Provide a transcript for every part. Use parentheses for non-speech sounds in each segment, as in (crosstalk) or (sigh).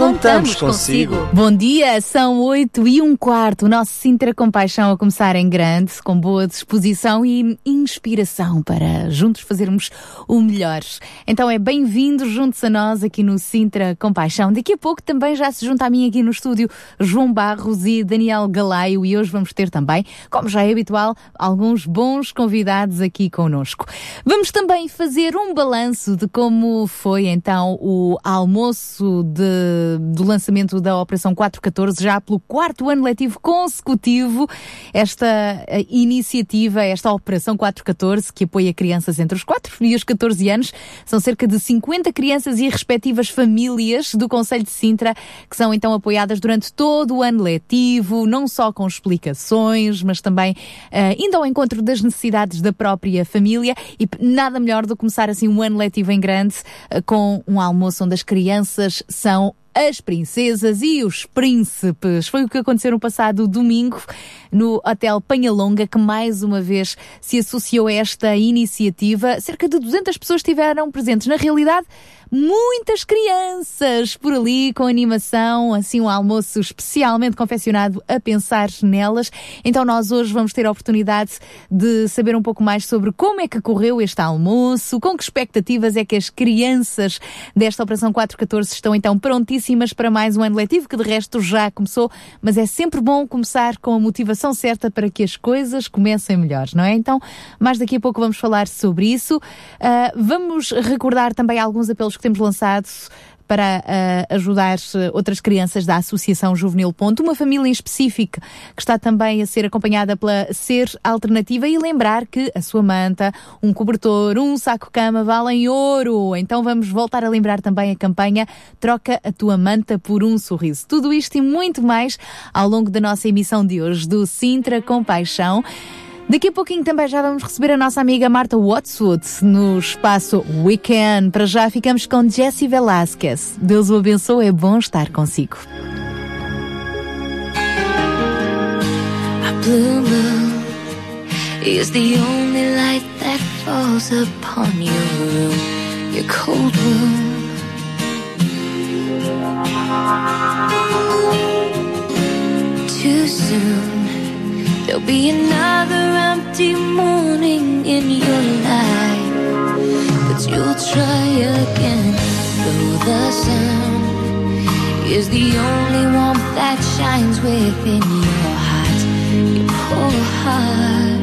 Contamos consigo. Bom dia, são 8 e um quarto. O nosso Sintra Compaixão a começar em grande, com boa disposição e inspiração para juntos fazermos o melhor. Então é bem-vindo juntos a nós aqui no Sintra Compaixão. Daqui a pouco também já se junta a mim aqui no estúdio João Barros e Daniel Galaio e hoje vamos ter também, como já é habitual, alguns bons convidados aqui conosco. Vamos também fazer um balanço de como foi então o almoço de, do lançamento da Operação 414, já pelo quarto ano letivo consecutivo. Esta eh, iniciativa, esta Operação 414, que apoia crianças entre os 4 e os 14 anos, são cerca de 50 crianças e respectivas famílias do Conselho de Sintra que são então apoiadas durante todo o ano letivo, não só com explicações, mas também uh, indo ao encontro das necessidades da própria família e nada melhor do que começar assim um ano letivo em grande uh, com um almoço onde as crianças são as princesas e os príncipes. Foi o que aconteceu no passado domingo no Hotel Panhalonga, que mais uma vez se associou a esta iniciativa. Cerca de 200 pessoas estiveram presentes. Na realidade, muitas crianças por ali com animação, assim um almoço especialmente confeccionado a pensar nelas. Então nós hoje vamos ter a oportunidade de saber um pouco mais sobre como é que correu este almoço, com que expectativas é que as crianças desta Operação 414 estão então prontíssimas para mais um ano letivo, que de resto já começou, mas é sempre bom começar com a motivação certa para que as coisas comecem melhores, não é? Então, mais daqui a pouco vamos falar sobre isso. Uh, vamos recordar também alguns apelos que temos lançado para uh, ajudar outras crianças da Associação Juvenil Ponto, uma família em específico que está também a ser acompanhada pela Ser Alternativa e lembrar que a sua manta, um cobertor, um saco-cama valem ouro. Então vamos voltar a lembrar também a campanha Troca a tua manta por um sorriso. Tudo isto e muito mais ao longo da nossa emissão de hoje do Sintra Compaixão. Daqui a pouquinho também já vamos receber a nossa amiga Marta Watswood no espaço Weekend. Para já ficamos com Jessie Velasquez. Deus o abençoe, é bom estar consigo. Is the only light that falls upon your room, your cold room. Too soon. There'll be another empty morning in your life, but you'll try again. Though the sun is the only warmth that shines within your heart, your poor heart.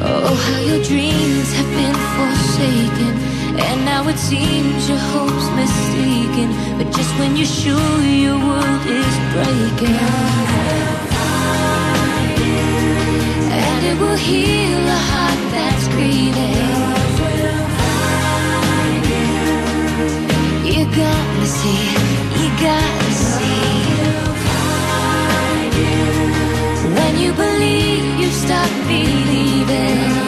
Oh, how your dreams have been forsaken. And now it seems your hope's mistaken. But just when you're sure your world is breaking. And it will heal a heart that's grieving. You gotta see, you gotta see. When you believe, you stop believing.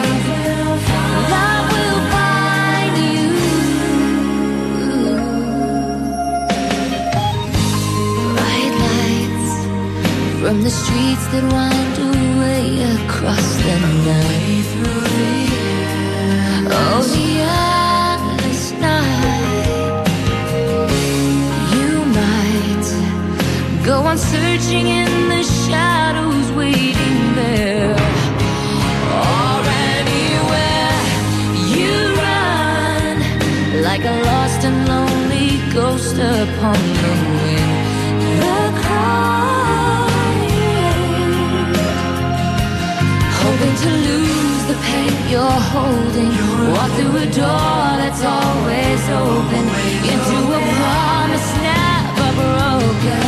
From the streets that wind away across the night. Oh, the endless night. You might go on searching in the shadows, waiting there. Or anywhere you run, like a lost and lonely ghost upon the hoping to lose the pain you're holding. Walk through a door that's always open into a promise never broken.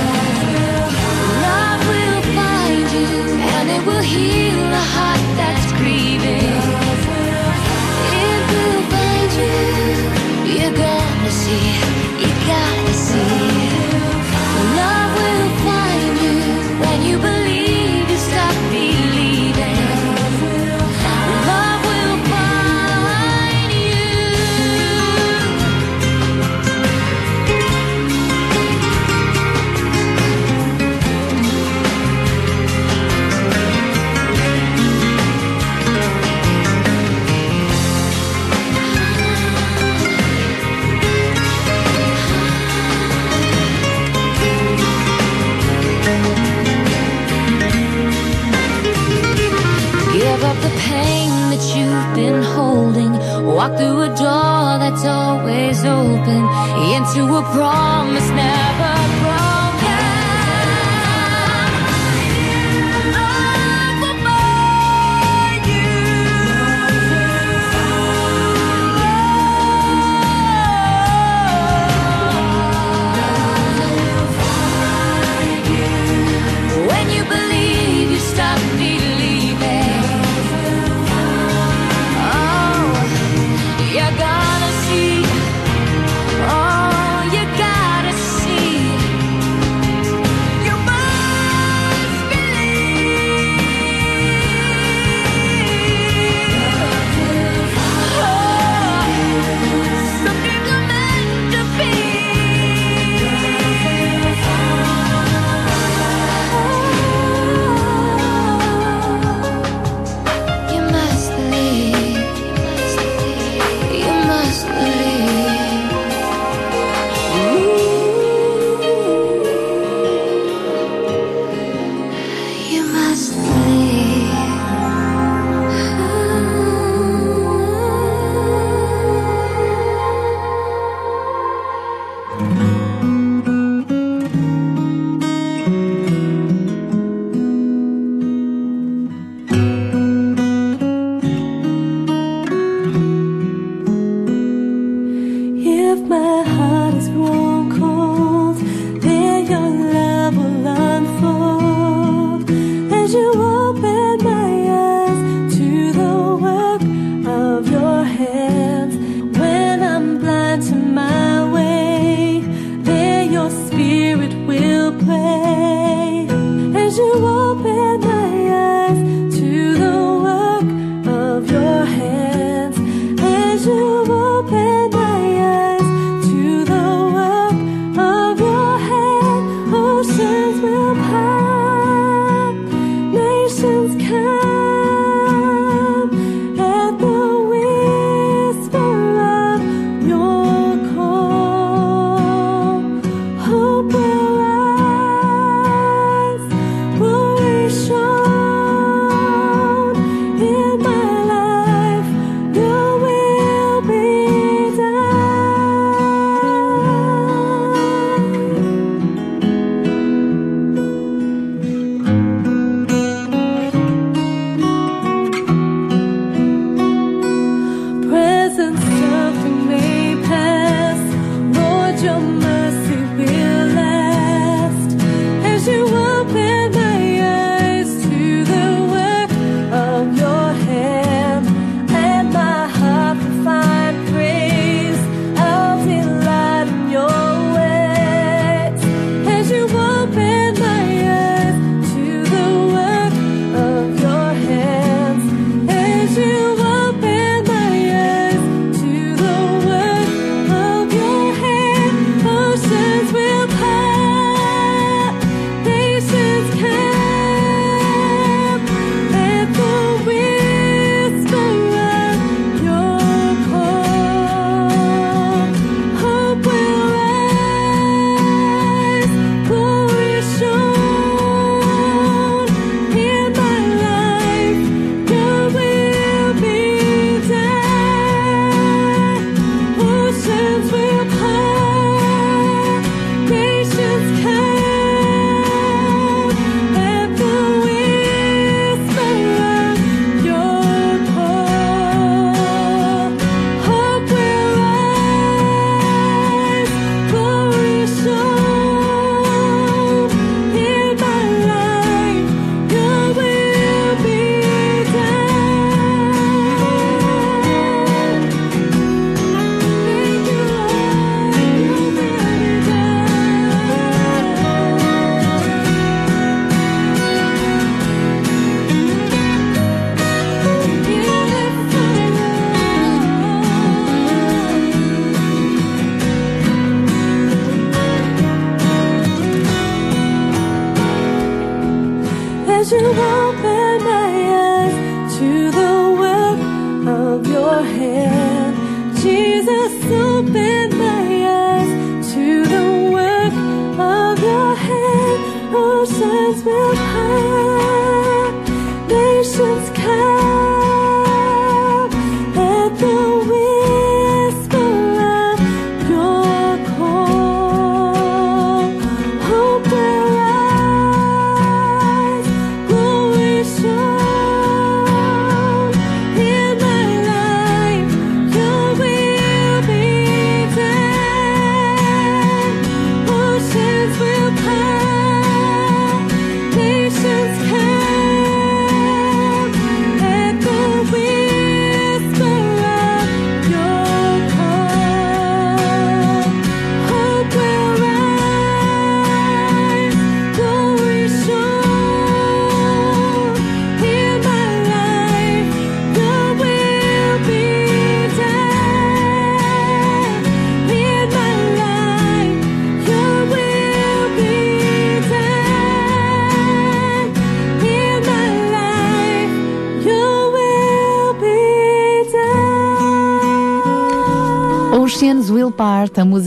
Love will find you and it will heal a heart that's grieving. It will find you. You're gonna see.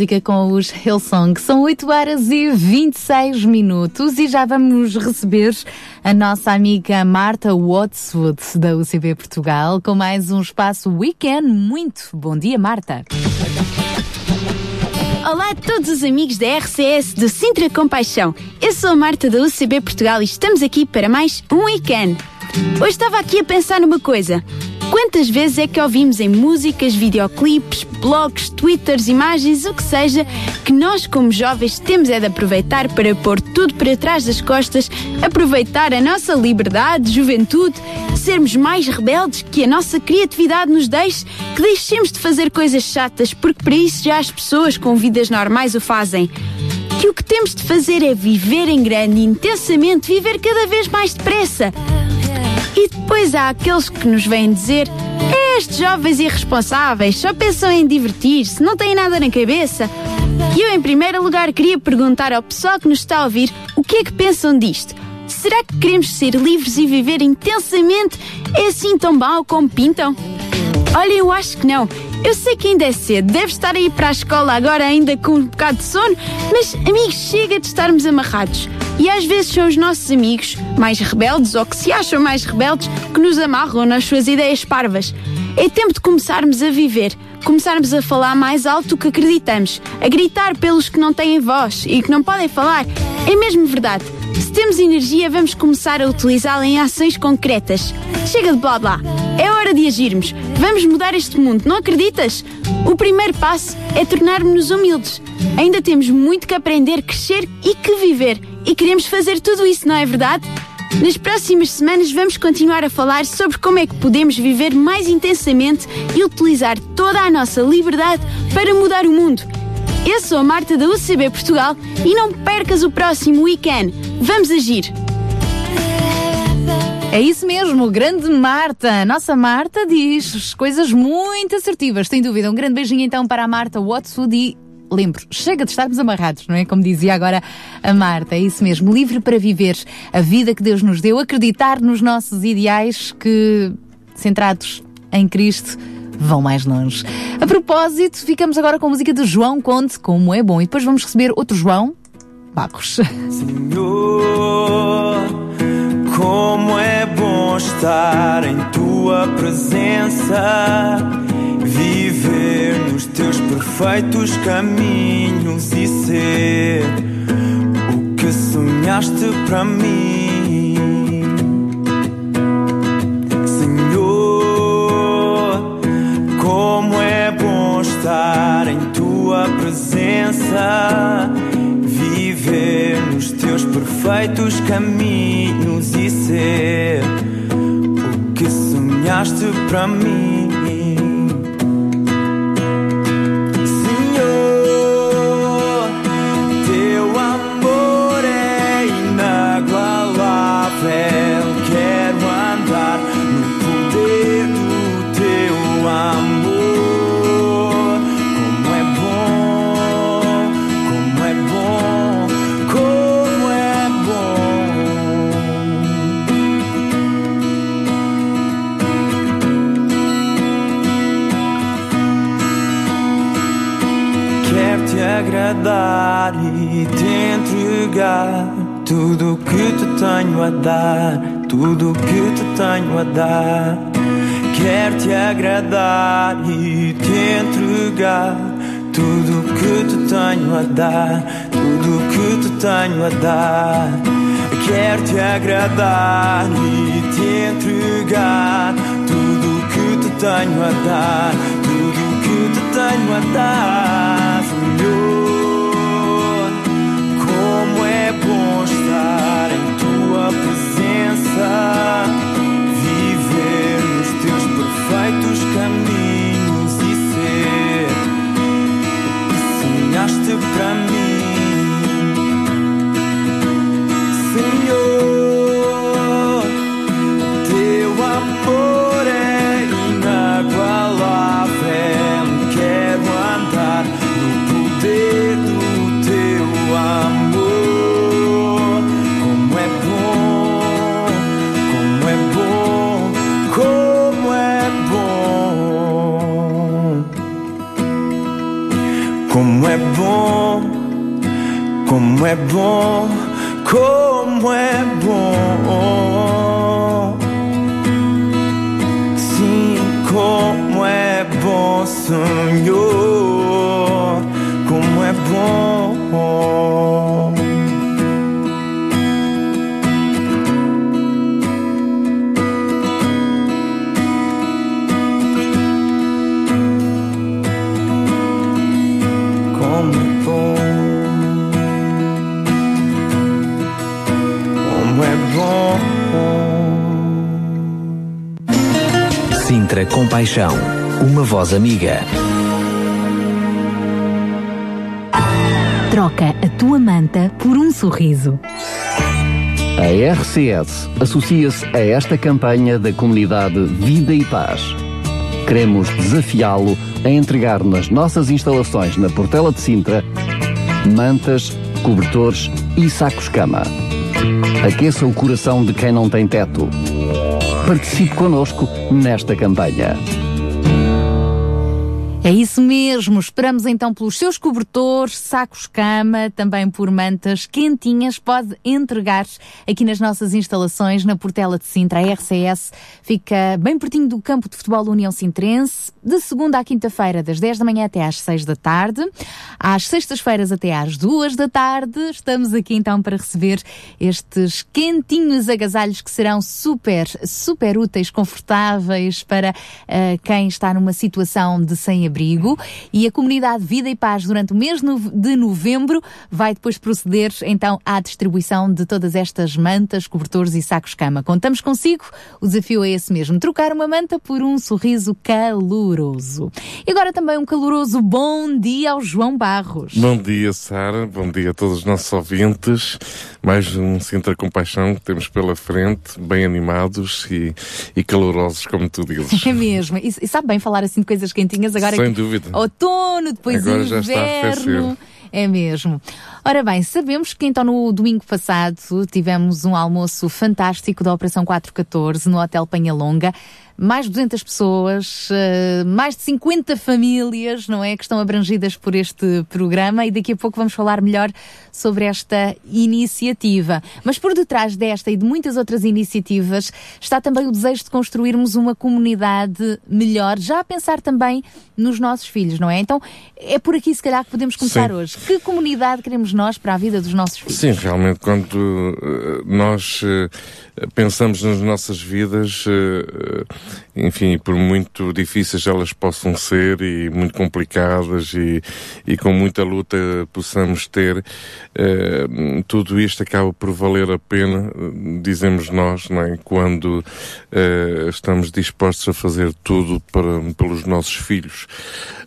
Música com os Hillsong. São 8 horas e 26 minutos e já vamos receber a nossa amiga Marta Watswood da UCB Portugal com mais um espaço Weekend. Muito bom dia, Marta. Olá a todos os amigos da RCS do Sintra Compaixão. Eu sou a Marta da UCB Portugal e estamos aqui para mais um weekend. Hoje estava aqui a pensar numa coisa. Quantas vezes é que ouvimos em músicas, videoclipes, blogs, twitters, imagens, o que seja, que nós como jovens temos é de aproveitar para pôr tudo para trás das costas, aproveitar a nossa liberdade, juventude, sermos mais rebeldes, que a nossa criatividade nos deixe, que deixemos de fazer coisas chatas, porque para isso já as pessoas com vidas normais o fazem que o que temos de fazer é viver em grande, intensamente, viver cada vez mais depressa. E depois há aqueles que nos vêm dizer: estes jovens irresponsáveis só pensam em divertir-se, não têm nada na cabeça. E eu, em primeiro lugar, queria perguntar ao pessoal que nos está a ouvir o que é que pensam disto. Será que queremos ser livres e viver intensamente? É assim tão mal como pintam? Olha, eu acho que não. Eu sei que ainda é cedo, deve estar a ir para a escola agora ainda com um bocado de sono, mas amigos, chega de estarmos amarrados. E às vezes são os nossos amigos, mais rebeldes ou que se acham mais rebeldes, que nos amarram nas suas ideias parvas. É tempo de começarmos a viver, começarmos a falar mais alto do que acreditamos, a gritar pelos que não têm voz e que não podem falar. É mesmo verdade. Se temos energia, vamos começar a utilizá-la em ações concretas. Chega de blá blá. É hora de agirmos. Vamos mudar este mundo, não acreditas? O primeiro passo é tornarmos-nos humildes. Ainda temos muito que aprender, crescer e que viver. E queremos fazer tudo isso, não é verdade? Nas próximas semanas vamos continuar a falar sobre como é que podemos viver mais intensamente e utilizar toda a nossa liberdade para mudar o mundo. Eu sou a Marta da UCB Portugal e não percas o próximo weekend. Vamos agir! É isso mesmo, grande Marta. Nossa Marta diz coisas muito assertivas, sem dúvida. Um grande beijinho então para a Marta Watswood lembro, chega de estarmos amarrados, não é? Como dizia agora a Marta, é isso mesmo, livre para viver a vida que Deus nos deu, acreditar nos nossos ideais que, centrados em Cristo, vão mais longe. A propósito, ficamos agora com a música de João Conte, como é bom, e depois vamos receber outro João, Bacos. Senhor, como é bom estar em tua presença, viver nos teus perfeitos caminhos e ser o que sonhaste para mim. Senhor, como é bom estar em tua presença, nos teus perfeitos caminhos e ser o que sonhaste para mim. Agradar e te entregar tudo que te tenho a dar, tudo que te tenho a dar. Quero te agradar e te entregar tudo que te tenho a dar, tudo que te tenho a dar. Quero te agradar e te entregar tudo que te tenho a dar, tudo que te tenho a dar, Senhor. Presença, Como é bom, como é bom, como é bom. Sim, como é bom, Senhor, como é bom. Sintra Compaixão, uma voz amiga. Troca a tua manta por um sorriso. A RCS associa-se a esta campanha da comunidade Vida e Paz. Queremos desafiá-lo a entregar nas nossas instalações na Portela de Sintra mantas, cobertores e sacos-cama. Aqueça o coração de quem não tem teto. Participe connosco nesta campanha. É isso mesmo. Esperamos então pelos seus cobertores, sacos-cama, também por mantas quentinhas. Pode entregar aqui nas nossas instalações na Portela de Sintra. A RCS fica bem pertinho do campo de futebol União Sintrense, de segunda à quinta-feira, das 10 da manhã até às 6 da tarde. Às sextas-feiras até às 2 da tarde. Estamos aqui então para receber estes quentinhos agasalhos que serão super, super úteis, confortáveis para uh, quem está numa situação de sem-abrigo e a comunidade Vida e Paz durante o mês de novembro vai depois proceder então à distribuição de todas estas mantas, cobertores e sacos-cama. Contamos consigo, o desafio é esse mesmo, trocar uma manta por um sorriso caloroso. E agora também um caloroso bom dia ao João Barros. Bom dia, Sara. Bom dia a todos os nossos ouvintes. Mais um Sintra Compaixão que temos pela frente, bem animados e, e calorosos, como tu dizes. (laughs) É mesmo. E, e sabe bem falar assim de coisas quentinhas agora Sem que dúvida. outono, depois Agora já está a inverno. arrefecer. É mesmo. Ora bem, sabemos que então no domingo passado tivemos um almoço fantástico da Operação 414 no Hotel Penhalonga. Mais de 200 pessoas, eh, mais de 50 famílias, não é? Que estão abrangidas por este programa e daqui a pouco vamos falar melhor sobre esta iniciativa. Mas por detrás desta e de muitas outras iniciativas está também o desejo de construirmos uma comunidade melhor, já a pensar também nos nossos filhos, não é? Então é por aqui se calhar que podemos começar Sim. hoje. Que comunidade queremos nós para a vida dos nossos filhos? Sim, realmente, quando eh, nós eh, pensamos nas nossas vidas, enfim, por muito difíceis elas possam ser e muito complicadas e, e com muita luta possamos ter, eh, tudo isto acaba por valer a pena, dizemos nós, não é? quando eh, estamos dispostos a fazer tudo para, pelos nossos filhos.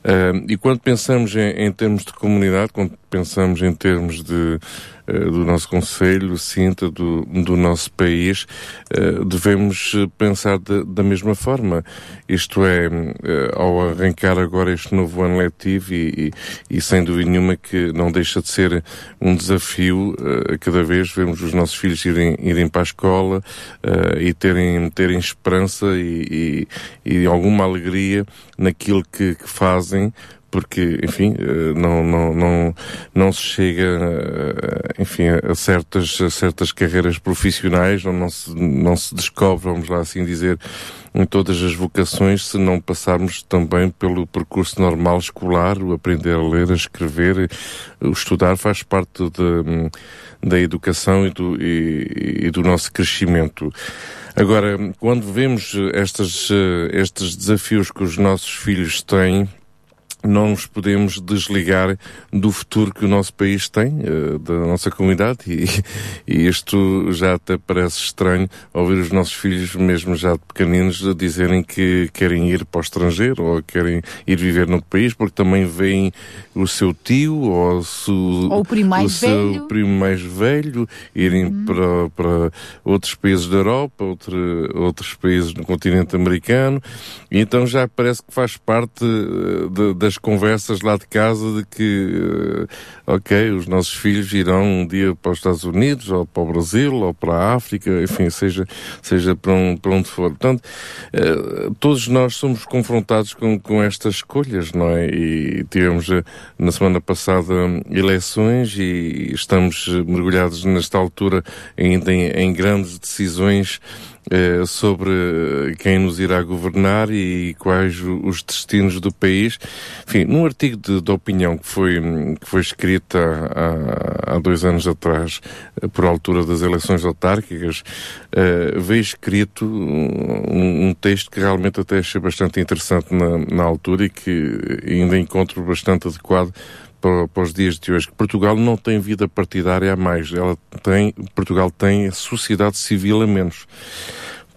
Eh, e quando pensamos em, em termos de comunidade, quando pensamos em termos de, do nosso Conselho, Sinta, do, do nosso país, eh, devemos eh, pensar de- da mesma forma. Isto é, eh, ao arrancar agora este novo ano letivo e, e, e sem dúvida nenhuma que não deixa de ser um desafio eh, cada vez vemos os nossos filhos irem, irem para a escola eh, e terem, terem esperança e, e, e alguma alegria naquilo que, que fazem porque, enfim, eh, não, não, não, não se chega, eh, enfim, a certas, a certas carreiras profissionais, ou não se, não se descobre, vamos lá assim dizer, em todas as vocações, se não passarmos também pelo percurso normal escolar, o aprender a ler, a escrever, o estudar faz parte de, da educação e do, e, e do nosso crescimento. Agora, quando vemos estas, eh, estes desafios que os nossos filhos têm, não nos podemos desligar do futuro que o nosso país tem, eh, da nossa comunidade, e, e isto já até parece estranho ouvir os nossos filhos, mesmo já de pequeninos, dizerem que querem ir para o estrangeiro ou querem ir viver noutro país, porque também veem o seu tio ou, o seu- Ou o primo mais o seu velho. primo mais velho, irem para, para outros países da Europa, outro, outros países no continente americano, e então já parece que faz parte eh, da- das conversas lá de casa de que, eh, ok, os nossos filhos irão um dia para os Estados Unidos, ou para o Brasil, ou para a África, enfim, seja, seja para, um, para onde for. Portanto, eh, todos nós somos confrontados com, com estas escolhas, não é? E tivemos eh, na semana passada eleições e estamos mergulhados nesta altura ainda em, em grandes decisões eh, sobre quem nos irá governar e quais os destinos do país. Enfim, num artigo de, de opinião que foi, que foi escrito há, há dois anos atrás, eh, por altura das eleições autárquicas, eh, veio escrito um, um texto que realmente até achei bastante interessante na, na altura e que ainda encontro bastante adequado para, para os dias de hoje, que Portugal não tem vida partidária a mais. Ela tem, Portugal tem sociedade civil a menos.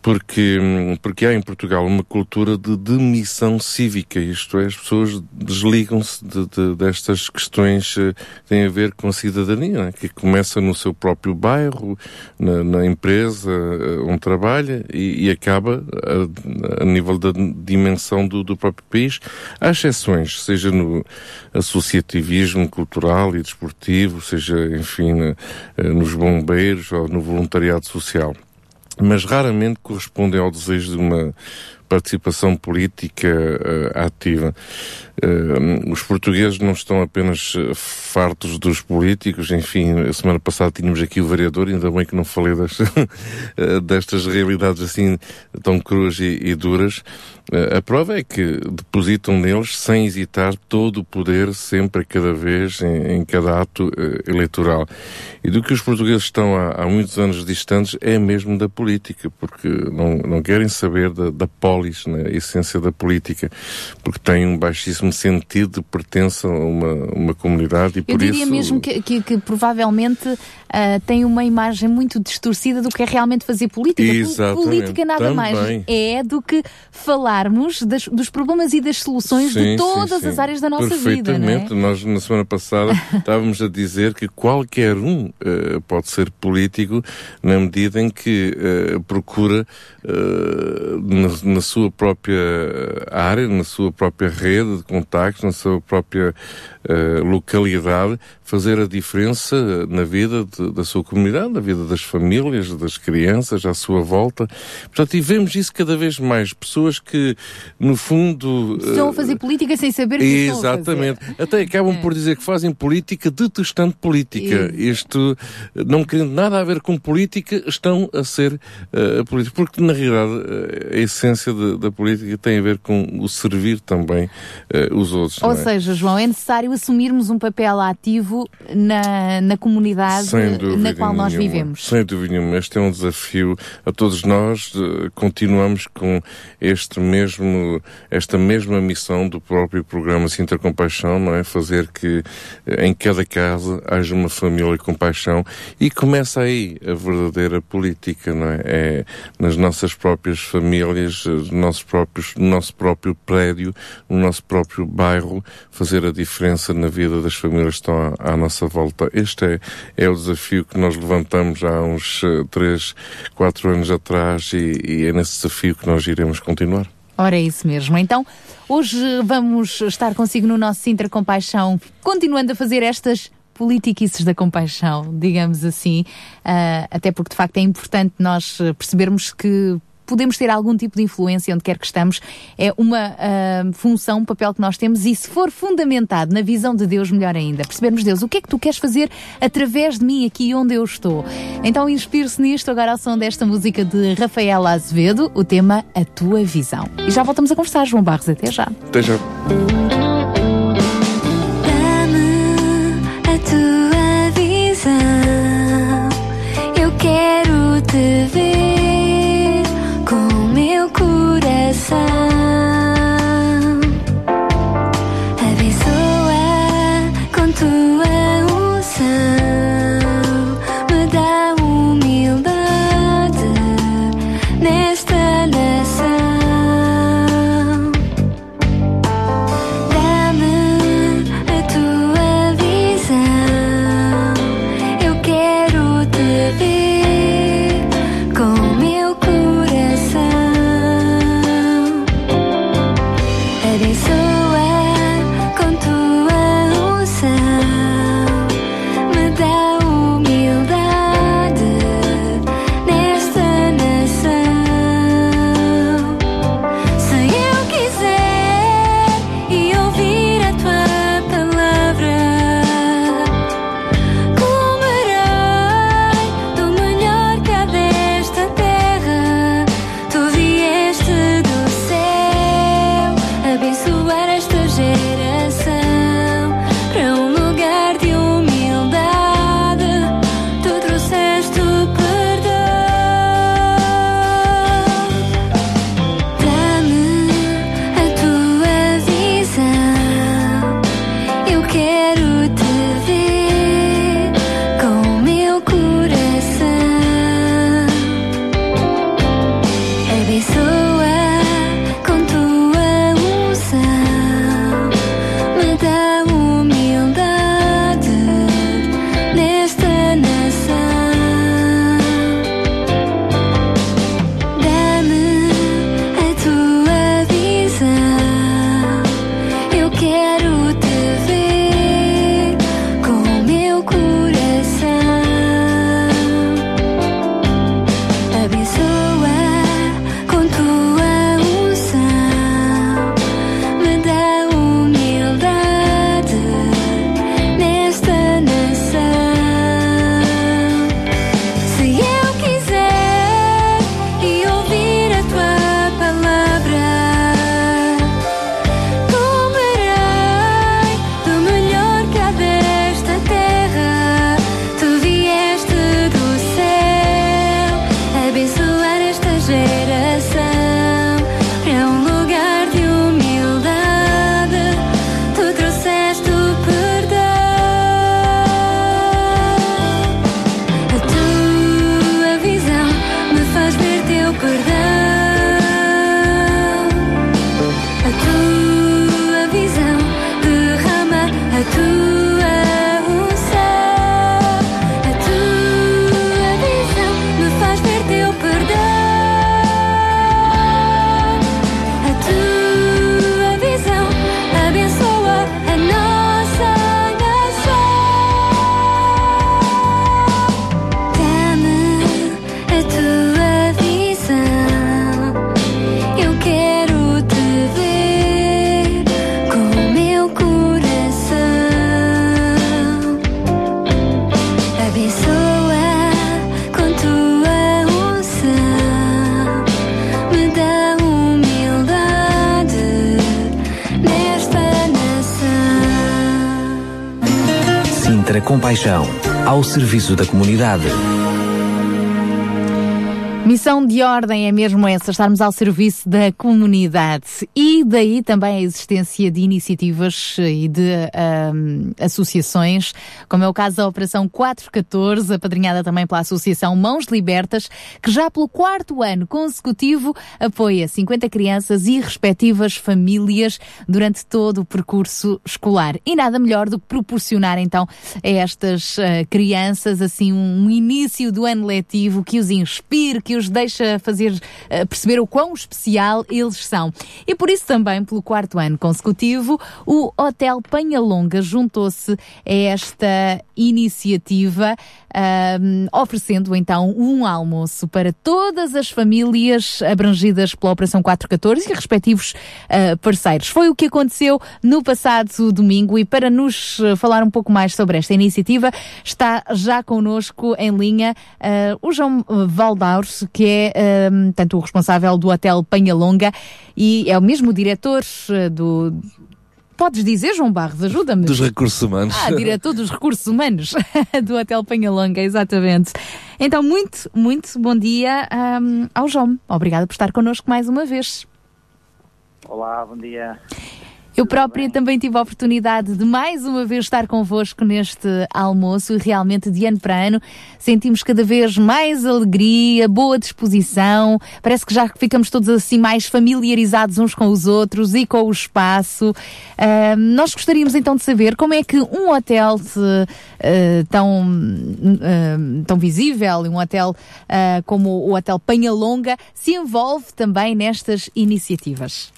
Porque, porque há em Portugal uma cultura de demissão cívica, isto é, as pessoas desligam-se de, de- destas questões eh, que têm a ver com a cidadania, né? que começa no seu próprio bairro, na, na empresa eh, onde trabalha e, e acaba a, a nível da dimensão do, do próprio país. Há exceções, seja no associativismo cultural e desportivo, seja, enfim, eh, nos bombeiros ou no voluntariado social mas raramente correspondem ao desejo de uma participação política eh, ativa. Eh, os portugueses não estão apenas eh, fartos dos políticos, enfim, a semana passada tínhamos aqui o vereador, ainda bem que não falei (laughs) eh, destas realidades assim tão cruas e, e duras. Eh, a prova é que depositam neles, sem hesitar, todo o poder, sempre, a cada vez, em, em cada ato eh, eleitoral. E do que os portugueses estão há, há muitos anos distantes é mesmo da política, porque não, não querem saber da, da polis, né, a essência da política, porque têm um baixíssimo sentido de pertença a uma, uma comunidade e Eu por diria isso... mesmo que, que- que provavelmente ah, tem uma imagem muito distorcida do que é realmente fazer política. Pol- Exatamente, Política nada também. mais é do que falarmos das- dos problemas e das soluções Sim, de sim, todas sim. as áreas da nossa vida. Não é? Perfeitamente. Nós, na semana passada, (laughs) estávamos a dizer que qualquer um eh, pode ser político na medida em que eh, procura, eh, na, na sua própria área, na sua própria rede de contactos, na sua própria localidade, fazer a diferença na vida de- da sua comunidade, na vida das famílias, das crianças, à sua volta. Portanto, e vemos isso cada vez mais. Pessoas que, no fundo... Estão a eh, fazer política sem saber que. Exatamente. Até acabam É. por dizer que fazem política detestando política. Isto, não querendo nada a ver com política, estão a ser uh, políticos. Porque, na realidade, uh, a essência de- da política tem a ver com o servir também uh, os outros. Ou é? seja, João, é necessário assumirmos um papel ativo na, na comunidade na qual nós nenhuma. vivemos. Sem dúvida nenhuma. Este é um desafio a todos nós. eh, Continuamos com este mesmo, esta mesma missão do próprio programa Sinta Compaixão, não é? Fazer que eh, em cada casa haja uma família com paixão e começa aí a verdadeira política, não é? É nas nossas próprias famílias, eh, nos nossos próprios, no nosso próprio prédio, no nosso próprio bairro, fazer a diferença na vida das famílias que estão à, à nossa volta. Este é, é o desafio que nós levantamos há uns eh, três, quatro anos atrás e, e é nesse desafio que nós iremos continuar. Ora, é isso mesmo. Então, hoje vamos estar consigo no nosso Sintra Compaixão, continuando a fazer estas politiquices da compaixão, digamos assim, ah, até porque de facto é importante nós percebermos que podemos ter algum tipo de influência onde quer que estamos, é uma ah, função, um papel que nós temos e se for fundamentado na visão de Deus, melhor ainda. Percebermos, Deus, o que é que tu queres fazer através de mim aqui onde eu estou? Então inspire-se nisto agora ao som desta música de Rafaela Azevedo, o tema A Tua Visão. E já voltamos a conversar, João Barros, até já. Até já. Dá-me a tua visão. Eu quero te ver serviço da comunidade. Missão de ordem é mesmo essa, estarmos ao serviço da comunidade e daí também a existência de iniciativas e de um, associações, como é o caso da Operação 414, apadrinhada também pela Associação Mãos Libertas, que já pelo quarto ano consecutivo apoia 50 crianças e respectivas famílias durante todo o percurso escolar. E nada melhor do que proporcionar então a estas uh, crianças assim um início do ano letivo que os inspire, que os deixa fazer uh, perceber o quão especial eles são. E por isso também, pelo quarto ano consecutivo, o Hotel Penhalonga juntou-se a esta iniciativa, oferecendo então um almoço para todas as famílias abrangidas pela Operação 414 e respectivos uh, parceiros. Foi o que aconteceu no passado domingo e para nos falar um pouco mais sobre esta iniciativa está já connosco em linha o João Valdaur, que é tanto o responsável do Hotel Penhalonga e é o mesmo diretor do. Podes dizer, João Barros, ajuda-me. Dos recursos humanos. Ah, diretor dos recursos humanos (laughs) do Hotel Penhalonga, exatamente. Então, muito, muito bom dia um, ao João. Obrigada por estar connosco mais uma vez. Olá, bom dia. Eu própria também tive a oportunidade de mais uma vez estar convosco neste almoço e realmente de ano para ano sentimos cada vez mais alegria, boa disposição, parece que já ficamos todos assim mais familiarizados uns com os outros e com o espaço. Uh, nós gostaríamos então de saber como é que um hotel uh, tão, uh, tão visível, um hotel como o Hotel Penhalonga, se envolve também nestas iniciativas.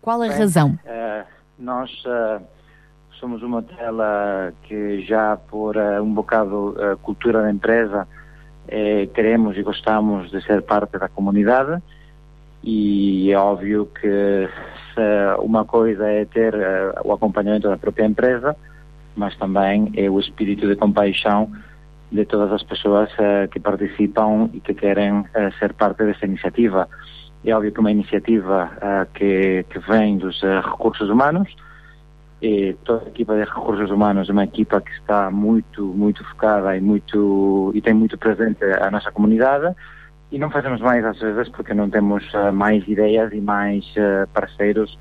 Qual a Bem, razão? Uh, nós uh, somos um hotel uh, que já por um bocado cultura da empresa queremos e gostamos de ser parte da comunidade e é óbvio que uma coisa é ter o acompanhamento da própria empresa, mas também é o espírito de compaixão de todas as pessoas que participam e que querem ser parte dessa iniciativa. É óbvio que uma iniciativa uh, que, que vem dos uh, recursos humanos e toda a equipa de recursos humanos é uma equipa que está muito, muito focada e, muito, e tem muito presente a nossa comunidade. E não fazemos mais às vezes porque não temos uh, mais ideias e mais parceiros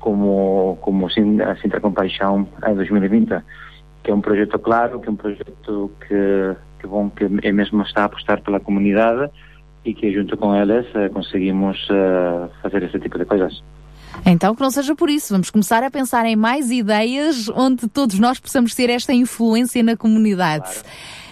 como, como a Sintra Compaixão 2020, que é um projeto claro, que é um projeto que, que, bom, que é mesmo está a apostar pela comunidade e que junto com elas uh, conseguimos uh, fazer esse tipo de coisas. Então, que não seja por isso, vamos começar a pensar em mais ideias onde todos nós possamos ter esta influência na comunidade. Claro.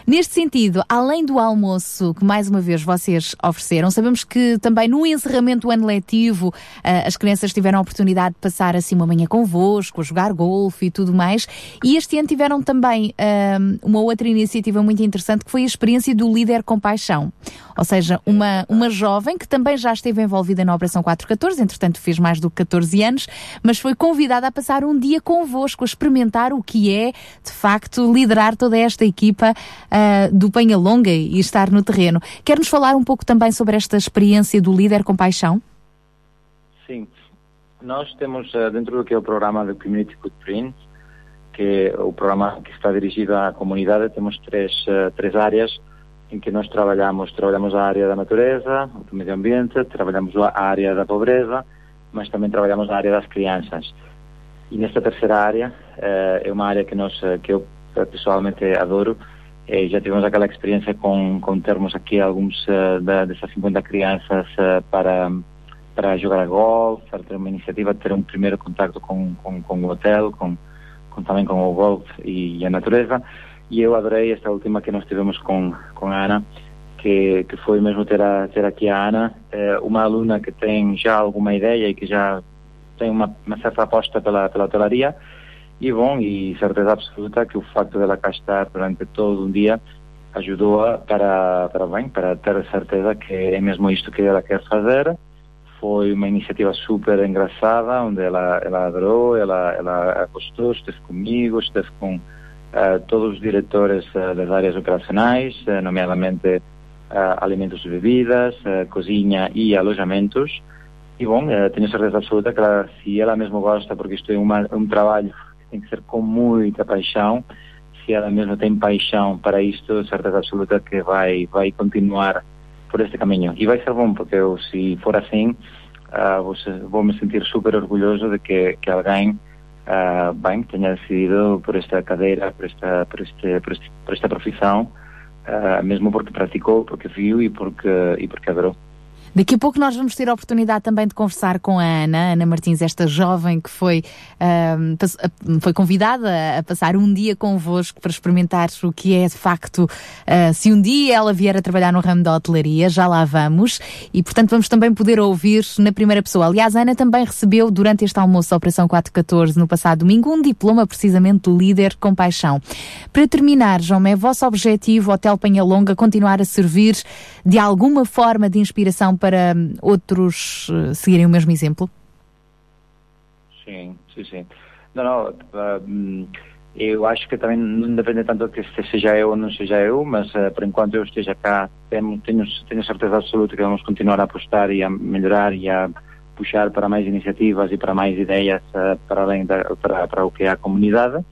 Neste sentido, além do almoço que mais uma vez vocês ofereceram, sabemos que também no encerramento do ano letivo uh, as crianças tiveram a oportunidade de passar assim uma manhã convosco, a jogar golfe e tudo mais. E este ano tiveram também uh, uma outra iniciativa muito interessante que foi a experiência do Líder Compaixão. Ou seja, uma, uma jovem que também já esteve envolvida na Operação 414, entretanto fez mais do que 14 anos, mas foi convidada a passar um dia convosco, a experimentar o que é, de facto, liderar toda esta equipa uh, do Penhalonga e estar no terreno. Quer-nos falar um pouco também sobre esta experiência do líder com paixão? Sim. Nós temos uh, dentro do que é o programa do Community Footprint, que é o programa que está dirigido à comunidade, temos três, uh, três áreas em que nós trabalhamos. Trabalhamos a área da natureza, do meio ambiente, trabalhamos a área da pobreza, mas também trabalhamos a área das crianças. E nesta terceira área, é uma área que, nós, que eu pessoalmente adoro, e já tivemos aquela experiência com, com termos aqui alguns uh, da, dessas 50 crianças uh, para, para jogar a golfe, para ter uma iniciativa, ter um primeiro contato com, com, com o hotel, com, com, também com o golfe e, e, a natureza. E eu adorei esta última que nós tivemos com, com a Ana, que, que foi mesmo ter, a, ter aqui a Ana, uh, uma aluna que tem já alguma ideia e que já tem uma, uma certa aposta pela, pela hotelaria, e bom, e certeza absoluta que o facto dela cá estar durante todo um dia ajudou-a para, para, bem, para ter certeza que é mesmo isto que ela quer fazer. Foi uma iniciativa super engraçada, onde ela, ela adorou, ela, ela gostou, esteve comigo, esteve com uh, todos os diretores uh, das áreas operacionais, uh, nomeadamente alimentos e bebidas, cozinha e alojamentos. E bom, tenho certeza absoluta que ela, se ela mesmo gosta, porque isto é uma, um trabalho tem que ser com muita paixão. Se ela mesma tem paixão para isto, certeza absoluta que vai, vai continuar por este caminho. E vai ser bom, porque eu, se for assim, ah, vou, vou me sentir super orgulhoso de que, que alguém ah, bem, tenha decidido por esta cadeira, por esta, por este, por este- por esta profissão, ah, mesmo porque praticou, porque viu e porque, e porque adorou. Daqui a pouco nós vamos ter a oportunidade também de conversar com a Ana, Ana Martins, esta jovem que foi, foi convidada a passar um dia convosco para experimentar o que é de facto, ah, se um dia ela vier a trabalhar no ramo da hotelaria, já lá vamos, e portanto vamos também poder ouvir na primeira pessoa. Aliás, a Ana também recebeu durante este almoço da Operação 414 no passado domingo um diploma precisamente de líder com paixão. Para terminar, João, é vosso objetivo, Hotel Penhalonga, continuar a servir de alguma forma de inspiração para hum, outros eh, seguirem o mesmo exemplo? Sim, sim, sim. Não, não, hum, eu acho que também não depende tanto que este seja eu ou não seja eu, mas ah, por enquanto eu esteja cá, tenho, tenho, tenho certeza absoluta que vamos continuar a apostar e a melhorar e a puxar para mais iniciativas e para mais ideias ah, para além da, para, para o que é a comunidade.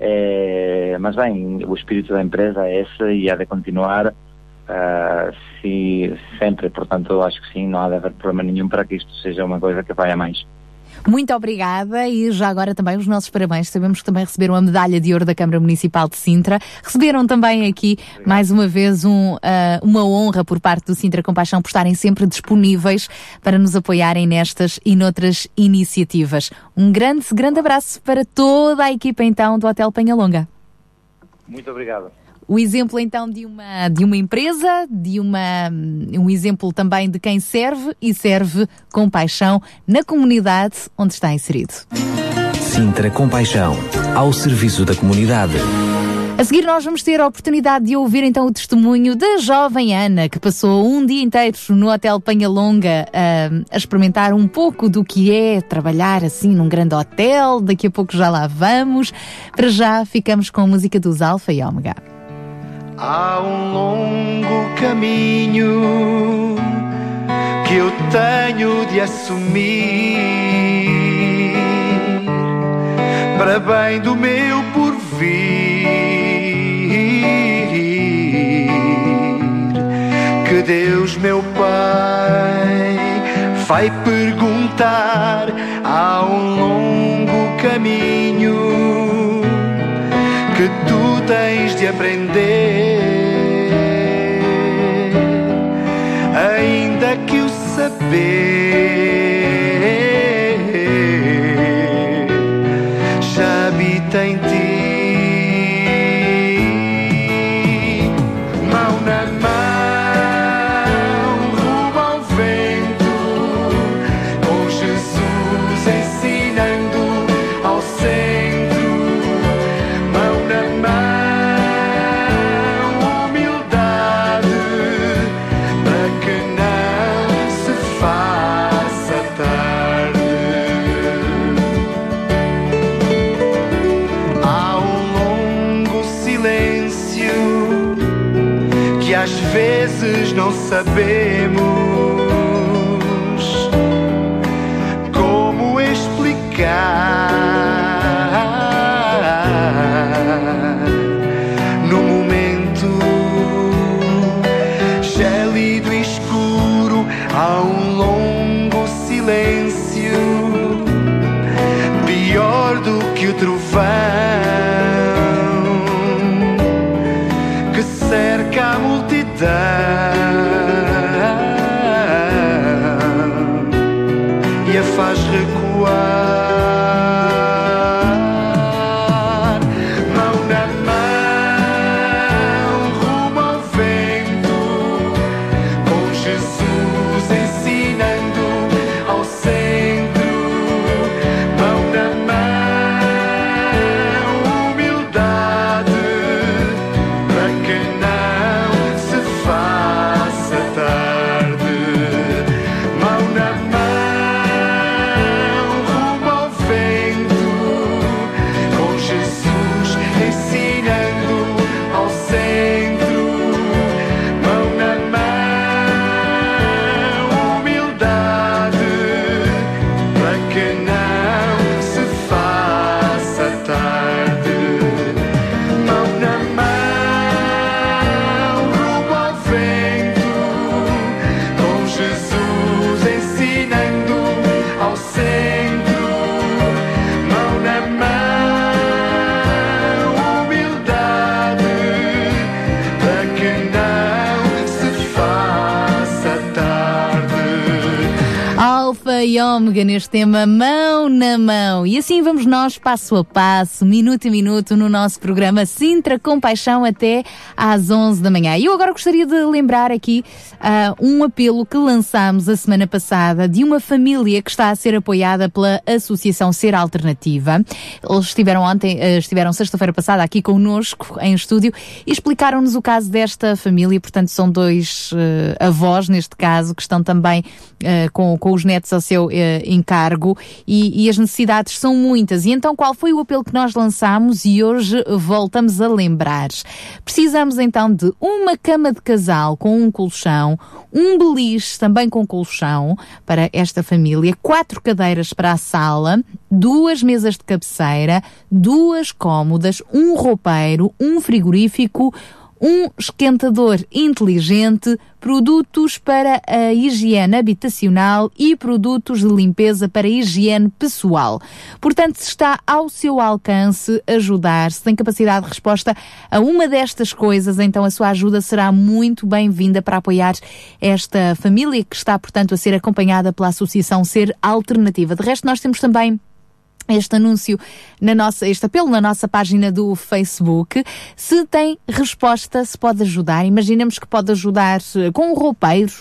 Eh, mas bem, o espírito da empresa é esse e há de continuar ah, se, sempre, portanto acho que sim, não há de haver problema nenhum para que isto seja uma coisa que vai a mais. Muito obrigada e já agora também os nossos parabéns. Sabemos que também receberam a medalha de ouro da Câmara Municipal de Sintra. Receberam também aqui, mais uma vez, um, ah, uma honra por parte do Sintra Compaixão por estarem sempre disponíveis para nos apoiarem nestas e noutras iniciativas. Um grande, grande abraço para toda a equipa então do Hotel Penhalonga. Muito obrigado. O exemplo então de uma, de uma empresa, de uma, um exemplo também de quem serve e serve com paixão na comunidade onde está inserido. Sintra Compaixão, ao serviço da comunidade. A seguir nós vamos ter a oportunidade de ouvir então o testemunho da jovem Ana, que passou um dia inteiro no Hotel Penhalonga ah, a experimentar um pouco do que é trabalhar assim num grande hotel. Daqui a pouco já lá vamos. Para já ficamos com a música dos Alfa e Ômega. Há um longo caminho que eu tenho de assumir para bem do meu porvir. Que Deus, meu Pai, vai perguntar. Há um longo caminho que tu tens de aprender. Ainda que o saber já habita em ti. Não Alfa Ômega neste tema Mão na Mão. E assim vamos nós, passo a passo, minuto a minuto, no nosso programa Sintra com Paixão até às 11 da manhã. E eu agora gostaria de lembrar aqui uh, um apelo que lançámos a semana passada de uma família que está a ser apoiada pela Associação Ser Alternativa. Eles estiveram ontem, uh, estiveram sexta-feira passada aqui connosco em estúdio e explicaram-nos o caso desta família. Portanto, são dois uh, avós, neste caso, que estão também com, com os netos ao seu encargo e, e as necessidades são muitas. E então, qual foi o apelo que nós lançámos e hoje voltamos a lembrar? Precisamos então de uma cama de casal com um colchão, um beliche também com colchão para esta família, quatro cadeiras para a sala, duas mesas de cabeceira, duas cômodas, um roupeiro, um frigorífico, um esquentador inteligente, produtos para a higiene habitacional e produtos de limpeza para a higiene pessoal. Portanto, se está ao seu alcance ajudar, se tem capacidade de resposta a uma destas coisas, então a sua ajuda será muito bem-vinda para apoiar esta família que está, portanto, a ser acompanhada pela Associação Ser Alternativa. De resto, nós temos também este anúncio na nossa, este apelo na nossa página do Facebook. Se tem resposta, se pode ajudar. Imaginemos que pode ajudar eh, com um roupeiro,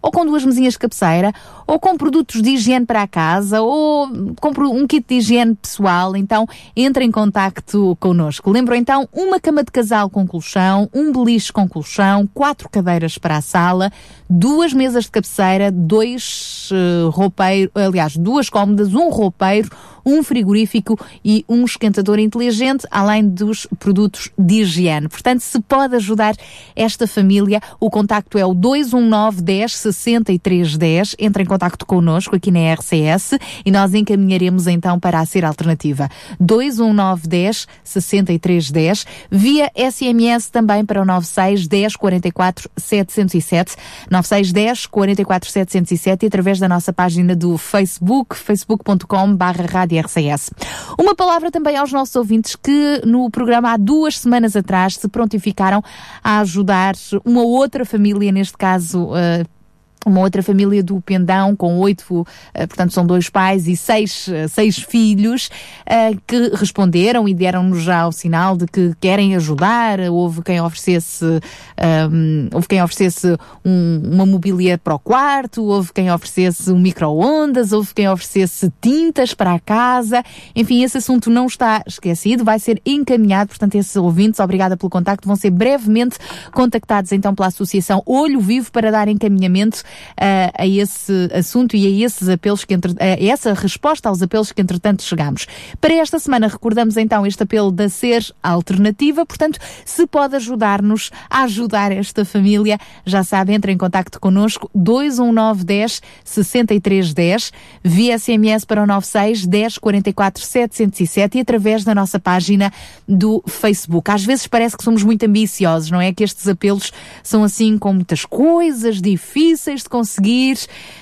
ou com duas mesinhas de cabeceira, ou com produtos de higiene para a casa, ou com um kit de higiene pessoal, então entre em contacto connosco. Lembro então uma cama de casal com colchão, um beliche com colchão, quatro cadeiras para a sala, duas mesas de cabeceira, dois uh, roupeiros, aliás, duas cómodas, um roupeiro, um frigorífico e um esquentador inteligente, além dos produtos de higiene. Portanto, se pode ajudar esta família, o contacto é o 219 10 63 10. Entre em contacto connosco aqui na RCS e nós encaminharemos então para a ser alternativa. 219 10 63 10. Via SMS também para o 96 10 44 707. 96 10 44 707 e através da nossa página do Facebook, facebook.com barra RCS. Uma palavra também aos nossos ouvintes que no programa há duas semanas atrás se prontificaram a ajudar uma outra família, neste caso, uh, uma outra família do Pendão com oito, eh, portanto são dois pais e seis, eh, seis filhos eh, que responderam e deram-nos já o sinal de que querem ajudar. Houve quem oferecesse, um, houve quem oferecesse um, uma mobília para o quarto, houve quem oferecesse um micro-ondas, houve quem oferecesse tintas para a casa. Enfim, esse assunto não está esquecido, vai ser encaminhado, portanto esses ouvintes, obrigada pelo contacto, vão ser brevemente contactados então pela Associação Olho Vivo para dar encaminhamento uh, a esse assunto e a esses apelos que entre, a essa resposta aos apelos que entretanto chegamos. Para esta semana recordamos então este apelo da Ser Alternativa, portanto, se pode ajudar-nos a ajudar esta família, já sabe, entre em contacto connosco 21910 6310 via SMS para o 96 10 44 707 e através da nossa página do Facebook. Às vezes parece que somos muito ambiciosos, não é? Que estes apelos são assim com muitas coisas difíceis de conseguir,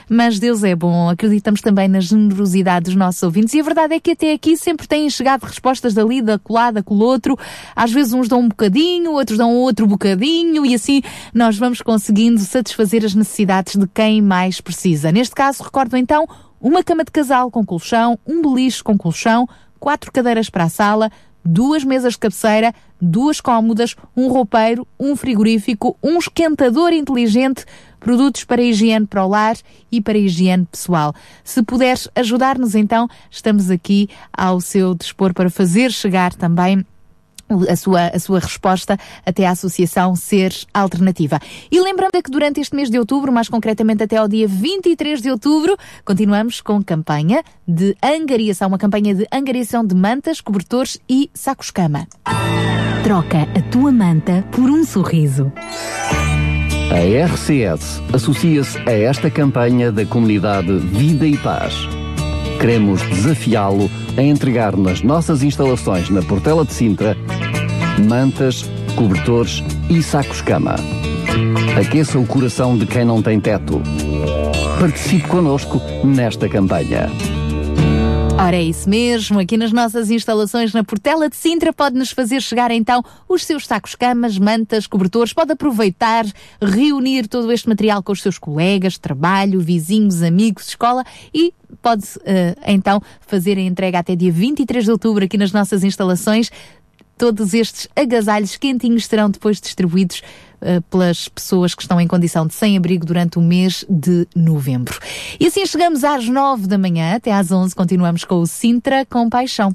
mas Deus é bom. Acreditamos também na generosidade dos nossos ouvintes e a verdade é que até aqui sempre têm chegado respostas dali, da colada, com o outro. Às vezes uns dão um bocadinho, outros dão outro bocadinho e assim nós vamos conseguindo satisfazer as necessidades de quem mais precisa. Neste caso, recordo então uma cama de casal com colchão, um beliche com colchão, quatro cadeiras para a sala, duas mesas de cabeceira, duas cômodas, um roupeiro, um frigorífico, um esquentador inteligente, produtos para higiene para o lar e para higiene pessoal. Se puderes ajudar-nos então, estamos aqui ao seu dispor para fazer chegar também a sua, a sua resposta até à Associação Ser Alternativa. E lembrando que durante este mês de outubro, mais concretamente até ao dia 23 de outubro, continuamos com campanha de angariação, uma campanha de angariação de mantas, cobertores e sacos-cama. Troca a tua manta por um sorriso. A RCS associa-se a esta campanha da comunidade Vida e Paz. Queremos desafiá-lo a entregar nas nossas instalações na Portela de Sintra mantas, cobertores e sacos-cama. Aqueça o coração de quem não tem teto. Participe connosco nesta campanha. Ora, é isso mesmo. Aqui nas nossas instalações na Portela de Sintra pode-nos fazer chegar então os seus sacos camas, mantas, cobertores. Pode aproveitar, reunir todo este material com os seus colegas, trabalho, vizinhos, amigos, escola e pode eh, então fazer a entrega até dia 23 de outubro aqui nas nossas instalações. Todos estes agasalhos quentinhos serão depois distribuídos pelas pessoas que estão em condição de sem-abrigo durante o mês de novembro. E assim chegamos às nove da manhã, até às onze continuamos com o Sintra com Paixão.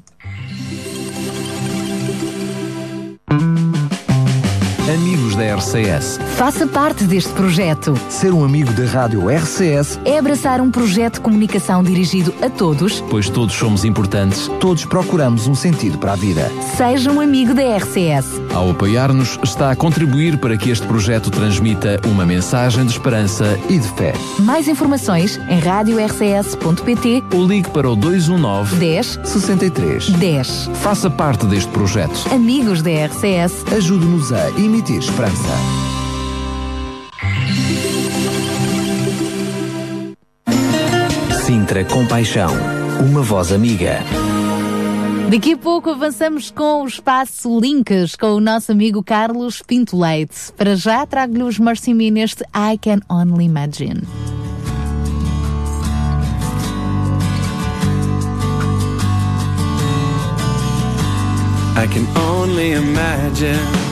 Amigos da RCS. Faça parte deste projeto. Ser um amigo da Rádio RCS, É abraçar um projeto de comunicação dirigido a todos. pois todos somos importantes, todos procuramos um sentido para a vida. Seja um amigo da RCS. Ao apoiar-nos, está a contribuir para que este projeto transmita uma mensagem de esperança E de fé. Mais informações em radiorcs.pt ou ligue para o 219 10 63. 10. Faça parte deste projeto. Amigos da RCS. Ajude-nos a emitir esperança. Sintra Compaixão. Uma voz amiga. Daqui a pouco avançamos com o espaço Links com o nosso amigo Carlos Pinto Leite. Para já trago-lhe os Mercy Me neste I Can Only Imagine. I can only imagine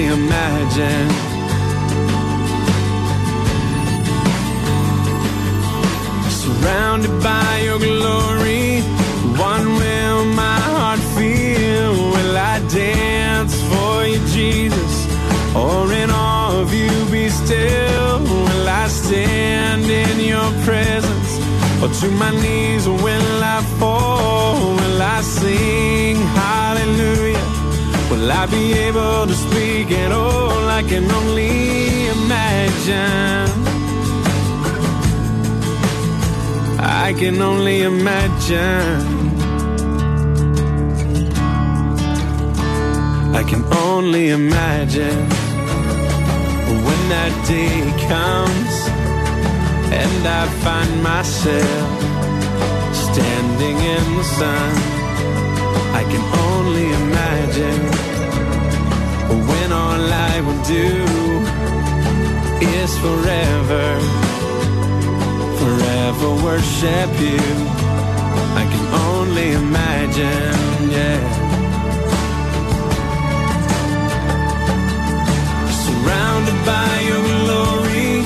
Only imagine. Surrounded by your glory, what will my heart feel? Will I dance for you, Jesus? Or in awe of you be still? Will I stand in your presence? Or to my knees will I fall? Will I sing hallelujah? Will I be able to speak at all? I can only imagine. I can only imagine. I can only imagine when that day comes and I find myself standing in the sun. I can when all I will do is forever, forever worship you. I can only imagine, yeah. Surrounded by your glory,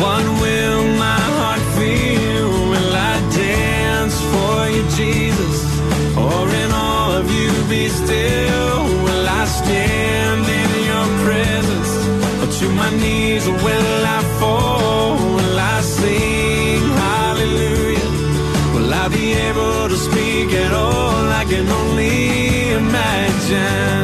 what will imagine.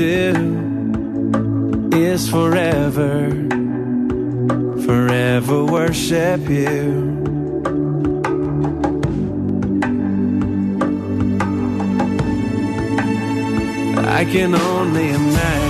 do is forever, forever worship you. I can only imagine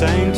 Same.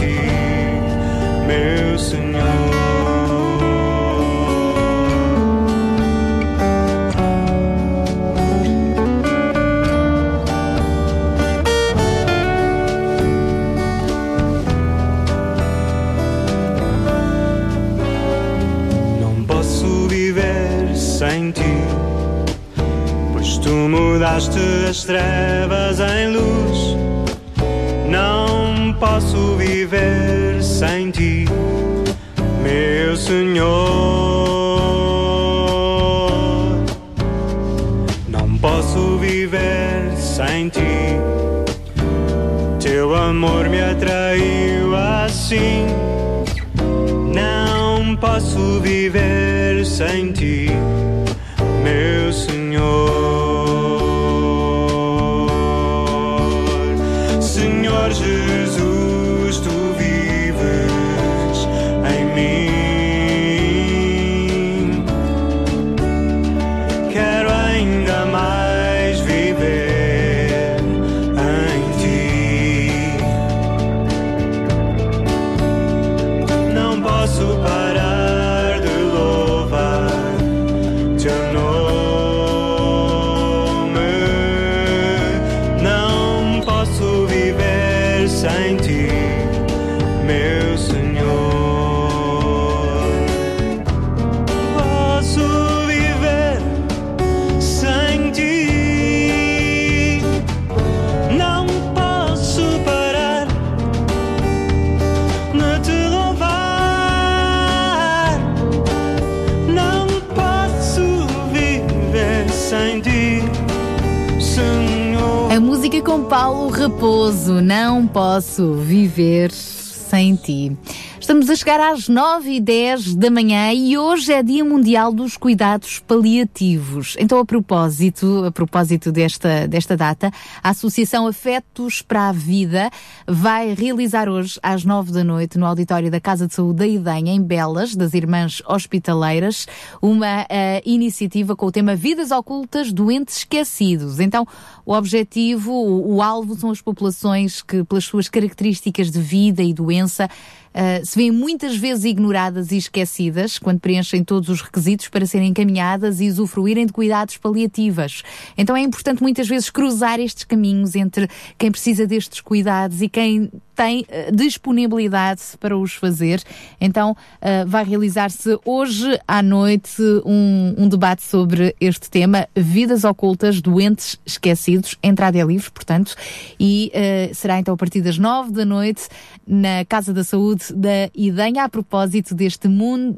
Chegar às 9 e 10 da manhã e hoje é Dia Mundial dos Cuidados Paliativos. Então, a propósito, a propósito desta, desta data, a Associação Afetos para a Vida vai realizar hoje, às 9 da noite, no auditório da Casa de Saúde da Idenha, em Belas, das Irmãs Hospitaleiras, uma uh, iniciativa com o tema Vidas Ocultas Doentes Esquecidos. Então, o objetivo, o, o alvo são as populações que, pelas suas características de vida e doença, Uh, se veem muitas vezes ignoradas e esquecidas quando preenchem todos os requisitos para serem encaminhadas e usufruírem de cuidados paliativos. Então é importante muitas vezes cruzar estes caminhos entre quem precisa destes cuidados e quem tem uh, disponibilidade para os fazer. Então uh, vai realizar-se hoje à noite um, um, debate sobre este tema, vidas ocultas, doentes esquecidos. Entrada é livre, portanto, e será então a partir das nove da noite na Casa da Saúde da Idenha a propósito deste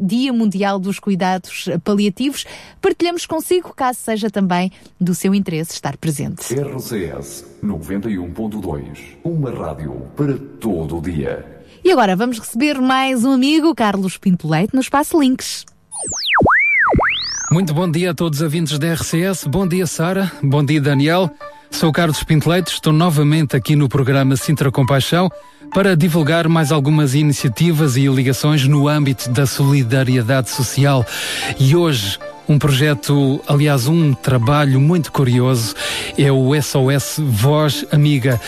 Dia Mundial dos Cuidados Paliativos. Partilhamos consigo, caso seja também do seu interesse estar presente. RCS 91.2, uma rádio para todo o dia. E agora vamos receber mais um amigo, Carlos Pinto Leite, no Espaço Links. Muito bom dia a todos os ouvintes da RCS. Bom dia, Sara. Bom dia, Daniel. Sou Carlos Pinto Leite, estou novamente aqui no programa Sintra Compaixão para divulgar mais algumas iniciativas e ligações no âmbito da solidariedade social. E hoje, um projeto, aliás, um trabalho muito curioso é o SOS Voz Amiga.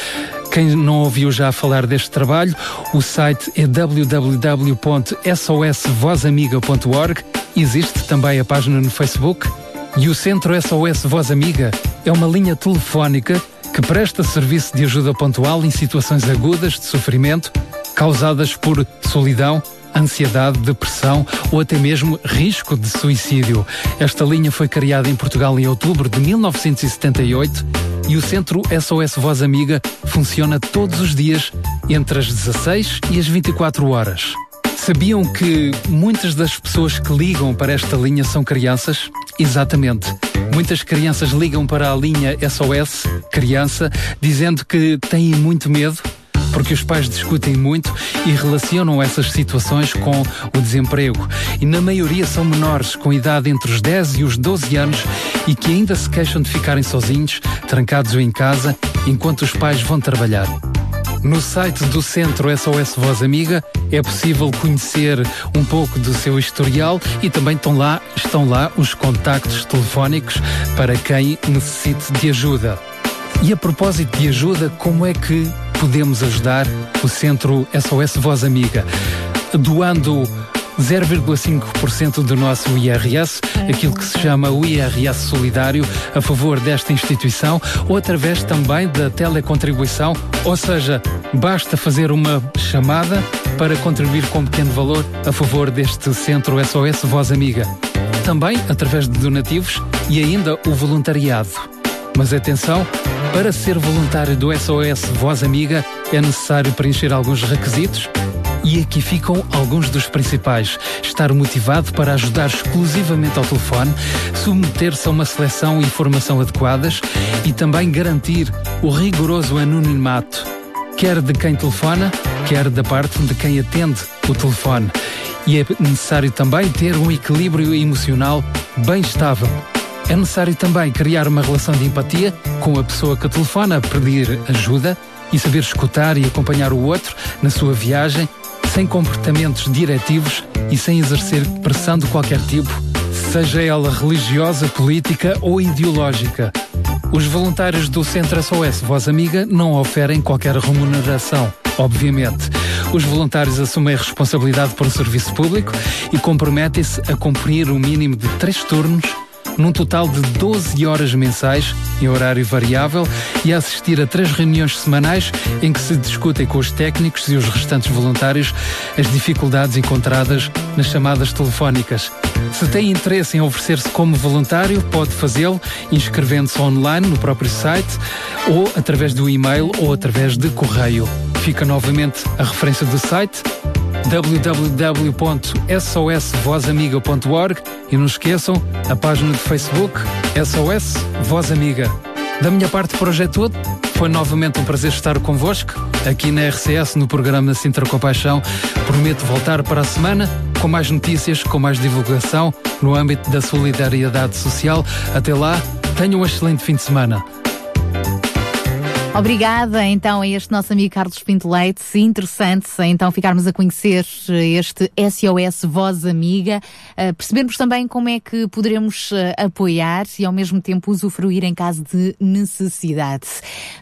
Quem não ouviu já falar deste trabalho, o site é www.sosvozamiga.org. Existe também a página no Facebook. E o Centro SOS Voz Amiga é uma linha telefónica que presta serviço de ajuda pontual em situações agudas de sofrimento causadas por solidão, ansiedade, depressão ou até mesmo risco de suicídio. Esta linha foi criada em Portugal em outubro de 1978 e o Centro SOS Voz Amiga funciona todos os dias entre as 16 e as 24 horas. Sabiam que muitas das pessoas que ligam para esta linha são crianças? Exatamente. Muitas crianças ligam para a linha SOS Criança dizendo que têm muito medo porque os pais discutem muito e relacionam essas situações com o desemprego. E na maioria são menores, com idade entre os 10 e os 12 anos e que ainda se queixam de ficarem sozinhos, trancados em casa, enquanto os pais vão trabalhar. No site do Centro SOS Voz Amiga é possível conhecer um pouco do seu historial e também estão lá, estão lá os contactos telefónicos para quem necessite de ajuda. E a propósito de ajuda, como é que podemos ajudar o Centro SOS Voz Amiga? Doando 0,5% do nosso IRS, aquilo que se chama o IRS solidário, a favor desta instituição, ou através também da telecontribuição, ou seja, basta fazer uma chamada para contribuir com um pequeno valor a favor deste centro SOS Voz Amiga. Também através de donativos e ainda o voluntariado. Mas atenção, para ser voluntário do SOS Voz Amiga é necessário preencher alguns requisitos e aqui ficam alguns dos principais. Estar motivado para ajudar exclusivamente ao telefone, submeter-se a uma seleção e informação adequadas e também garantir o rigoroso anonimato, quer de quem telefona, quer da parte de quem atende o telefone. E é necessário também ter um equilíbrio emocional bem estável. É necessário também criar uma relação de empatia com a pessoa que telefona a pedir ajuda e saber escutar e acompanhar o outro na sua viagem sem comportamentos diretivos e sem exercer pressão de qualquer tipo, seja ela religiosa, política ou ideológica. Os voluntários do Centro SOS Voz Amiga não oferem qualquer remuneração, obviamente. Os voluntários assumem a responsabilidade por um serviço público e comprometem-se a cumprir o um mínimo de três turnos num total de 12 horas mensais, em horário variável, e assistir a três reuniões semanais em que se discutem com os técnicos e os restantes voluntários as dificuldades encontradas nas chamadas telefónicas. Se tem interesse em oferecer-se como voluntário, pode fazê-lo inscrevendo-se online no próprio site ou através do e-mail ou através de correio. Fica novamente a referência do site www.sosvozamiga.org e não esqueçam a página de Facebook SOS Voz Amiga. Da minha parte por hoje é tudo. Foi novamente um prazer estar convosco. aqui na RCS, no programa Sintra Compaixão. Prometo voltar para a semana com mais notícias, com mais divulgação no âmbito da solidariedade social. Até lá, tenham um excelente fim de semana. Obrigada então a este nosso amigo Carlos Pinto Leite. Interessante então ficarmos a conhecer este SOS Voz Amiga, uh, percebermos também como é que poderemos uh, apoiar e ao mesmo tempo usufruir em caso de necessidade.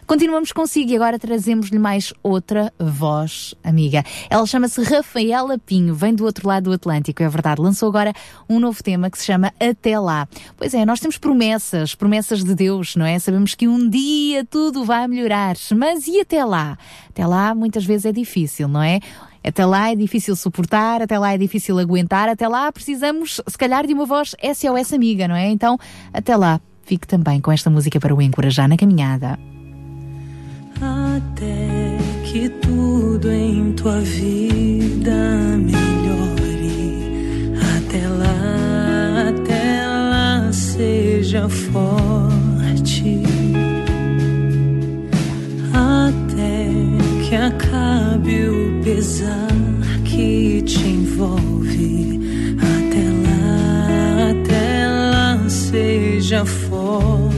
Continuamos consigo e agora trazemos-lhe mais outra voz amiga. Ela chama-se Rafaela Pinho, vem do outro lado do Atlântico, é verdade. Lançou agora um novo tema que se chama Até Lá. Pois é, nós temos promessas, promessas de Deus, não é? Sabemos que um dia tudo vai melhorar melhorar. Mas e até lá? Até lá muitas vezes é difícil, não é? Até lá é difícil suportar, até lá é difícil aguentar, até lá precisamos, se calhar, de uma voz SOS amiga, não é? Então, até lá, fique também com esta música para o encorajar na caminhada. Até que tudo em tua vida melhore, até lá, até lá seja forte. Que acabe o pesar que te envolve. Até lá, até lá, seja forte.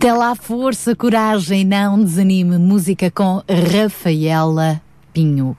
Até lá, força, coragem, não desanime. Música com Rafaela Pinho.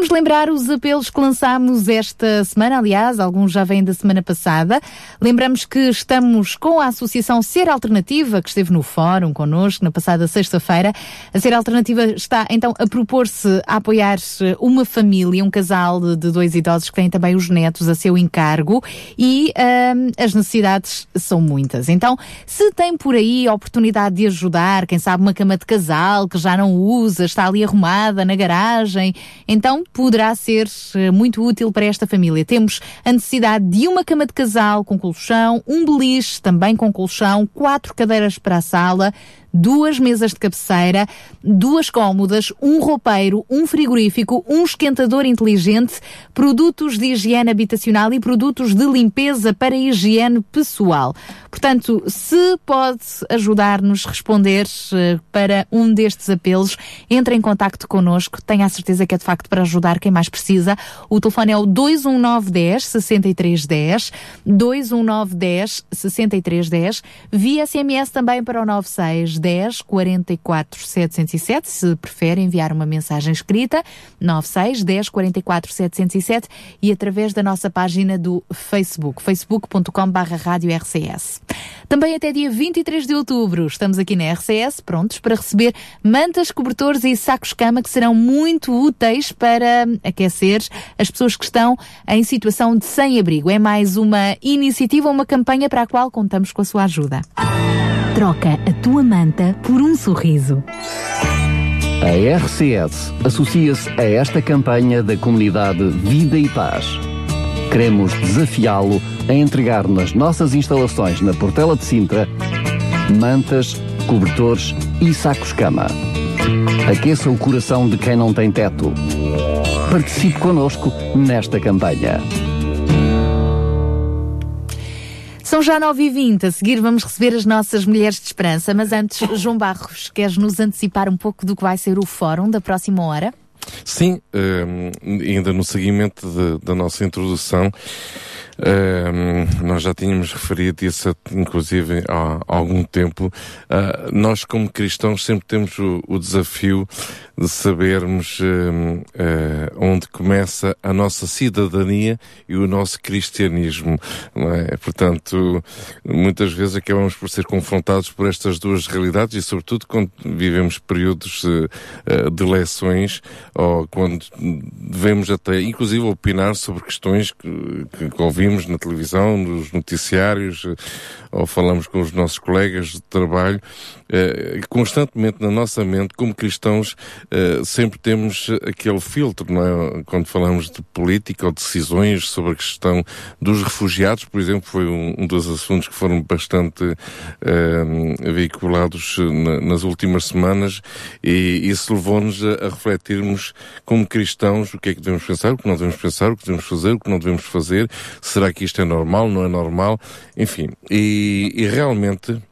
Queremos lembrar os apelos que lançámos esta semana, aliás, alguns já vêm da semana passada. Lembramos que estamos com a Associação Ser Alternativa, que esteve no fórum connosco na passada sexta-feira. A Ser Alternativa está então a propor-se a apoiar uma família, um casal de, dois idosos que têm também os netos a seu encargo e hum, as necessidades são muitas. Então, se tem por aí a oportunidade de ajudar, quem sabe uma cama de casal que já não usa, está ali arrumada na garagem, então poderá ser eh, muito útil para esta família. Temos a necessidade de uma cama de casal com colchão, um beliche também com colchão, quatro cadeiras para a sala, duas mesas de cabeceira, duas cómodas, um roupeiro, um frigorífico, um esquentador inteligente, produtos de higiene habitacional e produtos de limpeza para higiene pessoal. Portanto, se pode ajudar-nos a responder eh, para um destes apelos, entre em contacto connosco. Tenha a certeza que é de facto para ajudar quem mais precisa. O telefone é o 21910 6310, 21910 6310, via SMS também para o 96 10 44 707, se prefere enviar uma mensagem escrita, 96 10 44 707 e através da nossa página do Facebook, facebook.com barra rádio RCS. Também até dia 23 de outubro estamos aqui na RCS prontos para receber mantas, cobertores e sacos-cama que serão muito úteis para aquecer as pessoas que estão em situação de sem-abrigo. É mais uma iniciativa, uma campanha para a qual contamos com a sua ajuda. Troca a tua manta por um sorriso. A RCS associa-se a esta campanha da comunidade Vida e Paz. Queremos desafiá-lo a entregar nas nossas instalações na Portela de Sintra mantas, cobertores e sacos-cama. Aqueça o coração de quem não tem teto. Participe connosco nesta campanha. São já 9h20. A seguir vamos receber as nossas mulheres de esperança. Mas antes, João Barros, queres nos antecipar um pouco do que vai ser o fórum da próxima hora? Sim, um, ainda no seguimento de, da nossa introdução, um, nós já tínhamos referido isso, inclusive, há, algum tempo. Uh, nós, como cristãos, sempre temos o, o desafio de sabermos uh, onde começa a nossa cidadania e o nosso cristianismo. É? Portanto, muitas vezes acabamos por ser confrontados por estas duas realidades e, sobretudo, quando vivemos períodos uh, de eleições ou quando devemos até, inclusive, opinar sobre questões que, que ouvimos na televisão, nos noticiários, ou falamos com os nossos colegas de trabalho, eh, constantemente na nossa mente, como cristãos, eh, sempre temos aquele filtro, não é? Quando falamos de política ou decisões sobre a questão dos refugiados, por exemplo, foi um, um dos assuntos que foram bastante eh, veiculados na, nas últimas semanas e isso levou-nos a, a refletirmos como cristãos o que é que devemos pensar, o que não devemos pensar, o que devemos fazer, o que não devemos fazer, será que isto é normal, não é normal, enfim. E, e realmente,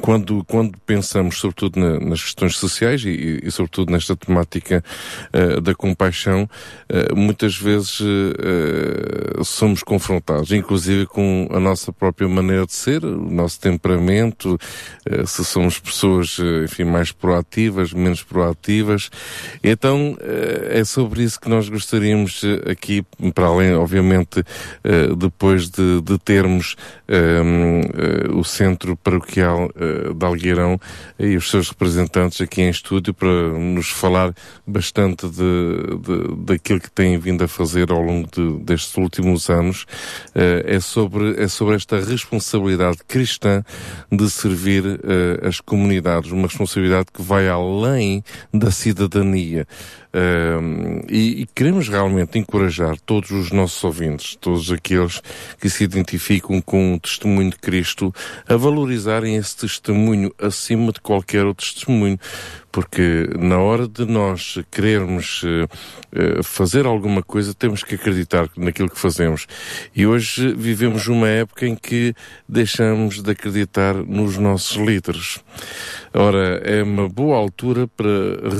quando, quando pensamos sobretudo na, nas questões sociais e, e, sobretudo nesta temática uh, da compaixão, uh, muitas vezes uh, somos confrontados, inclusive com a nossa própria maneira de ser, o nosso temperamento, se somos pessoas, enfim, mais proativas, menos proativas. Então, é sobre isso que nós gostaríamos aqui, para além, obviamente, depois de, de termos o centro paroquial de Algueirão e os seus representantes aqui em estúdio para nos falar bastante de, de, daquilo que têm vindo a fazer ao longo de, destes últimos anos. Uh, é, sobre, é sobre esta responsabilidade cristã de servir uh, as comunidades, uma responsabilidade que vai além da cidadania. E, e, queremos realmente encorajar todos os nossos ouvintes, todos aqueles que se identificam com o testemunho de Cristo, a valorizarem esse testemunho acima de qualquer outro testemunho porque na hora de nós querermos uh, fazer alguma coisa, temos que acreditar naquilo que fazemos. E hoje vivemos uma época em que deixamos de acreditar nos nossos líderes. Ora, é uma boa altura para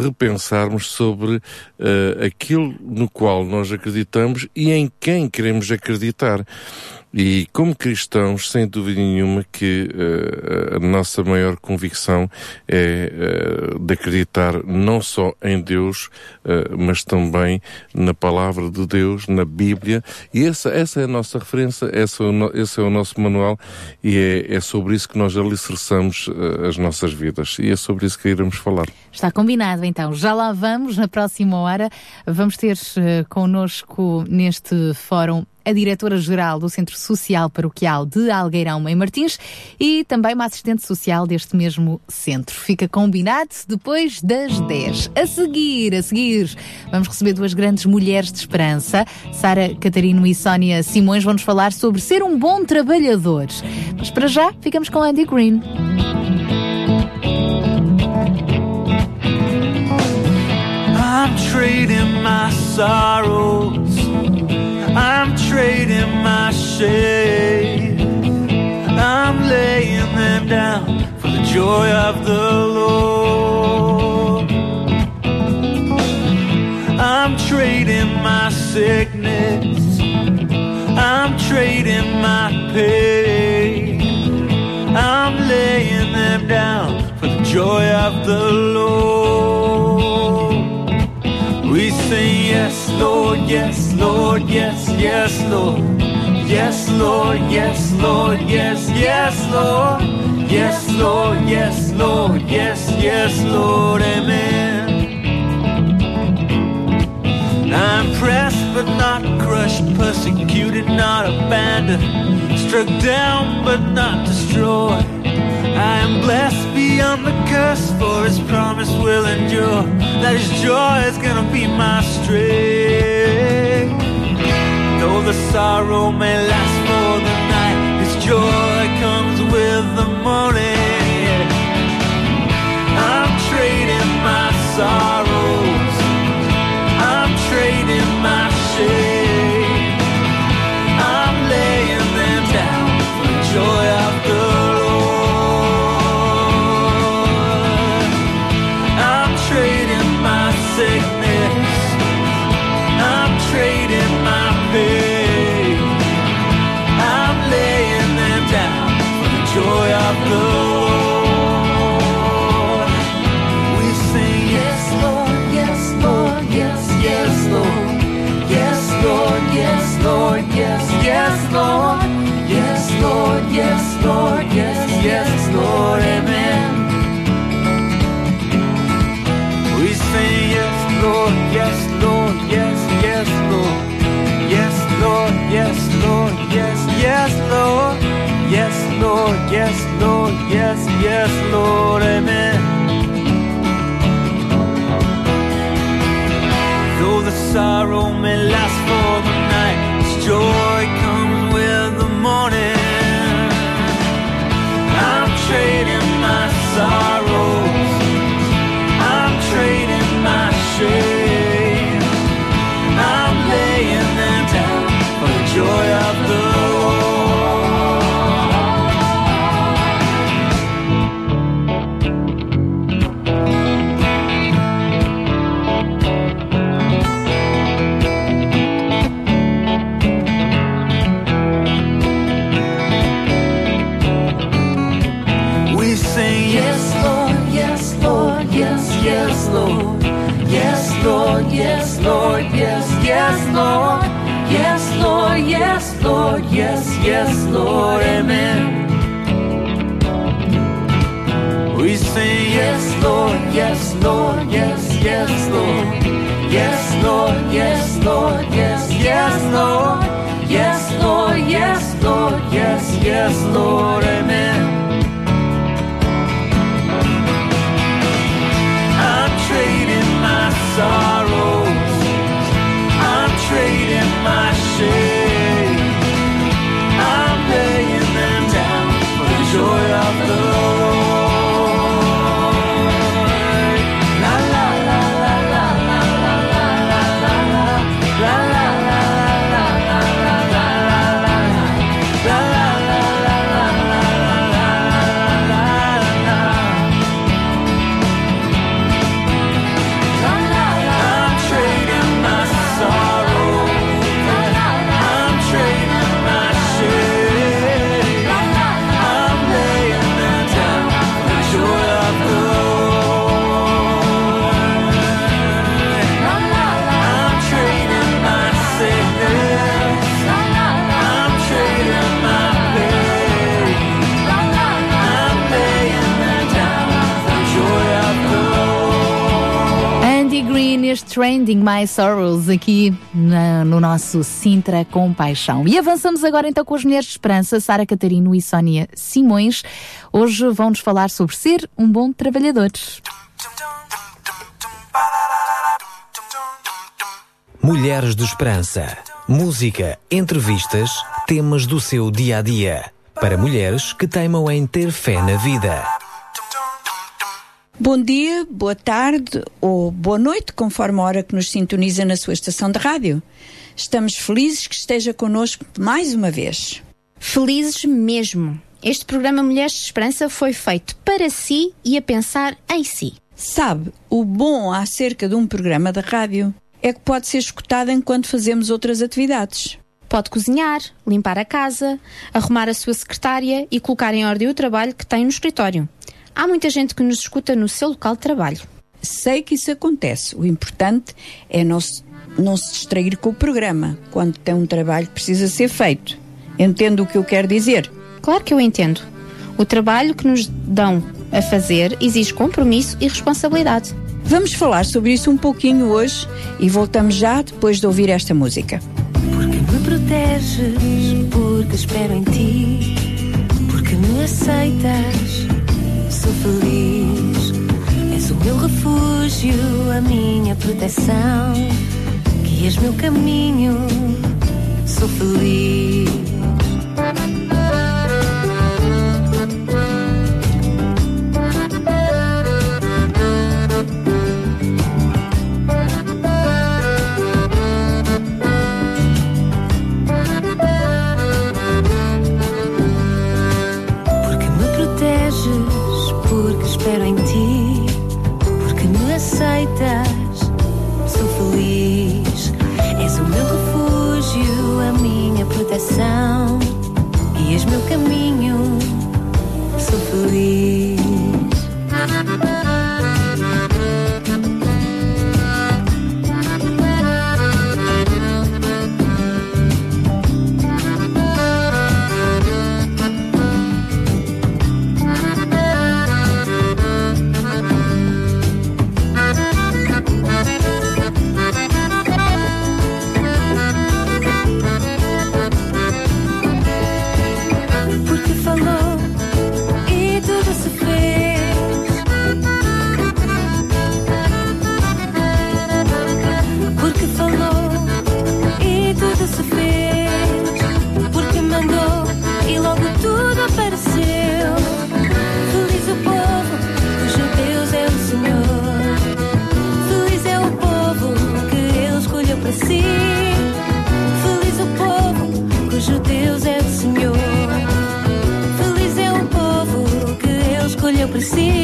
repensarmos sobre uh, aquilo no qual nós acreditamos e em quem queremos acreditar. E como cristãos, sem dúvida nenhuma que uh, a nossa maior convicção é uh, de acreditar não só em Deus, uh, mas também na palavra de Deus, na Bíblia. E essa, essa é a nossa referência, esse é o, no, esse é o nosso manual e é, é sobre isso que nós alicerçamos as nossas vidas. E é sobre isso que iremos falar. Está combinado, então. Já lá vamos, na próxima hora. Vamos ter uh, connosco neste fórum a diretora-geral do Centro Social Paroquial de Algueirão em Martins e também uma assistente social deste mesmo centro. Fica combinado depois das 10. A seguir, a seguir, vamos receber duas grandes mulheres de esperança. Sara Catarino e Sónia Simões vão nos falar sobre ser um bom trabalhador. Mas para já, ficamos com Andy Green. I'm trading my sorrows. I'm trading my shame. I'm laying them down for the joy of the Lord. I'm trading my sickness. I'm trading my pain. I'm laying them down for the joy of the Lord. Lord, yes, Lord, yes, yes, Lord. Yes, Lord, yes, Lord, yes, yes, Lord. Yes, Lord, yes, Lord, yes, yes, Lord, amen. I'm pressed but not crushed, persecuted, not abandoned, struck down but not destroyed. I am blessed beyond the curse, for his promise will endure. That his joy is gonna be my strength. Though the sorrow may last for the night, his joy comes with the morning. I'm trading my sorrows, Lord, yes, yes, Lord, Amen. We sing yes, Lord, yes, Lord, yes, yes, Lord, yes, Lord, yes, Lord, yes, yes, Lord, yes, Lord, yes, Lord, yes, yes, Lord, Amen. Though the sorrow may last for the sorry. Yes, yes, Lord, Amen. We sing yes, Lord, yes, Lord, yes, yes, Lord, yes, Lord, yes, Lord, yes, yes, Lord, yes, Lord, yes, Lord, yes, yes, Lord, Amen. I'm trading my sorrows. Trending My Sorrows aqui na- no nosso Sintra com Paixão. E avançamos agora então com as mulheres de esperança, Sara Catarino e Sónia Simões. Hoje vão-nos falar sobre ser um bom trabalhador. Mulheres de Esperança. Música, entrevistas, temas do seu dia a dia. Para mulheres que teimam em ter fé na vida. Bom dia, boa tarde ou boa noite, conforme a hora que nos sintoniza na sua estação de rádio. Estamos felizes que esteja connosco mais uma vez. Felizes mesmo. Este programa Mulheres de Esperança foi feito para si e a pensar em si. Sabe, o bom acerca de um programa de rádio é que pode ser escutado enquanto fazemos outras atividades. Pode cozinhar, limpar a casa, arrumar a sua secretária e colocar em ordem o trabalho que tem no escritório. Há muita gente que nos escuta no seu local de trabalho. Sei que isso acontece. O importante é não se, não se distrair com o programa quando tem um trabalho que precisa ser feito. Entendo o que eu quero dizer? Claro que eu entendo. O trabalho que nos dão a fazer exige compromisso e responsabilidade. Vamos falar sobre isso um pouquinho hoje e voltamos já depois de ouvir esta música. Me proteges porque espero em ti, porque me aceitas, sou feliz. És o meu refúgio, a minha proteção, guias meu caminho, sou feliz. Proteção, guias meu caminho, sou feliz. see.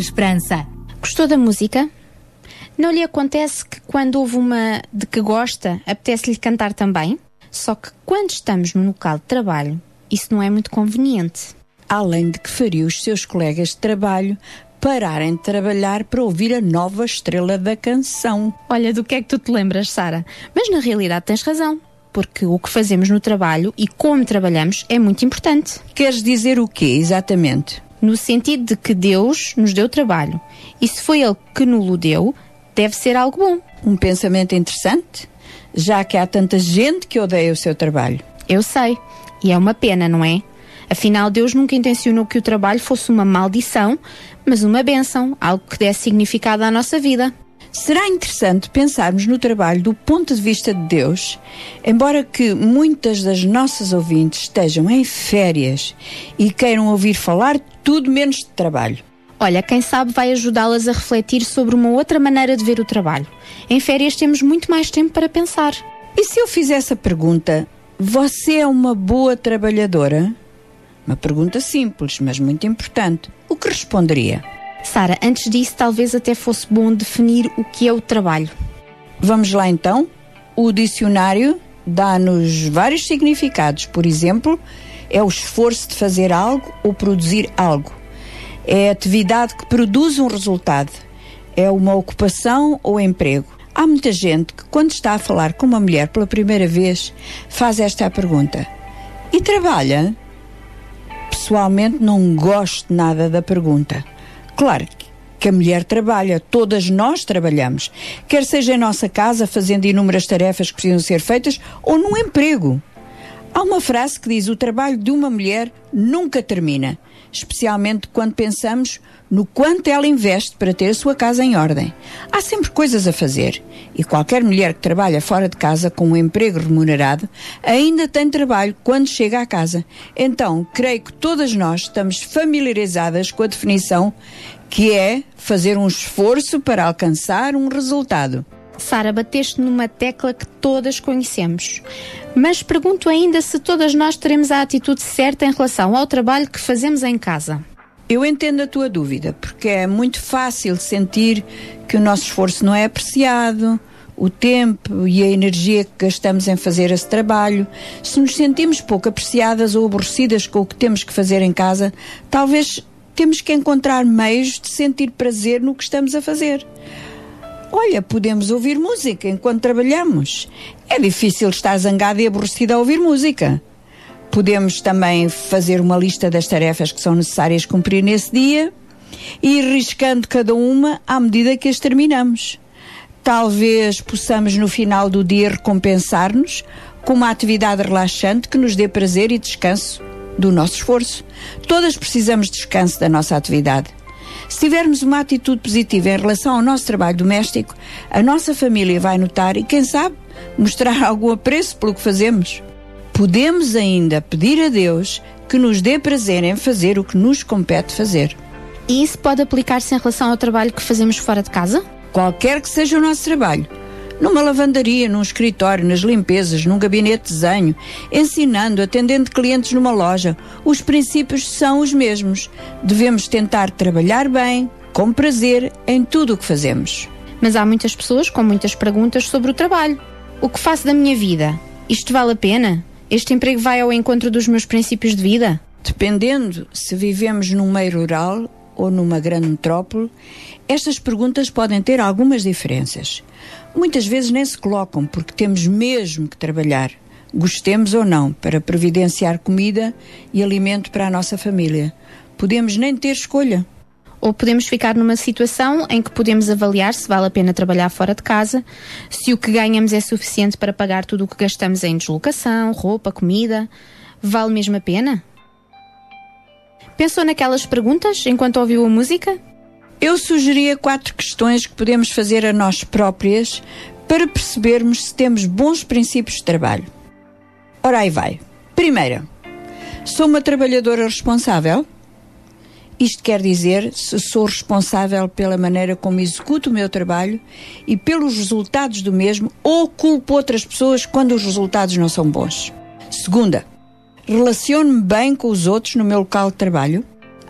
De Esperança. Gostou da música? Não lhe acontece que quando houve uma de que gosta, apetece-lhe cantar também? Só que quando estamos no local de trabalho, isso não é muito conveniente. além de que faria os seus colegas de trabalho pararem de trabalhar para ouvir a nova estrela da canção. Olha, do que é que tu te lembras, Sara? Mas na realidade tens razão. Porque o que fazemos no trabalho e como trabalhamos é muito importante. Queres dizer o quê, exatamente? No sentido de que Deus nos deu trabalho. E se foi Ele que nos o deu, deve ser algo bom. Um pensamento interessante, já que há tanta gente que odeia o seu trabalho. Eu sei. E é uma pena, não é? Afinal, Deus nunca intencionou que o trabalho fosse uma maldição, mas uma bênção, algo que desse significado à nossa vida. Será interessante pensarmos no trabalho do ponto de vista de Deus, embora que muitas das nossas ouvintes estejam em férias e queiram ouvir falar tudo menos de trabalho. Olha, quem sabe vai ajudá-las a refletir sobre uma outra maneira de ver o trabalho. Em férias temos muito mais tempo para pensar. E se eu fizesse a pergunta: Você é uma boa trabalhadora? Uma pergunta simples, mas muito importante. O que responderia? Sara, antes disso, talvez até fosse bom definir o que é o trabalho. Vamos lá então. O dicionário dá-nos vários significados. Por exemplo, é o esforço de fazer algo ou produzir algo. É a atividade que produz um resultado. É uma ocupação ou emprego. Há muita gente que, quando está a falar com uma mulher pela primeira vez, faz esta pergunta: E trabalha? Pessoalmente, não gosto nada da pergunta. Claro que a mulher trabalha, todas nós trabalhamos, quer seja em nossa casa, fazendo inúmeras tarefas que precisam ser feitas, ou num emprego. Há uma frase que diz: o trabalho de uma mulher nunca termina, especialmente quando pensamos no quanto ela investe para ter a sua casa em ordem. Há sempre coisas a fazer e qualquer mulher que trabalha fora de casa com um emprego remunerado ainda tem trabalho quando chega à casa. Então, creio que todas nós estamos familiarizadas com a definição que é fazer um esforço para alcançar um resultado. Sara, bateste numa tecla que todas conhecemos. Mas pergunto ainda se todas nós teremos a atitude certa em relação ao trabalho que fazemos em casa. Eu entendo a tua dúvida, porque é muito fácil sentir que o nosso esforço não é apreciado, o tempo e a energia que gastamos em fazer esse trabalho. Se nos sentimos pouco apreciadas ou aborrecidas com o que temos que fazer em casa, talvez temos que encontrar meios de sentir prazer no que estamos a fazer. Olha, podemos ouvir música enquanto trabalhamos. É difícil estar zangada e aborrecida a ouvir música. Podemos também fazer uma lista das tarefas que são necessárias cumprir nesse dia e ir riscando cada uma à medida que as terminamos. Talvez possamos no final do dia recompensar-nos com uma atividade relaxante que nos dê prazer e descanso do nosso esforço. Todas precisamos de descanso da nossa atividade. Se tivermos uma atitude positiva em relação ao nosso trabalho doméstico, a nossa família vai notar e, quem sabe, mostrar algum apreço pelo que fazemos. Podemos ainda pedir a Deus que nos dê prazer em fazer o que nos compete fazer. E isso pode aplicar-se em relação ao trabalho que fazemos fora de casa? Qualquer que seja o nosso trabalho. Numa lavandaria, num escritório, nas limpezas, num gabinete de desenho, ensinando, atendendo clientes numa loja, os princípios são os mesmos. Devemos tentar trabalhar bem, com prazer, em tudo o que fazemos. Mas há muitas pessoas com muitas perguntas sobre o trabalho. O que faço da minha vida? Isto vale a pena? Este emprego vai ao encontro dos meus princípios de vida? Dependendo se vivemos num meio rural ou numa grande metrópole, estas perguntas podem ter algumas diferenças. Muitas vezes nem se colocam porque temos mesmo que trabalhar, gostemos ou não, para providenciar comida e alimento para a nossa família. Podemos nem ter escolha. Ou podemos ficar numa situação em que podemos avaliar se vale a pena trabalhar fora de casa, se o que ganhamos é suficiente para pagar tudo o que gastamos em deslocação, roupa, comida. Vale mesmo a pena? Pensou naquelas perguntas enquanto ouviu a música? Eu sugeria quatro questões que podemos fazer a nós próprias para percebermos se temos bons princípios de trabalho. Ora aí vai. Primeira, sou uma trabalhadora responsável? Isto quer dizer se sou responsável pela maneira como executo o meu trabalho e pelos resultados do mesmo ou culpo outras pessoas quando os resultados não são bons. Segunda, relaciono-me bem com os outros no meu local de trabalho?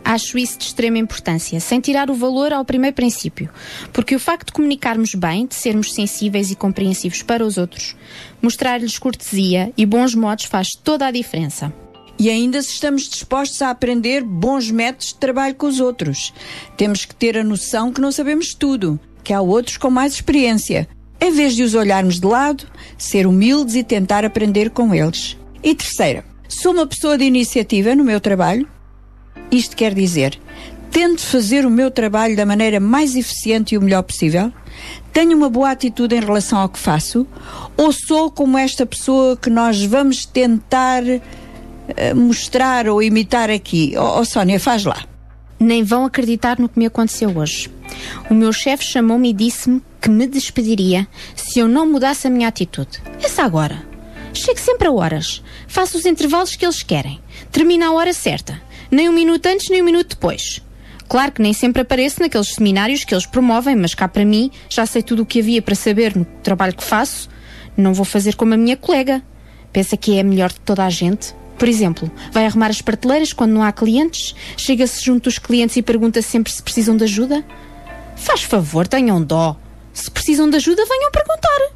Acho isso de extrema importância, sem tirar o valor ao primeiro princípio, porque o facto de comunicarmos bem, de sermos sensíveis e compreensivos para os outros, mostrar-lhes cortesia e bons modos faz toda a diferença. E ainda se estamos dispostos a aprender bons métodos de trabalho com os outros. Temos que ter a noção que não sabemos tudo, que há outros com mais experiência. Em vez de os olharmos de lado, ser humildes e tentar aprender com eles. E terceira, sou uma pessoa de iniciativa no meu trabalho? Isto quer dizer, tento fazer o meu trabalho da maneira mais eficiente e o melhor possível? Tenho uma boa atitude em relação ao que faço? Ou sou como esta pessoa que nós vamos tentar eh, mostrar ou imitar aqui? Ó oh, Sónia, faz lá. Nem vão acreditar no que me aconteceu hoje. O meu chefe chamou-me e disse-me que me despediria se eu não mudasse a minha atitude. Essa agora. Chego sempre a horas. Faço os intervalos que eles querem. Termino a hora certa. Nem um minuto antes, nem um minuto depois. Claro que nem sempre apareço naqueles seminários que eles promovem, mas cá para mim já sei tudo o que havia para saber no trabalho que faço. Não vou fazer como a minha colega. Pensa que é a melhor de toda a gente. Por exemplo, vai arrumar as prateleiras quando não há clientes? Chega-se junto dos clientes e pergunta sempre se precisam de ajuda? Faz favor, tenham dó. Se precisam de ajuda, venham perguntar.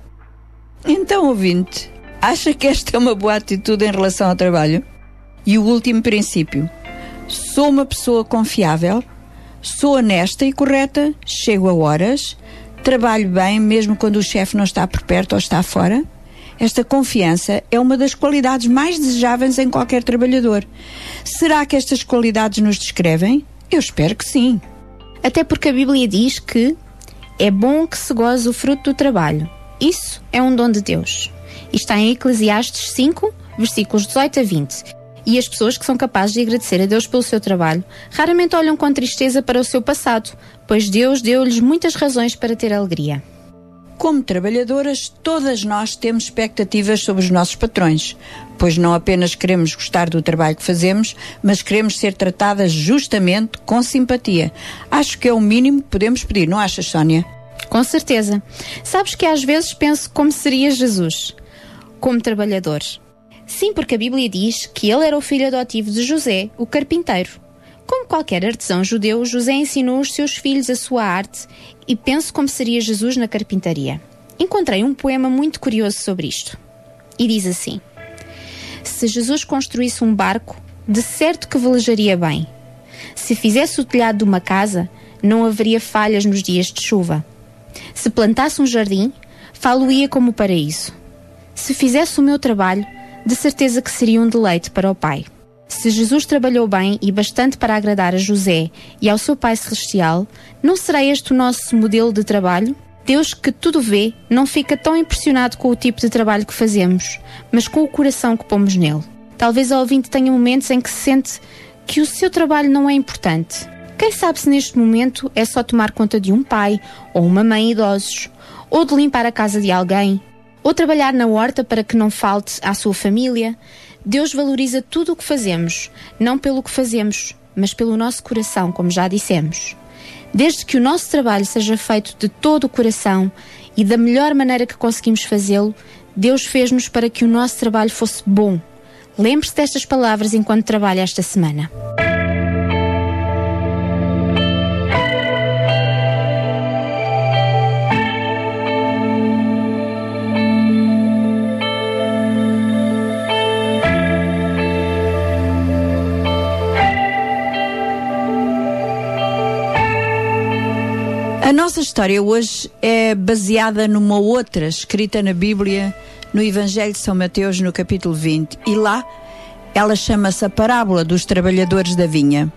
Então, ouvinte, acha que esta é uma boa atitude em relação ao trabalho? E o último princípio: sou uma pessoa confiável, sou honesta e correta, chego a horas, trabalho bem mesmo quando o chefe não está por perto ou está fora? Esta confiança é uma das qualidades mais desejáveis em qualquer trabalhador. Será que estas qualidades nos descrevem? Eu espero que sim. Até porque a Bíblia diz que é bom que se goze o fruto do trabalho. Isso é um dom de Deus. Está em Eclesiastes 5, versículos 18 a 20. E as pessoas que são capazes de agradecer a Deus pelo seu trabalho raramente olham com tristeza para o seu passado, pois Deus deu-lhes muitas razões para ter alegria. Como trabalhadoras, todas nós temos expectativas sobre os nossos patrões, pois não apenas queremos gostar do trabalho que fazemos, mas queremos ser tratadas justamente com simpatia. Acho que é o mínimo que podemos pedir, não achas, Sónia? Com certeza. Sabes que às vezes penso como seria Jesus, como trabalhador. Sim, porque a Bíblia diz que ele era o filho adotivo de José, o carpinteiro. Como qualquer artesão judeu, José ensinou os seus filhos a sua arte e penso como seria Jesus na carpintaria. Encontrei um poema muito curioso sobre isto. E diz assim: Se Jesus construísse um barco, de certo que velejaria bem. Se fizesse o telhado de uma casa, não haveria falhas nos dias de chuva. Se plantasse um jardim, falo-ia como o paraíso. Se fizesse o meu trabalho, de certeza que seria um deleite para o Pai. Se Jesus trabalhou bem e bastante para agradar a José e ao seu Pai Celestial, não será este o nosso modelo de trabalho? Deus, que tudo vê, não fica tão impressionado com o tipo de trabalho que fazemos, mas com o coração que pomos nele. Talvez a ouvinte tenha momentos em que se sente que o seu trabalho não é importante. Quem sabe se neste momento é só tomar conta de um pai ou uma mãe idosos, ou de limpar a casa de alguém, ou trabalhar na horta para que não falte à sua família. Deus valoriza tudo o que fazemos, não pelo que fazemos, mas pelo nosso coração, como já dissemos. Desde que o nosso trabalho seja feito de todo o coração e da melhor maneira que conseguimos fazê-lo, Deus fez-nos para que o nosso trabalho fosse bom. Lembre-se destas palavras enquanto trabalha esta semana. A nossa história hoje é baseada numa outra escrita na Bíblia, no Evangelho de São Mateus, no capítulo 20. E lá ela chama-se a parábola dos trabalhadores da vinha.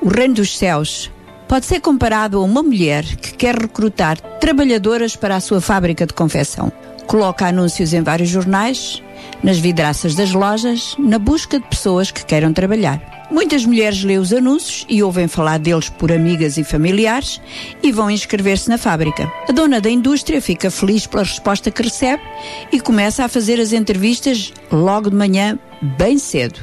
O reino dos céus pode ser comparado a uma mulher que quer recrutar trabalhadoras para a sua fábrica de confecção. Coloca anúncios em vários jornais, nas vidraças das lojas, na busca de pessoas que queiram trabalhar. Muitas mulheres lêem os anúncios e ouvem falar deles por amigas e familiares e vão inscrever-se na fábrica. A dona da indústria fica feliz pela resposta que recebe e começa a fazer as entrevistas logo de manhã, bem cedo.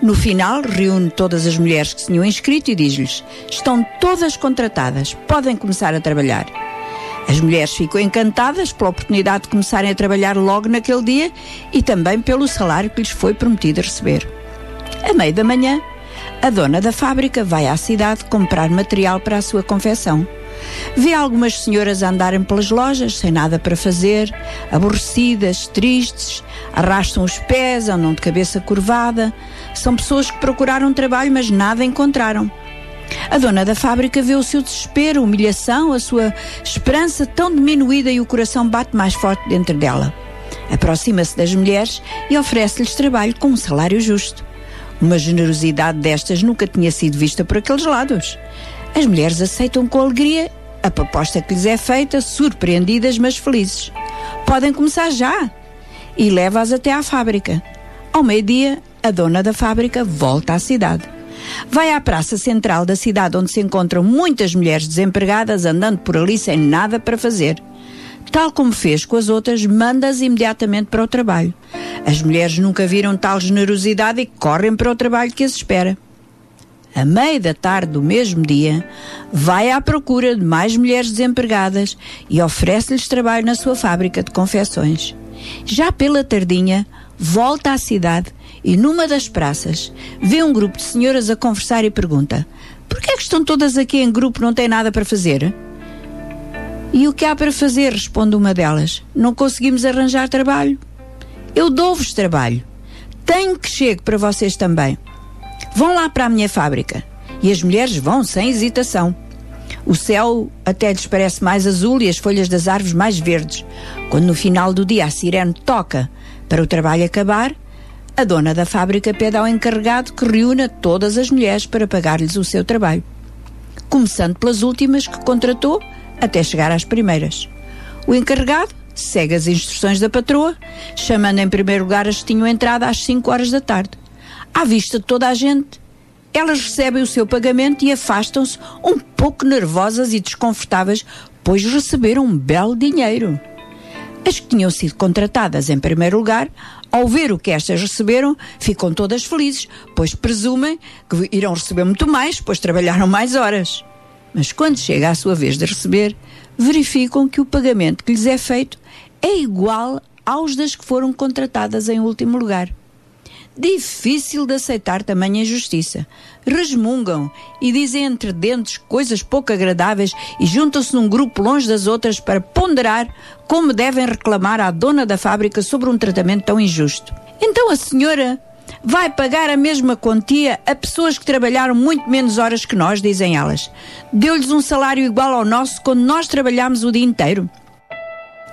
No final, reúne todas as mulheres que se tinham inscrito e diz-lhes: estão todas contratadas, podem começar a trabalhar. As mulheres ficam encantadas pela oportunidade de começarem a trabalhar logo naquele dia e também pelo salário que lhes foi prometido receber. A meio da manhã, A dona da fábrica vai à cidade comprar material para a sua confecção. Vê algumas senhoras andarem pelas lojas sem nada para fazer, aborrecidas, tristes, arrastam os pés, andam de cabeça curvada. São pessoas que procuraram trabalho, mas nada encontraram. A dona da fábrica vê o seu desespero, humilhação, a sua esperança tão diminuída e o coração bate mais forte dentro dela. Aproxima-se das mulheres e oferece-lhes trabalho com um salário justo. Uma generosidade destas nunca tinha sido vista por aqueles lados. As mulheres aceitam com alegria a proposta que lhes é feita, surpreendidas, mas felizes. Podem começar já e leva-as até à fábrica. Ao meio-dia, a dona da fábrica volta à cidade. Vai à praça central da cidade, onde se encontram muitas mulheres desempregadas andando por ali sem nada para fazer. Tal como fez com as outras, manda-as imediatamente para o trabalho. As mulheres nunca viram tal generosidade e correm para o trabalho que as espera. A meio da tarde do mesmo dia, vai à procura de mais mulheres desempregadas e oferece-lhes trabalho na sua fábrica de confecções. Já pela tardinha, volta à cidade e numa das praças vê um grupo de senhoras a conversar e pergunta: Por que é que estão todas aqui em grupo não têm nada para fazer? E o que há para fazer? responde uma delas. Não conseguimos arranjar trabalho. Eu dou-vos trabalho. Tenho que chegue para vocês também. Vão lá para a minha fábrica. E as mulheres vão sem hesitação. O céu até lhes parece mais azul e as folhas das árvores mais verdes. Quando no final do dia a sirene toca para o trabalho acabar, a dona da fábrica pede ao encarregado que reúna todas as mulheres para pagar-lhes o seu trabalho. Começando pelas últimas que contratou até chegar às primeiras. O encarregado segue as instruções da patroa, chamando em primeiro lugar as que tinham entrado às 5 horas da tarde. À vista de toda a gente, elas recebem o seu pagamento e afastam-se um pouco nervosas e desconfortáveis, pois receberam um belo dinheiro. As que tinham sido contratadas em primeiro lugar, ao ver o que estas receberam, ficam todas felizes, pois presumem que irão receber muito mais, pois trabalharam mais horas. Mas quando chega a sua vez de receber, verificam que o pagamento que lhes é feito é igual aos das que foram contratadas em último lugar. Difícil de aceitar tamanha injustiça. Resmungam e dizem entre dentes coisas pouco agradáveis e juntam-se num grupo longe das outras para ponderar como devem reclamar à dona da fábrica sobre um tratamento tão injusto. Então a senhora vai pagar a mesma quantia a pessoas que trabalharam muito menos horas que nós, dizem elas. Deu-lhes um salário igual ao nosso quando nós trabalhámos o dia inteiro.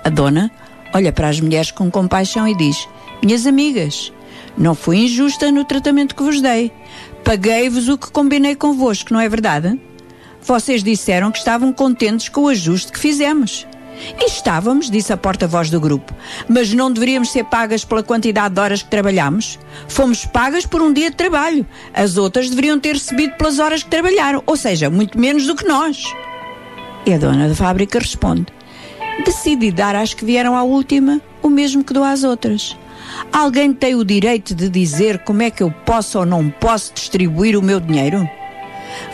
A dona olha para as mulheres com compaixão e diz: Minhas amigas, não fui injusta no tratamento que vos dei. Paguei-vos o que combinei convosco, não é verdade? Vocês disseram que estavam contentes com o ajuste que fizemos. Estávamos, disse a porta-voz do grupo. Mas não deveríamos ser pagas pela quantidade de horas que trabalhamos? Fomos pagas por um dia de trabalho. As outras deveriam ter recebido pelas horas que trabalharam, ou seja, muito menos do que nós. E a dona da fábrica responde: Decidi dar às que vieram à última o mesmo que dou às outras. Alguém tem o direito de dizer como é que eu posso ou não posso distribuir o meu dinheiro?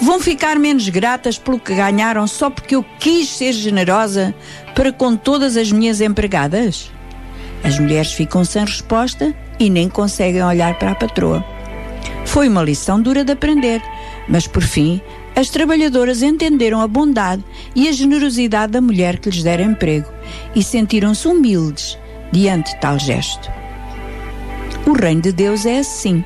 Vão ficar menos gratas pelo que ganharam só porque eu quis ser generosa para com todas as minhas empregadas? As mulheres ficam sem resposta e nem conseguem olhar para a patroa. Foi uma lição dura de aprender, mas por fim as trabalhadoras entenderam a bondade e a generosidade da mulher que lhes dera emprego e sentiram-se humildes diante de tal gesto. O reino de Deus é assim.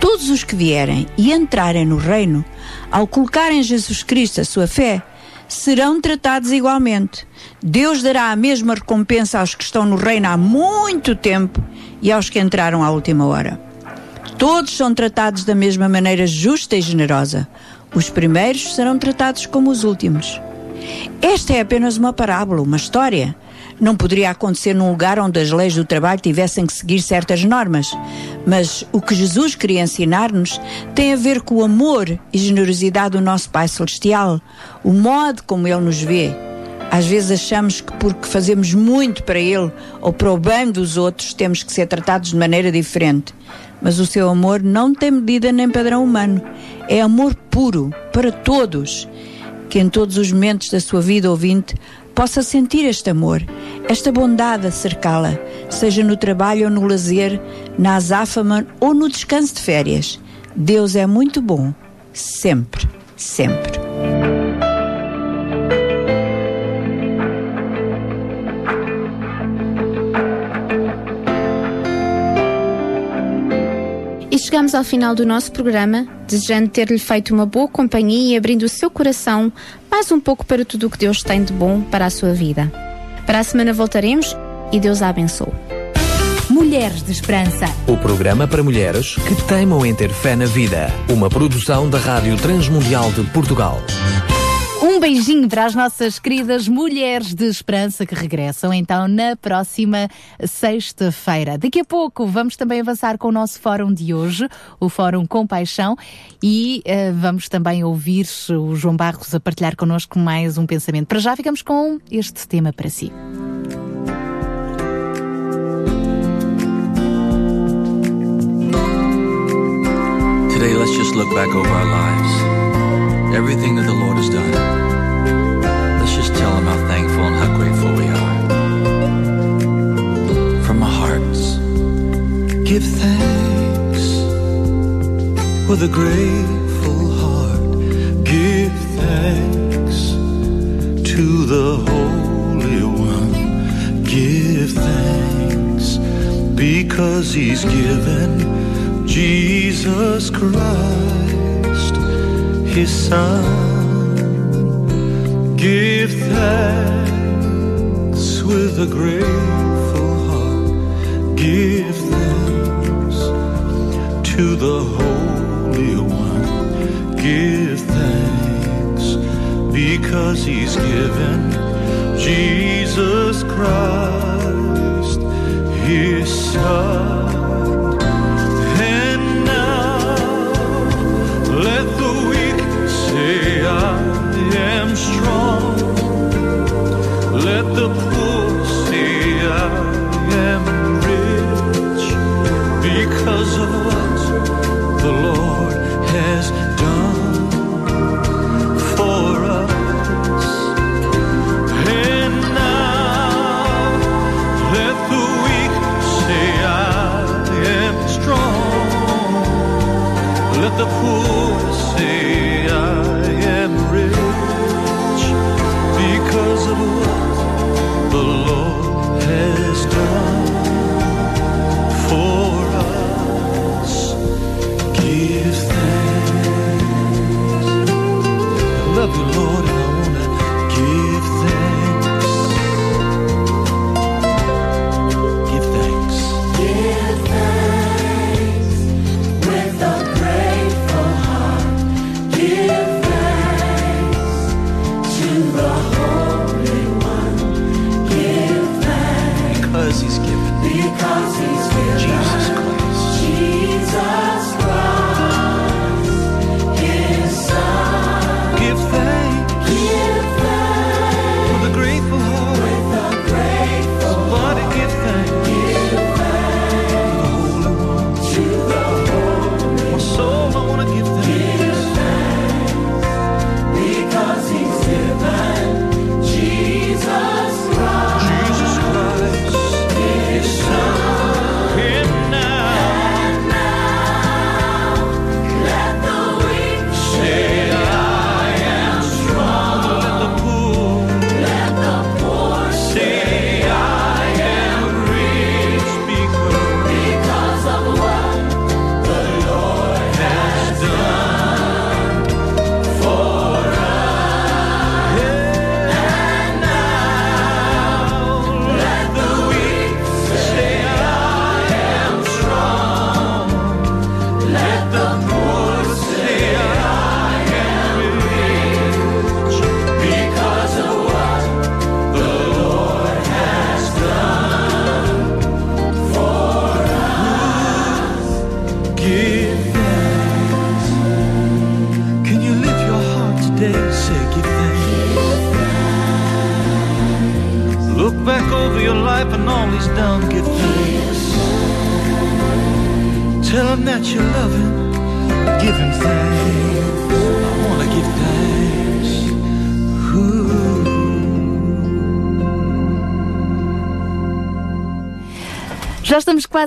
Todos os que vierem e entrarem no reino, ao colocarem em Jesus Cristo a sua fé, serão tratados igualmente. Deus dará a mesma recompensa aos que estão no reino há muito tempo e aos que entraram à última hora. Todos são tratados da mesma maneira justa e generosa. Os primeiros serão tratados como os últimos. Esta é apenas uma parábola, uma história. Não poderia acontecer num lugar onde as leis do trabalho tivessem que seguir certas normas. Mas o que Jesus queria ensinar-nos tem a ver com o amor e generosidade do nosso Pai Celestial, o modo como Ele nos vê. Às vezes achamos que porque fazemos muito para Ele ou para o bem dos outros temos que ser tratados de maneira diferente. Mas o seu amor não tem medida nem padrão humano. É amor puro para todos. Que em todos os momentos da sua vida ouvinte possa sentir este amor, esta bondade cercá-la, seja no trabalho ou no lazer, na azáfama ou no descanso de férias. Deus é muito bom, sempre, sempre. Chegamos ao final do nosso programa, desejando ter-lhe feito uma boa companhia e abrindo o seu coração mais um pouco para tudo o que Deus tem de bom para a sua vida. Para a semana voltaremos e Deus a abençoe. Mulheres de Esperança. O programa para mulheres que teimam em ter fé na vida. Uma produção da Rádio Transmundial de Portugal. Um beijinho para as nossas queridas mulheres de esperança que regressam então na próxima sexta-feira. Daqui a pouco vamos também avançar com o nosso fórum de hoje, o Fórum Compaixão, e eh, vamos também ouvir o João Barros a partilhar connosco mais um pensamento. Para já ficamos com este tema para si. Today, let's just look back over our lives. Everything that the Lord has done. Tell Him how thankful and how grateful we are. From our hearts, Give thanks with a grateful heart. Give thanks to the Holy One. Give thanks because He's given Jesus Christ, His Son. Give thanks with a grateful heart. Give thanks to the Holy One. Give thanks because He's given Jesus Christ, His Son. Strong. Let the poor say, I am rich because of what the Lord has done for us. And now let the weak say, I am strong. Let the poor Lord,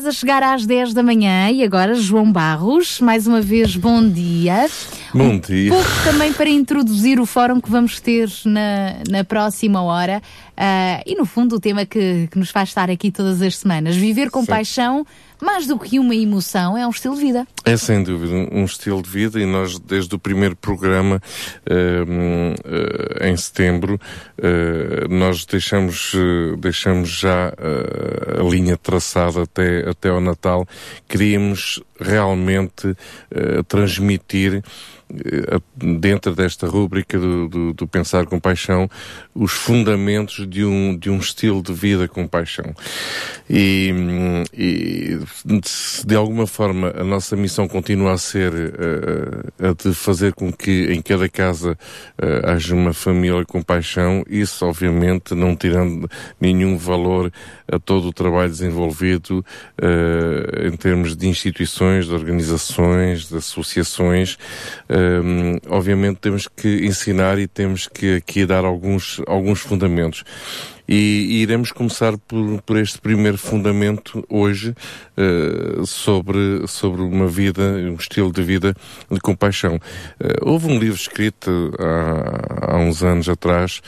quase a chegar às 10 da manhã e agora João Barros, mais uma vez bom dia. Bom dia. Pouco também para introduzir o fórum que vamos ter na, na próxima hora ah, e no fundo o tema que, que nos faz estar aqui todas as semanas. Viver com Sim. paixão, mais do que uma emoção, é um estilo de vida. É sem dúvida um estilo de vida e nós desde o primeiro programa hum, eh, em setembro nós deixamos deixamos já a linha traçada até até ao Natal queríamos realmente transmitir dentro desta rúbrica do, do, do pensar com paixão os fundamentos de um de um estilo de vida com paixão e, e se de alguma forma a nossa missão continua a ser eh, a de fazer com que em cada casa eh, haja uma família com paixão, isso obviamente não tirando nenhum valor a todo o trabalho desenvolvido eh, em termos de instituições, de organizações, de associações. Hum, obviamente temos que ensinar e temos que aqui dar alguns, alguns fundamentos. E, e iremos começar por, por este primeiro fundamento hoje eh, sobre, sobre uma vida, um estilo de vida de compaixão. Eh, houve um livro escrito há, há uns anos atrás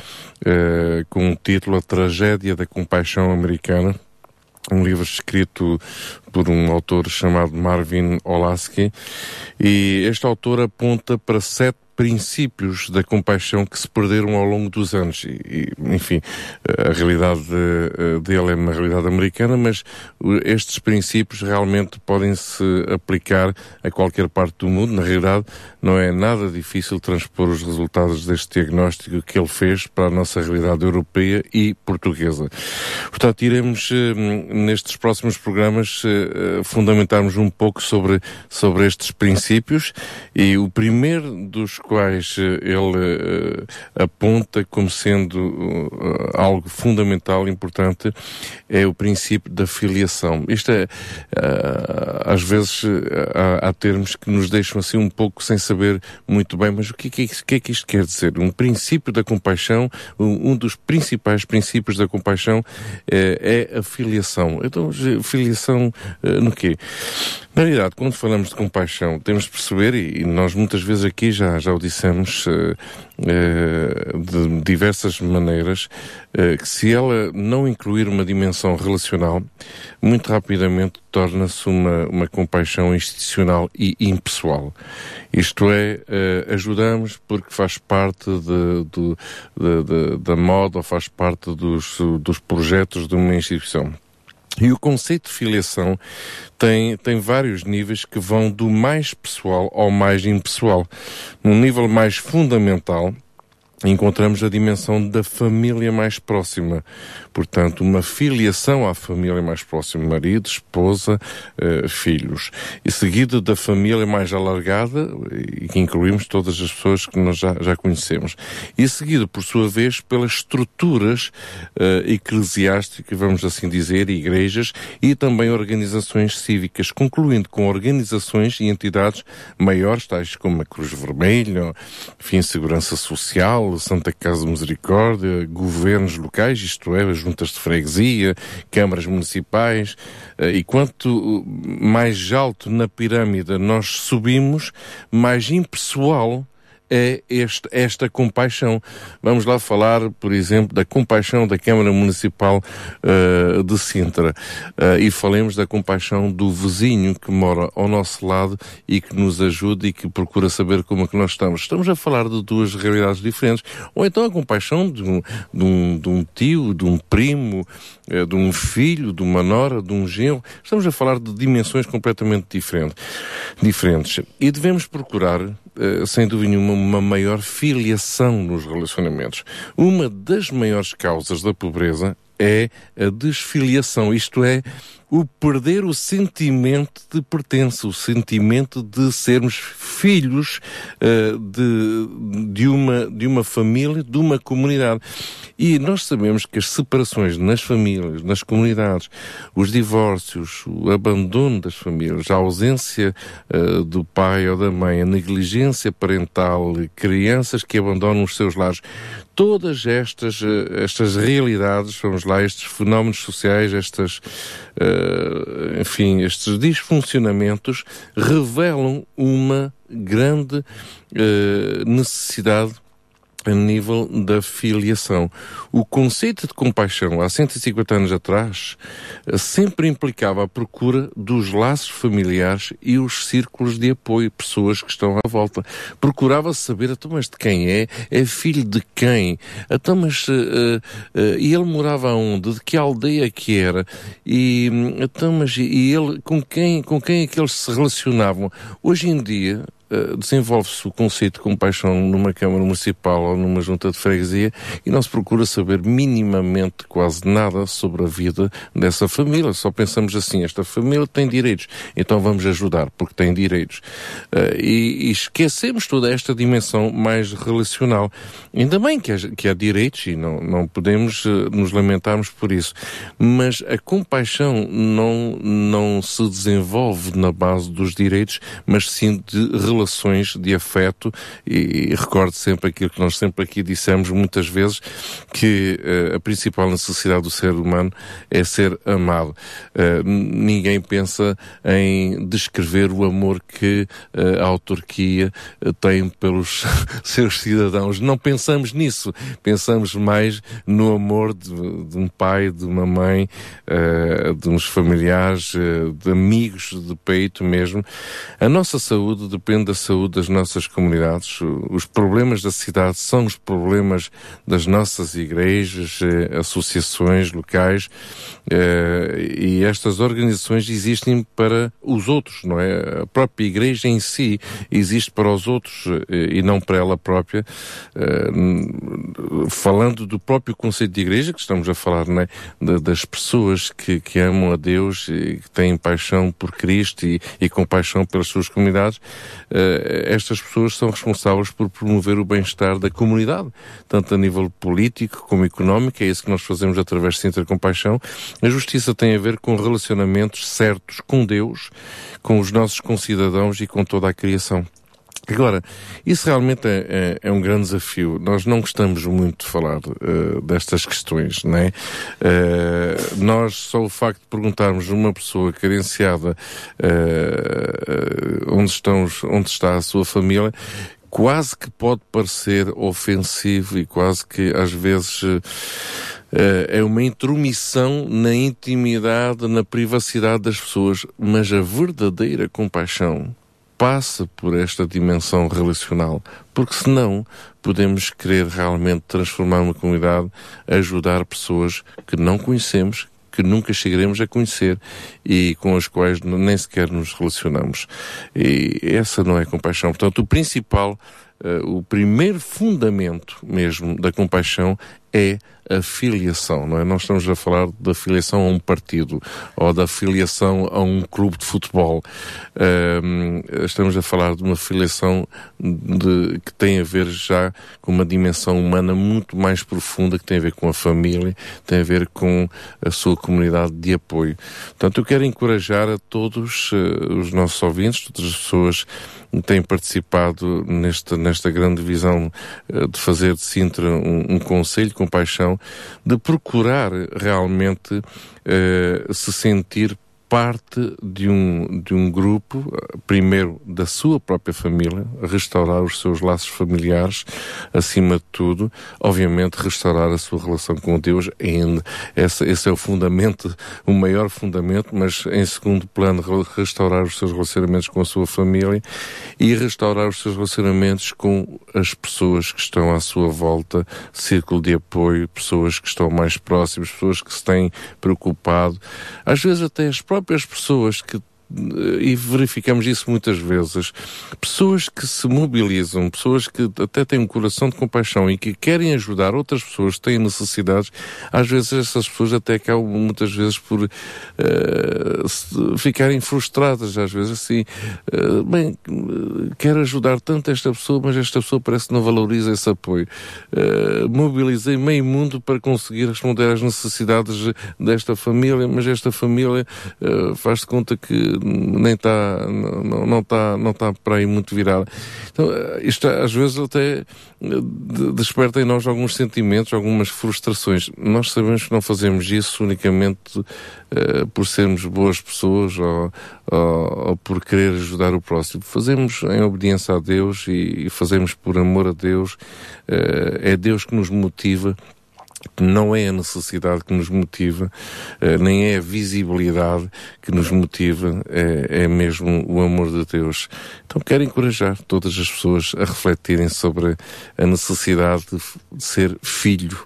eh, com o título A Tragédia da Compaixão Americana um livro escrito por um autor chamado Marvin Olasky e este autor aponta para sete princípios da compaixão que se perderam ao longo dos anos. E, enfim a realidade eh, dele é uma realidade americana mas estes princípios realmente podem se aplicar a qualquer parte do mundo. Na realidade não é nada difícil transpor os resultados deste diagnóstico que ele fez para a nossa realidade europeia e portuguesa. Portanto iremos eh, nestes próximos programas eh, fundamentarmos um pouco sobre, sobre estes princípios e o primeiro dos quais eh, ele eh, aponta como sendo eh, algo fundamental, importante, é o princípio da filiação. Isto é, às vezes há, há termos que nos deixam assim um pouco sem saber muito bem, mas o que, é que, é que é que isto quer dizer? Um princípio da compaixão, um, um dos principais princípios da compaixão eh, é a filiação. Então, filiação eh, no quê? Na realidade, quando falamos de compaixão, temos de perceber, e, nós muitas vezes aqui já, já o dissemos eh, eh, de diversas maneiras, que se ela não incluir uma dimensão relacional, muito rapidamente torna-se uma, uma compaixão institucional e impessoal. Isto é, ajudamos porque faz parte de, do- de- de- da moda ou faz parte dos, dos projetos de uma instituição. E o conceito de filiação tem, tem vários níveis que vão do mais pessoal ao mais impessoal. No nível mais fundamental, encontramos a dimensão da família mais próxima. Portanto, uma filiação à família mais próxima, marido, esposa, eh, filhos. E seguido da família mais alargada, e que incluímos todas as pessoas que nós já, já conhecemos. E seguido, por sua vez, pelas estruturas eh, eclesiásticas, vamos assim dizer, igrejas, e também organizações cívicas, concluindo com organizações e entidades maiores, tais como a Cruz Vermelha, enfim, Segurança Social, Santa Casa de Misericórdia, governos locais, isto é, as juntas de freguesia, câmaras municipais, eh, e quanto uh, mais alto na pirâmide nós subimos, mais impessoal é este, esta compaixão. Vamos lá falar, por exemplo, da compaixão da Câmara Municipal eh, de Sintra Eh, e falemos da compaixão do vizinho que mora ao nosso lado e que nos ajuda e que procura saber como é que nós estamos. Estamos a falar de duas realidades diferentes. Ou então a compaixão de um, de um, de um tio, de um primo, eh, de um filho, de uma nora, de um genro. Estamos a falar de dimensões completamente diferentes. diferentes. E devemos procurar sem dúvida nenhuma, uma maior filiação nos relacionamentos. Uma das maiores causas da pobreza é a desfiliação, isto é, o perder o sentimento de pertença, o sentimento de sermos filhos uh, de, de, uma, de uma família, de uma comunidade. E nós sabemos que as separações nas famílias, nas comunidades, os divórcios, o abandono das famílias, a ausência uh, do pai ou da mãe, a negligência parental, crianças que abandonam os seus lares, todas estas, estas realidades, vamos lá, estes fenómenos sociais, estas, uh, enfim, estes disfuncionamentos revelam uma grande uh, necessidade a nível da filiação. O conceito de compaixão, há 150 anos atrás, sempre implicava a procura dos laços familiares e os círculos de apoio, pessoas que estão à volta. Procurava saber, então, mas de quem é? É filho de quem? Então, mas, uh, uh, e ele morava onde? De que aldeia que era? E, então, mas, e ele, com quem, com quem é que eles se relacionavam? Hoje em dia, desenvolve-se o conceito de compaixão numa Câmara Municipal ou numa junta de freguesia e não se procura saber minimamente quase nada sobre a vida dessa família. Só pensamos assim, esta família tem direitos, então vamos ajudar porque tem direitos. Uh, e, esquecemos toda esta dimensão mais relacional. Ainda bem que há, que há direitos e não, não podemos uh, nos lamentarmos por isso, mas a compaixão não, não se desenvolve na base dos direitos, mas sim de relações de afeto e, e recordo sempre aquilo que nós sempre aqui dissemos muitas vezes, que uh, a principal necessidade do ser humano é ser amado. Uh, ninguém pensa em descrever o amor que uh, a autarquia tem pelos (laughs) seus cidadãos. Não pensamos nisso. Pensamos mais no amor de, de um pai, de uma mãe, de uns familiares, de amigos de peito mesmo. A nossa saúde depende da saúde das nossas comunidades. Os problemas da cidade são os problemas das nossas igrejas, eh, associações locais eh, e estas organizações existem para os outros, não é? A própria igreja em si existe para os outros eh, e não para ela própria. Falando do próprio conceito de igreja, que estamos a falar, não é? Das pessoas que, que amam a Deus e que têm paixão por Cristo e, e compaixão pelas suas comunidades, estas pessoas são responsáveis por promover o bem-estar da comunidade, tanto a nível político como económico, é isso que nós fazemos através de Sintra Compaixão. A justiça tem a ver com relacionamentos certos com Deus, com os nossos concidadãos e com toda a criação. Agora, isso realmente é, é, é, um grande desafio. Nós não gostamos muito de falar uh, destas questões, não é? Uh, nós, só o facto de perguntarmos a uma pessoa carenciada uh, onde, estão, onde está a sua família, quase que pode parecer ofensivo e quase que às vezes é uma intromissão na intimidade, na privacidade das pessoas, mas a verdadeira compaixão passa por esta dimensão relacional, porque senão podemos querer realmente transformar uma comunidade, ajudar pessoas que não conhecemos, que nunca chegaremos a conhecer e com as quais nem sequer nos relacionamos. E essa não é compaixão. Portanto, o principal, uh, o primeiro fundamento mesmo da compaixão é a filiação, não é? Nós estamos a falar da filiação a um partido ou da filiação a um clube de futebol. estamos a falar de uma filiação de, que tem a ver já com uma dimensão humana muito mais profunda, que tem a ver com a família, tem a ver com a sua comunidade de apoio. Portanto, eu quero encorajar a todos uh, os nossos ouvintes, todas as pessoas que têm participado nesta, nesta grande visão uh, de fazer de Sintra um, um conselho com paixão, de procurar realmente uh, se sentir parte de um, de um grupo, primeiro da sua própria família, restaurar os seus laços familiares, acima de tudo, obviamente restaurar a sua relação com Deus, ainda. Esse, esse é o fundamento, o maior fundamento, mas em segundo plano, restaurar os seus relacionamentos com a sua família e restaurar os seus relacionamentos com as pessoas que estão à sua volta, círculo de apoio, pessoas que estão mais próximas, pessoas que se têm preocupado, às vezes até as próprias próprias pessoas que e verificamos isso muitas vezes, pessoas que se mobilizam, pessoas que até têm um coração de compaixão e que querem ajudar outras pessoas que têm necessidades, às vezes essas pessoas até acabam muitas vezes por uh, ficarem frustradas, às vezes assim, uh, bem, quero ajudar tanto esta pessoa, mas esta pessoa parece que não valoriza esse apoio. Uh, mobilizei meio mundo para conseguir responder às necessidades desta família, mas esta família faz-se conta que nem está, não, não está, não está para aí muito virada. Então, eh, isto às vezes até eh, desperta em nós alguns sentimentos, algumas frustrações. Nós sabemos que não fazemos isso unicamente uh, por sermos boas pessoas ou, ou, ou, por querer ajudar o próximo. Fazemos em obediência a Deus e, e fazemos por amor a Deus. Uh, é Deus que nos motiva não é a necessidade que nos motiva, eh, nem é a visibilidade que nos motiva, é, é, mesmo o amor de Deus. Então quero encorajar todas as pessoas a refletirem sobre a necessidade de ser filho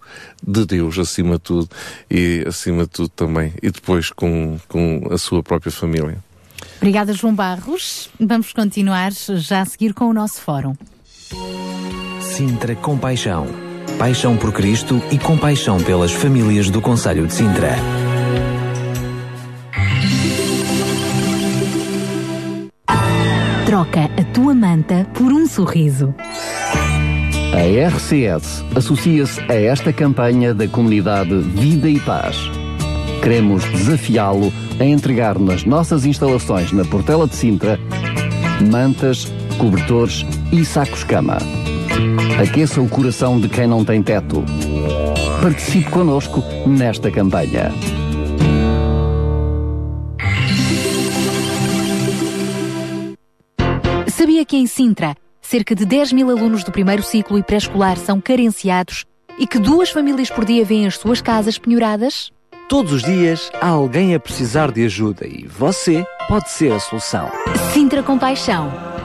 de Deus acima de tudo e acima de tudo também, e depois com, com a sua própria família. Obrigada, João Barros. Vamos continuar já a seguir com o nosso fórum. Sintra Compaixão paixão por Cristo e compaixão pelas famílias do Conselho de Sintra. Troca a tua manta por um sorriso. A RCS associa-se a esta campanha da comunidade Vida e Paz. Queremos desafiá-lo a entregar nas nossas instalações na Portela de Sintra mantas, cobertores e sacos-cama. Aqueça o coração de quem não tem teto. Participe conosco nesta campanha. Sabia que em Sintra, cerca de 10 mil alunos do primeiro ciclo e pré-escolar são carenciados e que duas famílias por dia vêm as suas casas penhoradas? Todos os dias há alguém a precisar de ajuda e você pode ser a solução. Sintra Compaixão,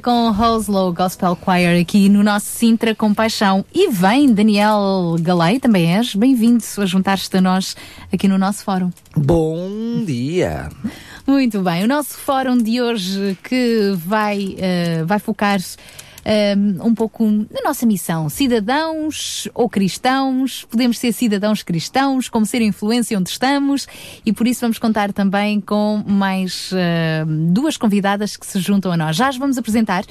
Música com Hoslow Gospel Choir aqui no nosso Sintra Compaixão. E vem Daniel Galei, também és bem-vindo a juntar-te a nós aqui no nosso fórum. Bom dia! Muito bem, o nosso fórum de hoje que vai, eh, vai focar um pouco na nossa missão. Cidadãos ou cristãos, podemos ser cidadãos cristãos, como ser influência onde estamos, e por isso vamos contar também com mais eh, duas convidadas que se juntam a nós. Já as vamos apresentar.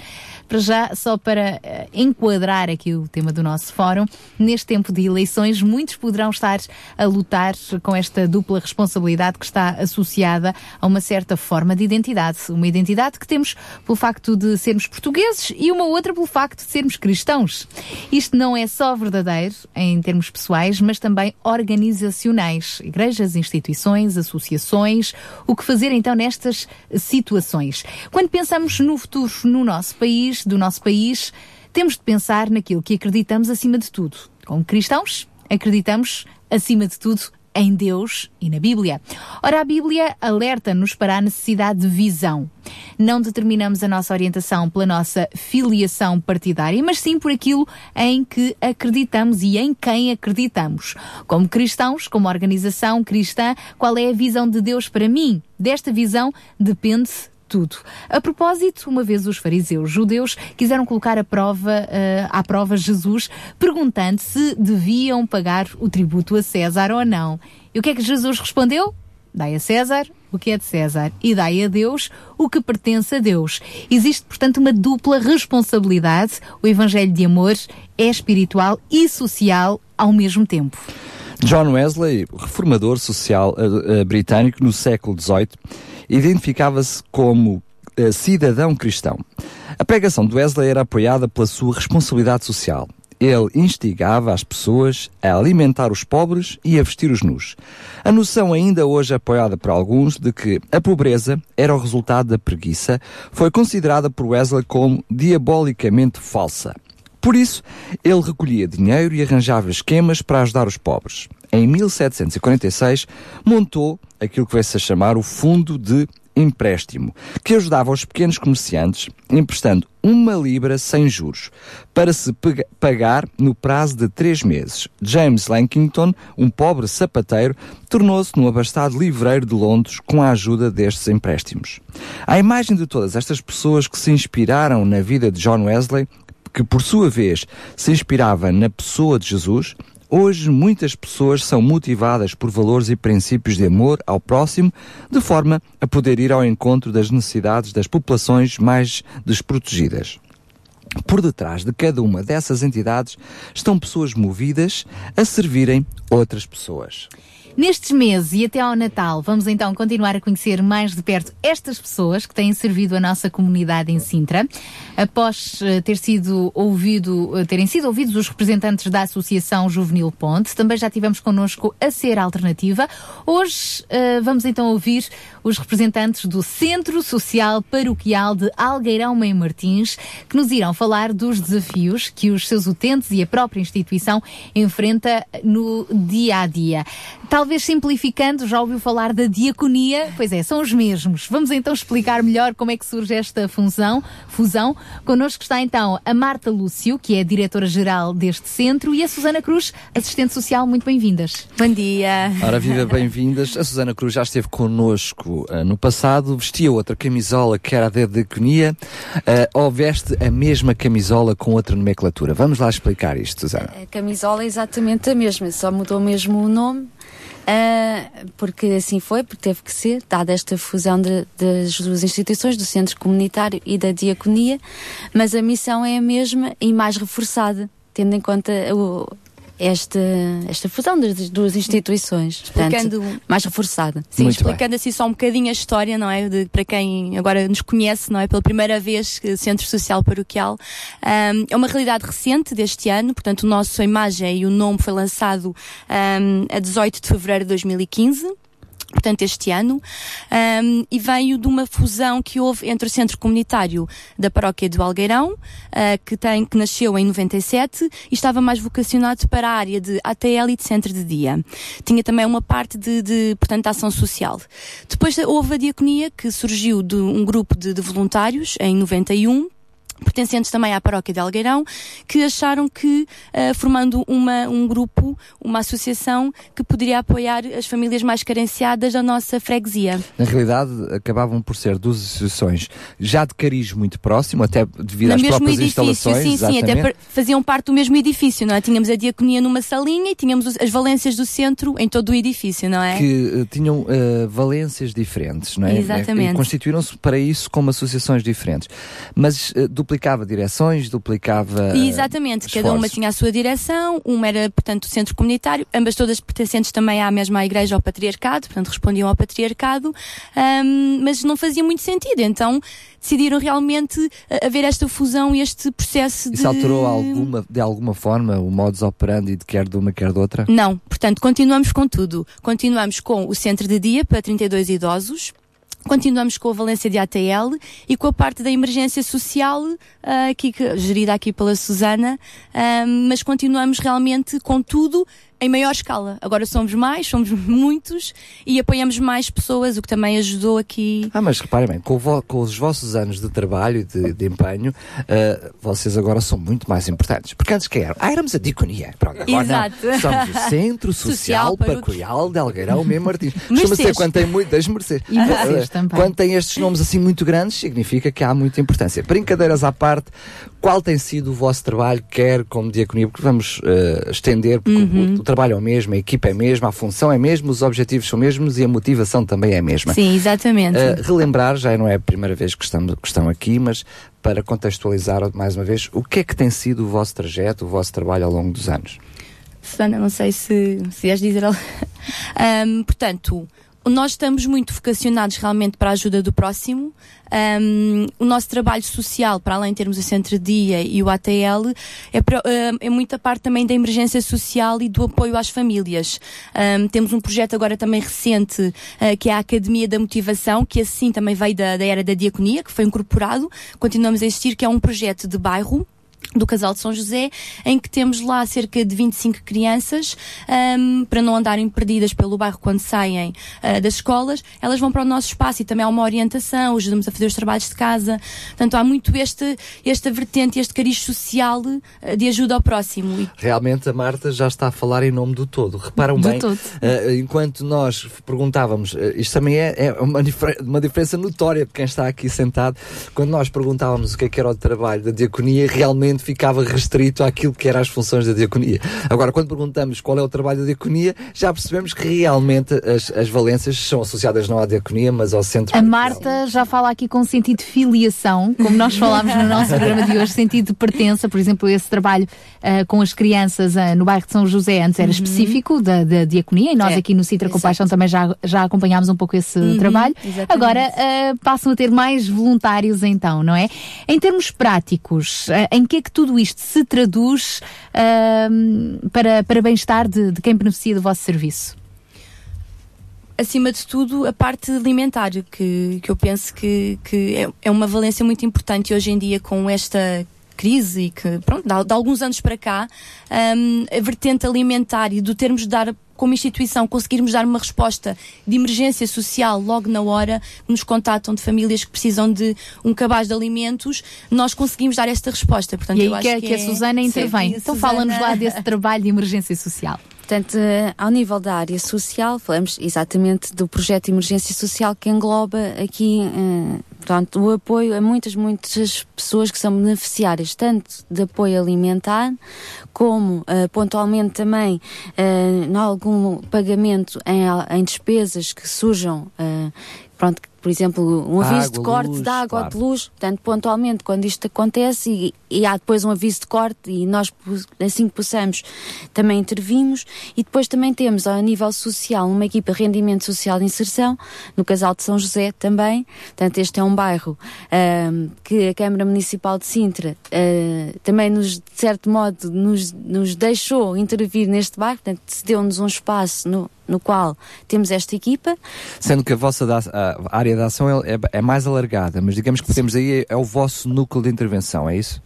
Para já, só para enquadrar aqui o tema do nosso fórum, neste tempo de eleições, muitos poderão estar a lutar com esta dupla responsabilidade que está associada a uma certa forma de identidade. Uma identidade que temos pelo facto de sermos portugueses e uma outra pelo facto de sermos cristãos. Isto não é só verdadeiro em termos pessoais, mas também organizacionais. Igrejas, instituições, associações. O que fazer então nestas situações? Quando pensamos no futuro no nosso país, do nosso país, temos de pensar naquilo que acreditamos acima de tudo. Como cristãos, acreditamos acima de tudo em Deus e na Bíblia. Ora, a Bíblia alerta-nos para a necessidade de visão. Não determinamos a nossa orientação pela nossa filiação partidária, mas sim por aquilo em que acreditamos e em quem acreditamos. Como cristãos, como organização cristã, qual é a visão de Deus para mim? Desta visão depende tudo. A propósito, uma vez os fariseus judeus quiseram colocar a prova, eh, à prova Jesus, perguntando se deviam pagar o tributo a César ou não. E o que é que Jesus respondeu? Dai a César o que é de César e dai a Deus o que pertence a Deus. Existe, portanto, uma dupla responsabilidade. O Evangelho de amor é espiritual e social ao mesmo tempo. John Wesley, reformador social uh, uh, britânico no século XVIII, identificava-se como uh, cidadão cristão. A pregação de Wesley era apoiada pela sua responsabilidade social. Ele instigava as pessoas a alimentar os pobres e a vestir os nus. A noção, ainda hoje apoiada por alguns, de que a pobreza era o resultado da preguiça, foi considerada por Wesley como diabolicamente falsa. Por isso, ele recolhia dinheiro e arranjava esquemas para ajudar os pobres. Em 1746, montou aquilo que vai-se a chamar o Fundo de Empréstimo, que ajudava os pequenos comerciantes emprestando uma libra sem juros, para se pagar no prazo de três meses. James Lankington, um pobre sapateiro, tornou-se num abastado livreiro de Londres com a ajuda destes empréstimos. A imagem de todas estas pessoas que se inspiraram na vida de John Wesley que por sua vez se inspirava na pessoa de Jesus, hoje muitas pessoas são motivadas por valores e princípios de amor ao próximo, de forma a poder ir ao encontro das necessidades das populações mais desprotegidas. Por detrás de cada uma dessas entidades estão pessoas movidas a servirem outras pessoas. Nestes meses e até ao Natal, vamos então continuar a conhecer mais de perto estas pessoas que têm servido a nossa comunidade em Sintra. Após uh, ter sido ouvido, uh, terem sido ouvidos os representantes da Associação Juvenil Ponte, também já tivemos connosco a Ser Alternativa. Hoje uh, vamos então ouvir os representantes do Centro Social Paroquial de Algueirão Meio Martins, que nos irão falar dos desafios que os seus utentes e a própria instituição enfrenta no dia a dia. Talvez simplificando, já ouviu falar da diaconia? Pois é, são os mesmos. Vamos então explicar melhor como é que surge esta função, fusão. Connosco está então a Marta Lúcio, que é diretora-geral deste centro, e a Susana Cruz, assistente social. Muito bem-vindas. Bom dia. Ora, viva, (laughs) bem-vindas. A Susana Cruz já esteve connosco uh, no passado, vestia outra camisola que era a da diaconia, uh, ou veste a mesma camisola com outra nomenclatura. Vamos lá explicar isto, Susana. A camisola é exatamente a mesma, só mudou mesmo o nome. Uh, porque assim foi, porque teve que ser, dada esta fusão de, das duas instituições, do centro comunitário e da diaconia, mas a missão é a mesma e mais reforçada, tendo em conta o, esta, esta fusão das duas instituições. Explicando- Portanto, mais reforçada. Sim, explicando assim só um bocadinho a história, não é? De, para quem agora nos conhece, não é? Pela primeira vez, que Centro Social Paroquial. Ahm, é uma realidade recente deste ano, portanto, o nosso a imagem e o nome foi lançado ahm, a 18 de fevereiro de 2015 portanto este ano, ahm, e veio de uma fusão que houve entre o centro comunitário da paróquia do Algueirão, ah, que, tem, que nasceu em 97 e estava mais vocacionado para a área de ATL e de centro de dia. Tinha também uma parte de, de portanto, ação social. Depois houve a diaconia, que surgiu de um grupo de, de voluntários em 91, pertencentes também à paróquia de Algueirão, que acharam que, ah, formando uma, um grupo, uma associação, que poderia apoiar as famílias mais carenciadas da nossa freguesia. Na realidade, acabavam por ser duas associações já de cariz muito próximo, até devido no às mesmo próprias edifício, instalações. sim, sim, até exatamente. faziam parte do mesmo edifício, não é? Tínhamos a diaconia numa salinha e tínhamos os- as valências do centro em todo o edifício, não é? que eh, tinham eh, valências diferentes, não é? Exatamente. E constituíram-se para isso como associações diferentes. Mas eh, duplicava direções, duplicava. E Exatamente, cada uma esforços. tinha a sua direção, uma era, portanto, o centro comunitário, ambas todas pertencentes também à mesma igreja, ao patriarcado, portanto, respondiam ao patriarcado, ahm, mas não fazia muito sentido, então decidiram realmente eh, haver esta fusão e este processo de... Isso alterou alguma, de alguma forma o modus operandi de quer de uma, quer de outra? Não, portanto, continuamos com tudo. Continuamos com o centro de dia para 32 idosos. Continuamos com a valência de ATL e com a parte da emergência social, ah, aqui, gerida aqui pela Susana, ah, mas continuamos realmente com tudo em maior escala. Agora somos mais, somos muitos e apoiamos mais pessoas, o que também ajudou aqui. Ah, mas reparem bem, com, vo- com os vossos anos de trabalho e de, de empenho, eh, vocês agora são muito mais importantes. Porque antes que eram? Ah, éramos a diconia. Pronto, agora Exato. não. Somos o Centro (laughs) Social Social para o- Paroquial de Algueirão, mesmo Martins. (laughs) Mercês. quando tem muito, das mercês. E mercês Eh, também. Quando tem estes nomes assim muito grandes, significa que há muita importância. Brincadeiras à parte, qual tem sido o vosso trabalho, quer como diaconia, porque vamos eh, estender, porque Uhum. o, o trabalho é o mesmo, a equipa é a mesma, a função é a mesma, os objetivos são os mesmos e a motivação também é a mesma. Sim, exatamente. Uh, relembrar, já não é a primeira vez que, estamos, que estão aqui, mas para contextualizar mais uma vez, o que é que tem sido o vosso trajeto, o vosso trabalho ao longo dos anos? Susana, não sei se, se ias dizer. (laughs) Ahm, portanto, nós estamos muito vocacionados realmente para a ajuda do próximo. Ahm, o nosso trabalho social, para além de termos o Centro Dia e o ATL, é, é muita parte também da emergência social e do apoio às famílias. Ahm, temos um projeto agora também recente, ah, que é a Academia da Motivação, que assim também veio da, da era da diaconia, que foi incorporado. Continuamos a existir, que é um projeto de bairro do Casal de São José, em que temos lá cerca de 25 crianças, ahm, para não andarem perdidas pelo bairro quando saem ah, das escolas, elas vão para o nosso espaço e também há uma orientação, ajudamos a fazer os trabalhos de casa. Portanto, há muito este, esta vertente, este cariz social ah, de ajuda ao próximo. Realmente a Marta já está a falar em nome do todo. Reparam Do bem, todo. uh, enquanto nós perguntávamos, uh, isto também é, é uma, uma diferença notória de quem está aqui sentado, quando nós perguntávamos o que é que era o trabalho da diaconia, realmente ficava restrito àquilo que eram as funções da diaconia. Agora, quando perguntamos qual é o trabalho da diaconia, já percebemos que realmente as, as valências são associadas não à diaconia, mas ao centro. A Marta já fala aqui com sentido de filiação, como nós falámos no nosso programa de hoje, sentido de pertença, por exemplo, esse trabalho ah, com as crianças ah, no bairro de São José antes era Uhum. específico da, da diaconia e nós É, aqui no Citra Compaixão também já, já acompanhámos um pouco esse Uhum, trabalho. exatamente. Agora ah, passam a ter mais voluntários então, não é? Em termos práticos, em que é que tudo isto se traduz ah, para, para bem-estar de, de quem beneficia do vosso serviço? acima de tudo, a parte alimentar, que, que eu penso que, que é, é uma valência muito importante hoje em dia com esta crise e que, pronto, de, de alguns anos para cá, hum, a vertente alimentar e do termos de dar como instituição conseguirmos dar uma resposta de emergência social logo na hora que nos contatam de famílias que precisam de um cabaz de alimentos, nós conseguimos dar esta resposta. Portanto, e eu aí acho que, que a é- Susana Sim, intervém. a Então Susana- fala-nos lá desse trabalho de emergência social. Portanto, eh, ao nível da área social, falamos exatamente do projeto de emergência social que engloba aqui eh, portanto, o apoio a muitas, muitas pessoas que são beneficiárias, tanto de apoio alimentar, como eh, pontualmente também em algum pagamento em, despesas que surjam. pronto, por exemplo, um aviso Água, de corte luz, de água claro. ou de luz, portanto, pontualmente, quando isto acontece e, e há depois um aviso de corte e nós, assim que possamos, também intervimos. E depois também temos, a nível social, uma equipa de rendimento social de inserção, no Casal de São José também. Portanto, este é um bairro ahm, que a Câmara Municipal de Sintra ah, também, nos, de certo modo, nos, nos deixou intervir neste bairro, portanto, deu-nos um espaço no, no qual temos esta equipa. Sendo que a vossa da- a área de ação é, é- é mais alargada, mas digamos que temos aí é, o vosso núcleo de intervenção, é isso?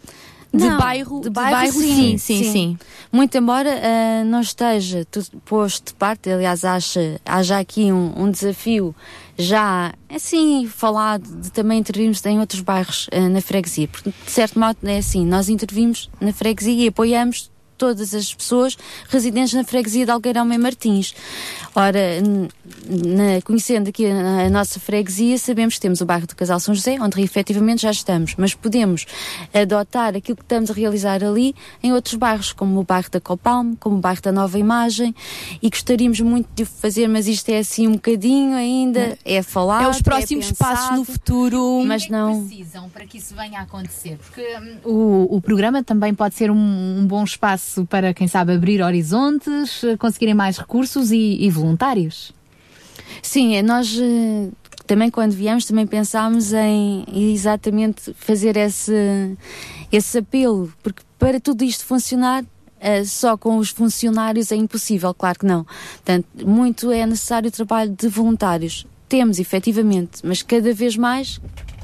De Não, bairro- de de bairro, bairro, sim, sim, sim, sim. Muito embora ah, não esteja tudo posto de parte, aliás, há já aqui um, um desafio já assim falado de também intervirmos em outros bairros ah, na freguesia. Porque, de certo modo, é assim, nós intervimos na freguesia e apoiamos todas as pessoas residentes na freguesia de Algueirão e Martins. Ora, na- conhecendo aqui a, a nossa freguesia, sabemos que temos o bairro do Casal São José, onde efetivamente já estamos, mas podemos adotar aquilo que estamos a realizar ali em outros bairros, como o bairro da Copalme, como o bairro da Nova Imagem, e gostaríamos muito de o fazer, mas isto é assim um bocadinho ainda, é falado, É os próximos passos no futuro. mas não... precisam para que isso venha a acontecer? Porque hum, o, o programa também pode ser um, um bom espaço para, quem sabe, abrir horizontes, eh, conseguirem mais recursos e, e voluntários. Sim, é, nós eh, também quando viemos também pensámos em exatamente fazer esse, esse apelo, porque para tudo isto funcionar eh, só com os funcionários é impossível, claro que não. Portanto, muito é necessário o trabalho de voluntários. Temos, efetivamente, mas cada vez mais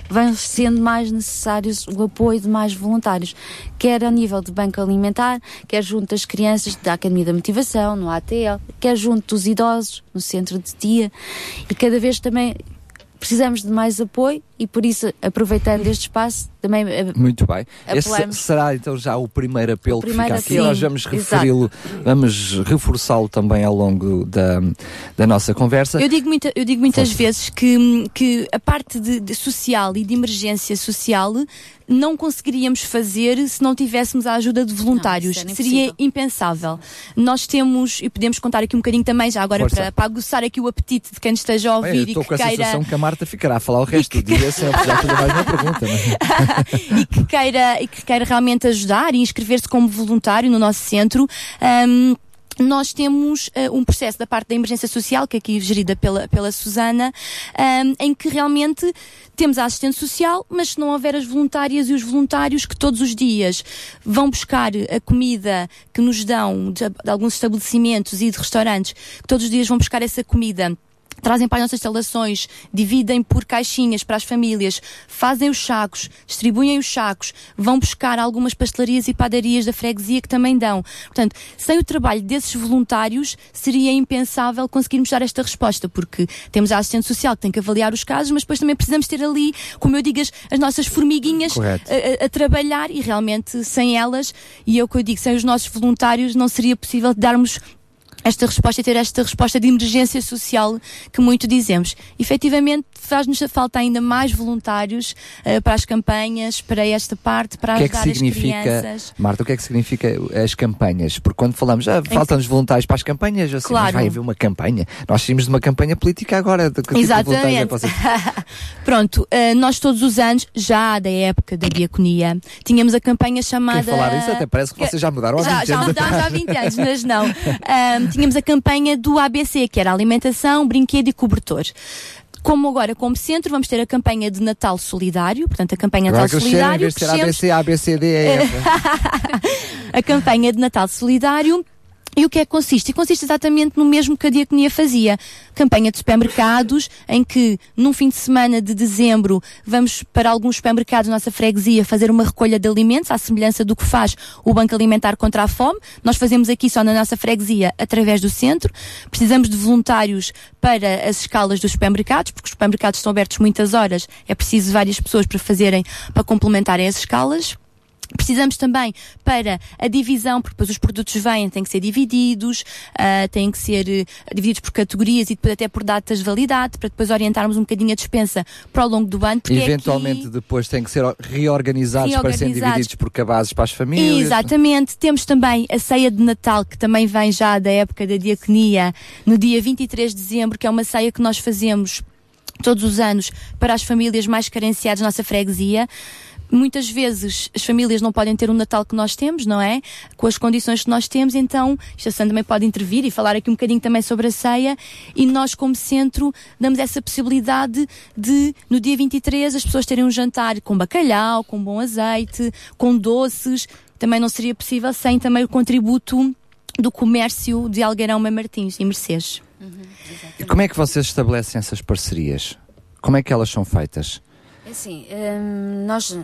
vão sendo mais necessários o apoio de mais voluntários, quer a nível de banco alimentar, quer junto das crianças da Academia da Motivação, no ATL, quer junto dos idosos, no centro de dia, e cada vez também precisamos de mais apoio e por isso, aproveitando este espaço, também eh, Muito bem. Esse será então já o primeiro apelo O primeiro que fica aqui. apelo. Nós vamos referi-lo, vamos reforçá-lo também ao longo da, da nossa conversa. Eu digo, muita- eu digo muitas vezes que, que a parte de, de social e de emergência social não conseguiríamos fazer se não tivéssemos a ajuda de voluntários. Não, era Seria impensável. Nós temos, e podemos contar aqui um bocadinho também, já agora Força. para, para aguçar aqui o apetite de quem esteja a Bem, eu ouvir e estou que com essa queira. sensação que a Marta ficará a falar o (laughs) resto do dia eu precisar fazer mais uma pergunta. Mas... (laughs) e que queira, e que queira realmente ajudar e inscrever-se como voluntário no nosso centro. ahm, nós temos eh, um processo da parte da emergência social, que é aqui gerida pela, pela Susana, ahm, em que realmente temos a assistente social, mas se não houver as voluntárias e os voluntários que todos os dias vão buscar a comida que nos dão de, de alguns estabelecimentos e de restaurantes, que todos os dias vão buscar essa comida trazem para as nossas instalações, dividem por caixinhas para as famílias, fazem os sacos, distribuem os sacos, vão buscar algumas pastelarias e padarias da freguesia que também dão. Portanto, sem o trabalho desses voluntários, seria impensável conseguirmos dar esta resposta, porque temos a assistente social que tem que avaliar os casos, mas depois também precisamos ter ali, como eu digo, as, as nossas formiguinhas a, a- a trabalhar e realmente sem elas, e é o que eu digo, sem os nossos voluntários não seria possível darmos esta resposta e ter esta resposta de emergência social que muito dizemos. Efetivamente, faz-nos falta ainda mais voluntários eh, para as campanhas, para esta parte, para O que é que ajudar as significa, crianças. Marta, o que é que significa as campanhas? Porque quando falamos, ah, faltam-nos voluntários para as campanhas, assim, Claro. mas vai haver uma campanha. Nós saímos de uma campanha política agora. De, que tipo de é que Exatamente. (laughs) Pronto, eh, nós todos os anos, já da época da diaconia, tínhamos a campanha chamada. Quem falar isso até parece que vocês já mudaram há já, 20 já anos mudámos atrás. há 20 anos, mas não. (laughs) Ahm, tínhamos a campanha do ABC, que era alimentação, brinquedo e cobertor. Como agora, como centro, vamos ter a campanha de Natal Solidário, portanto, a campanha Agora Natal em Solidário. vez de ser crescemos- ABC, ABCD, é (laughs) F. a campanha de Natal Solidário. E o que é que consiste? Consiste exatamente no mesmo que a Diaconia fazia. Campanha de supermercados, em que num fim de semana de dezembro vamos para alguns supermercados da nossa freguesia fazer uma recolha de alimentos, à semelhança do que faz o Banco Alimentar contra a Fome. Nós fazemos aqui só na nossa freguesia, através do centro. Precisamos de voluntários para as escalas dos supermercados, porque os supermercados estão abertos muitas horas. É preciso várias pessoas para fazerem, para complementarem as escalas. Precisamos também para a divisão, porque depois os produtos vêm, têm que ser divididos, ah, têm que ser eh, divididos por categorias e depois até por datas de validade, para depois orientarmos um bocadinho a dispensa para o longo do ano. É aqui- Eventualmente depois têm que ser reorganizados, para serem Reorganizados. divididos por cabazes para as famílias. Exatamente. Temos também a ceia de Natal, que também vem já da época da diaconia, no dia 23 de dezembro, que é uma ceia que nós fazemos todos os anos para as famílias mais carenciadas da nossa freguesia. Muitas vezes as famílias não podem ter o Natal que nós temos, não é? Com as condições que nós temos, então a Estação também pode intervir e falar aqui um bocadinho também sobre a ceia. E nós, como centro, damos essa possibilidade de, no dia 23, as pessoas terem um jantar com bacalhau, com bom azeite, com doces. Também não seria possível sem também o contributo do comércio de Algueirão Mãe Martins e Mercedes. E como é que vocês estabelecem essas parcerias? Como é que elas são feitas? É Assim, hum, nós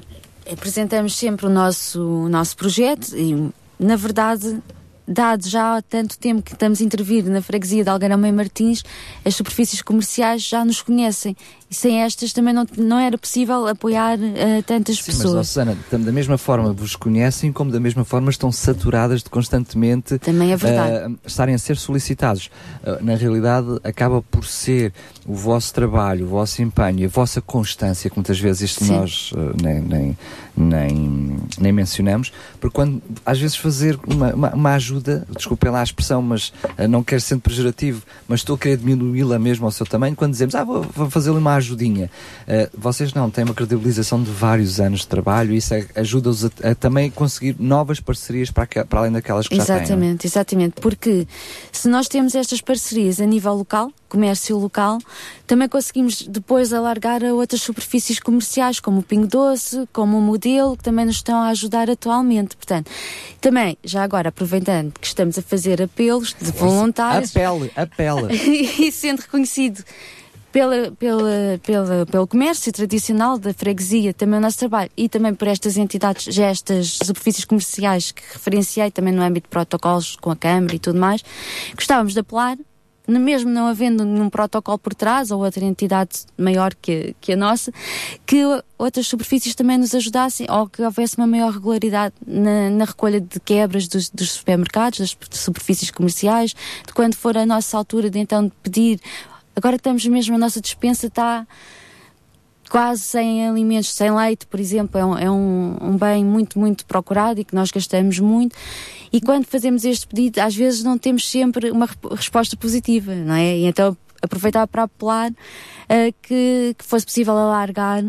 apresentamos sempre o nosso, o nosso projeto e, na verdade, dado já há tanto tempo que estamos a intervir na freguesia de Algarão Mãe Martins, as superfícies comerciais já nos conhecem. Sem estas também não, não era possível apoiar eh, tantas Sim, mas, pessoas. Susana, tam- da mesma forma vos conhecem, como da mesma forma estão saturadas de constantemente Também é verdade. ah, estarem a ser solicitados. Ah, na realidade, acaba por ser o vosso trabalho, o vosso empenho, a vossa constância, que muitas vezes isto Sim. nós nem, nem, nem, nem mencionamos, porque quando às vezes fazer uma, uma, uma ajuda, desculpem lá a expressão, mas não quero ser pejorativo, mas estou a querer diminuí-la mesmo ao seu tamanho, quando dizemos, ah, vou, vou fazer-lhe uma ajudinha. Ah, vocês não, têm uma credibilização de vários anos de trabalho e isso é- ajuda-os a, a também conseguir novas parcerias para, aque- para além daquelas que já têm. Exatamente, exatamente. Porque se nós temos estas parcerias a nível local, comércio local, também conseguimos depois alargar a outras superfícies comerciais, como o Pingo Doce, como o Modelo, que também nos estão a ajudar atualmente. Portanto, também, já agora, aproveitando que estamos a fazer apelos de voluntários. Apele, apela. (laughs) e sendo reconhecido pela, pela, pela, pelo comércio tradicional da freguesia, também o nosso trabalho, e também por estas entidades, já estas superfícies comerciais que referenciei também no âmbito de protocolos com a Câmara e tudo mais, gostávamos de apelar, mesmo não havendo nenhum protocolo por trás ou outra entidade maior que, que a nossa, que outras superfícies também nos ajudassem ou que houvesse uma maior regularidade na, na recolha de quebras dos, dos supermercados, das superfícies comerciais, de quando for a nossa altura de então pedir. Agora estamos mesmo, a nossa dispensa está quase sem alimentos, sem leite, por exemplo, é um, é um, um bem muito, muito procurado e que nós gastamos muito. E quando fazemos este pedido, às vezes não temos sempre uma resposta positiva, não é? E então aproveitar para apelar ah, que, que fosse possível alargar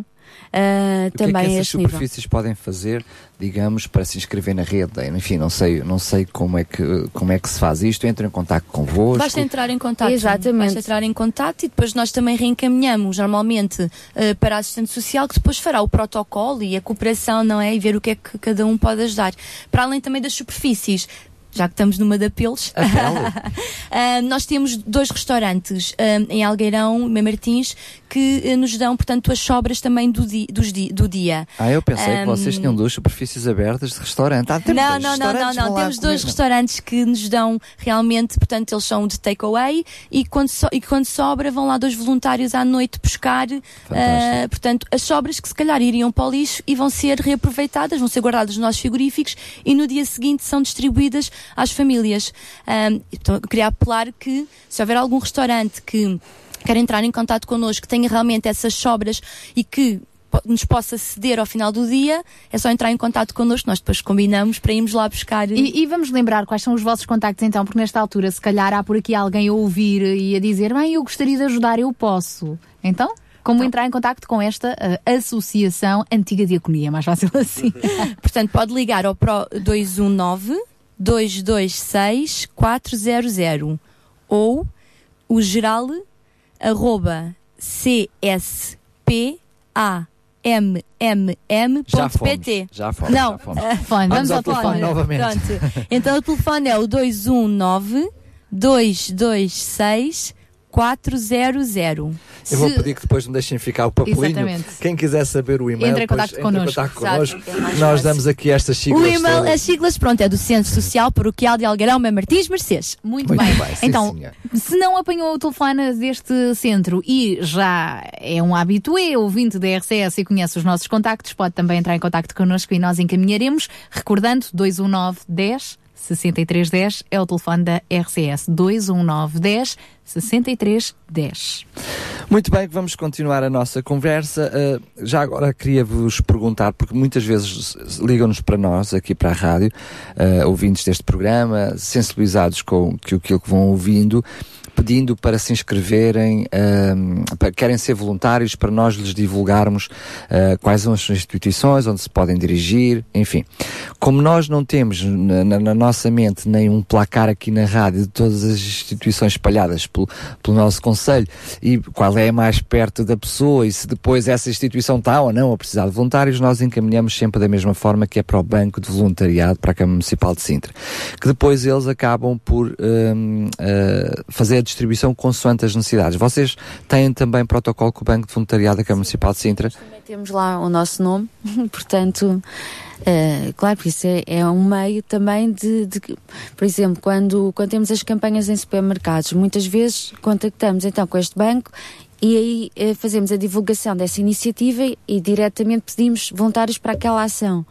ah, O que é também que essas este nível. superfícies podem fazer, digamos, para se inscrever na rede? Enfim, não sei, não sei como é que como é que se faz isto. Entram em contato convosco. Basta entrar em contato. Exatamente. Basta entrar em contato e depois nós também reencaminhamos normalmente eh, para a assistente social que depois fará o protocolo e a cooperação, não é? E ver o que é que cada um pode ajudar. Para além também das superfícies. Já que estamos numa de apelos, (laughs) Ah, nós temos dois restaurantes ah, em Algueirão, Mãe Martins, que eh, nos dão, portanto, as sobras também do, di- di- do dia. Ah, eu pensei que Ahm, vocês tinham duas superfícies abertas de restaurante. Ah, temos não, não, não, não, não. lá Temos dois restaurantes que nos dão realmente, portanto, eles são de takeaway e quando, so- e quando sobra vão lá dois voluntários à noite buscar, ah, portanto, as sobras que se calhar iriam para o lixo e vão ser reaproveitadas, vão ser guardadas nos nossos frigoríficos e no dia seguinte são distribuídas às famílias. Ah, então, eu queria apelar que, se houver algum restaurante que quer entrar em contato connosco, que tenha realmente essas sobras e que nos possa ceder ao final do dia, é só entrar em contato connosco, nós depois combinamos para irmos lá buscar. E, e vamos lembrar quais são os vossos contactos então, porque nesta altura, se calhar há por aqui alguém a ouvir e a dizer, bem, eu gostaria de ajudar, eu posso. Então, como entrar em contacto com esta ah, associação Antiga Diaconia, mais fácil (laughs) assim. Portanto, pode ligar ao Pro 219 226 400 ou o geral arroba cspamm.pt. já fomos, Não, já fomos. ah, Telefone, vamos ao telefone novamente. Pronto. Então o telefone é o 219 226 400. Eu vou pedir que depois me deixem ficar o papelinho. Exatamente. Quem quiser saber o e-mail, Entre em contacto entre em connosco. connosco. é Nós damos aqui estas siglas. O e-mail, todas. as siglas, pronto, é do Centro Social Paroquial de Algarão, Martins, Mercedes. Muito, Muito bem. bem, sim, então, senhor. se não apanhou o telefone deste centro e já é um habitué, ouvinte da RCS e conhece os nossos contactos, pode também entrar em contacto connosco e nós encaminharemos. Recordando, 219 10 63 10 é o telefone da RCS. 219 10 63 10. Muito bem, vamos continuar a nossa conversa. Uh, já agora queria vos perguntar, porque muitas vezes ligam-nos para nós, aqui para a rádio, uh, ouvintes deste programa, sensibilizados com aquilo que vão ouvindo, pedindo para se inscreverem, ahm, para, querem ser voluntários para nós lhes divulgarmos ah, quais são as instituições, onde se podem dirigir, enfim. Como nós não temos na, na- na nossa mente nem um placar aqui na rádio de todas as instituições espalhadas pelo, pelo nosso Conselho e qual é mais perto da pessoa e se depois essa instituição está ou não a precisar de voluntários, nós encaminhamos sempre da mesma forma que é para o Banco de Voluntariado, para a Câmara Municipal de Sintra. Que depois eles acabam por hum, ah, fazer a distribuição consoante as necessidades. Vocês têm também protocolo com o Banco de Voluntariado da Câmara Municipal de Sintra? Temos lá o nosso nome, (laughs) portanto, eh, claro que isso é, é um meio também de, de por exemplo, quando, quando temos as campanhas em supermercados, muitas vezes contactamos então com este banco e aí eh, fazemos a divulgação dessa iniciativa e, e diretamente pedimos voluntários para aquela ação.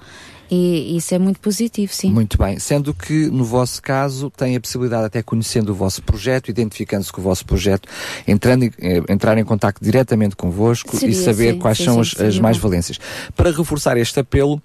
E isso é muito positivo, sim. Muito bem. Sendo que, no vosso caso, tem a possibilidade, até conhecendo o vosso projeto, identificando-se com o vosso projeto, entrando eh, entrar em contato diretamente convosco Seria, e saber sim, quais sim, são sim, as, as mais-valências. Para reforçar este apelo,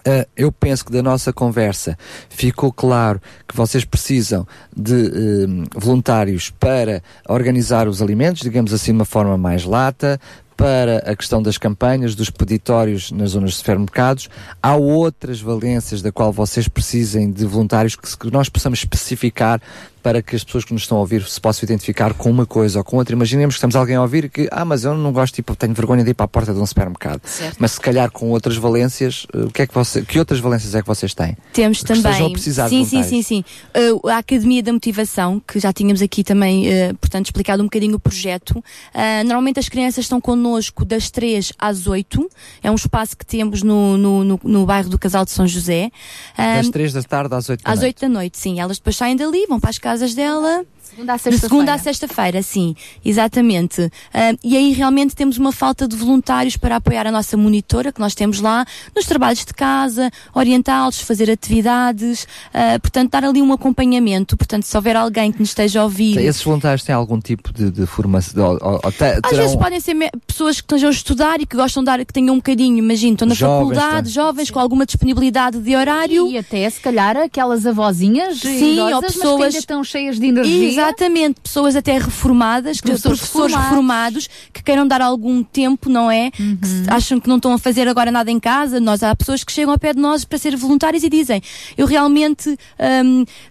Uh, eu penso que da nossa conversa ficou claro que vocês precisam de um, voluntários para organizar os alimentos, digamos assim, de uma forma mais lata, para a questão das campanhas, dos peditórios nas zonas de supermercados. Há outras valências da qual vocês precisem de voluntários que, que nós possamos especificar para que as pessoas que nos estão a ouvir se possam identificar com uma coisa ou com outra. Imaginemos que estamos alguém a ouvir que, ah, mas eu não gosto, tipo, tenho vergonha de ir para a porta de um supermercado. Certo. Mas se calhar com outras valências, eh, o que é que você, que outras valências é que vocês têm? Temos Que também. precisar de sim, sim, sim, sim. Uh, a Academia da Motivação, que já tínhamos aqui também, uh, portanto, explicado um bocadinho o projeto. Uh, normalmente as crianças estão connosco das 3 às 8. É um espaço que temos no, no, no, no bairro do Casal de São José. Das Um, 3 da tarde às 8 da às noite. 8 da noite, sim. Elas depois saem dali, vão para as casas dela. Segunda à De segunda sexta-feira. à sexta-feira, sim, exatamente. Ah, e aí realmente temos uma falta de voluntários para apoiar a nossa monitora que nós temos lá nos trabalhos de casa, orientá-los, fazer atividades, ah, portanto, dar ali um acompanhamento. Portanto, se houver alguém que nos esteja a ouvir. Esses voluntários têm algum tipo de, de formação? Ou, ou, ou te- Às terão- vezes podem ser pessoas que estejam a estudar e que gostam de dar, que tenham um bocadinho, imagino, estão na Jovens, faculdade, tá. jovens com alguma disponibilidade de horário. E até, se calhar, aquelas avózinhas Sim, idosas, ou mas que pessoas- ainda estão cheias de energia. Exatamente, pessoas até reformadas, que- Professores professores, reformados. reformados. que queiram dar algum tempo, não é? Que Uhum. se- acham que não estão a fazer agora nada em casa. Nós há pessoas que chegam ao pé de nós para ser voluntários e dizem: Eu realmente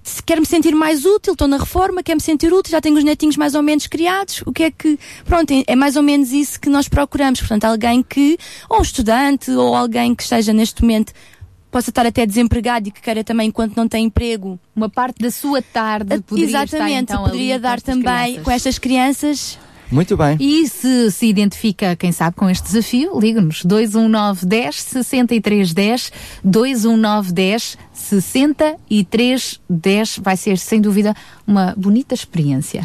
se- quero me sentir mais útil, estou na reforma, quero me sentir útil, já tenho os netinhos mais ou menos criados. O que é que. Pronto, é mais ou menos isso que nós procuramos. Portanto, alguém que, ou um estudante, ou alguém que esteja neste momento possa estar até desempregado e que queira também, enquanto não tem emprego, uma parte da sua tarde poderia Exatamente, estar, então, poderia dar também crianças. com estas crianças. Muito bem. E se se identifica, quem sabe, com este desafio, ligue-nos 21910 6310 21910 6310 vai ser sem dúvida uma bonita experiência.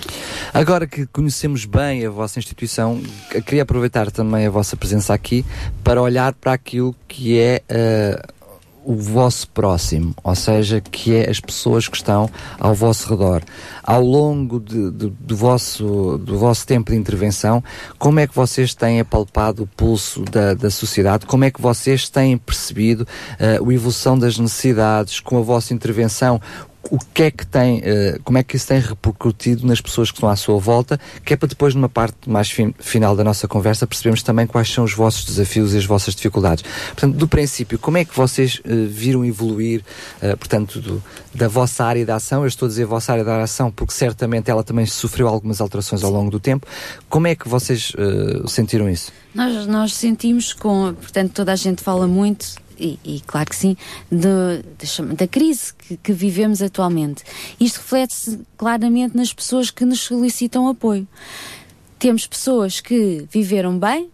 Agora que conhecemos bem a vossa instituição, queria aproveitar também a vossa presença aqui para olhar para aquilo que é eh, o vosso próximo, ou seja, que é as pessoas que estão ao vosso redor. Ao longo de- de- do, vosso, do vosso tempo de intervenção, como é que vocês têm apalpado o pulso da, da sociedade? Como é que vocês têm percebido eh, a evolução das necessidades com a vossa intervenção? O que é que tem, eh, como é que isso tem repercutido nas pessoas que estão à sua volta, que é para depois, numa parte mais fin- final da nossa conversa, percebermos também quais são os vossos desafios e as vossas dificuldades. Portanto, do princípio, como é que vocês eh, viram evoluir, eh, portanto, do- da vossa área de ação, eu estou a dizer vossa área de ação porque certamente ela também sofreu algumas alterações ao longo do tempo, como é que vocês sentiram isso? Nós, nós sentimos com, portanto, toda a gente fala muito, e, e claro que sim, de- da crise que, que vivemos atualmente. Isto reflete-se claramente nas pessoas que nos solicitam apoio. Temos pessoas que viveram bem,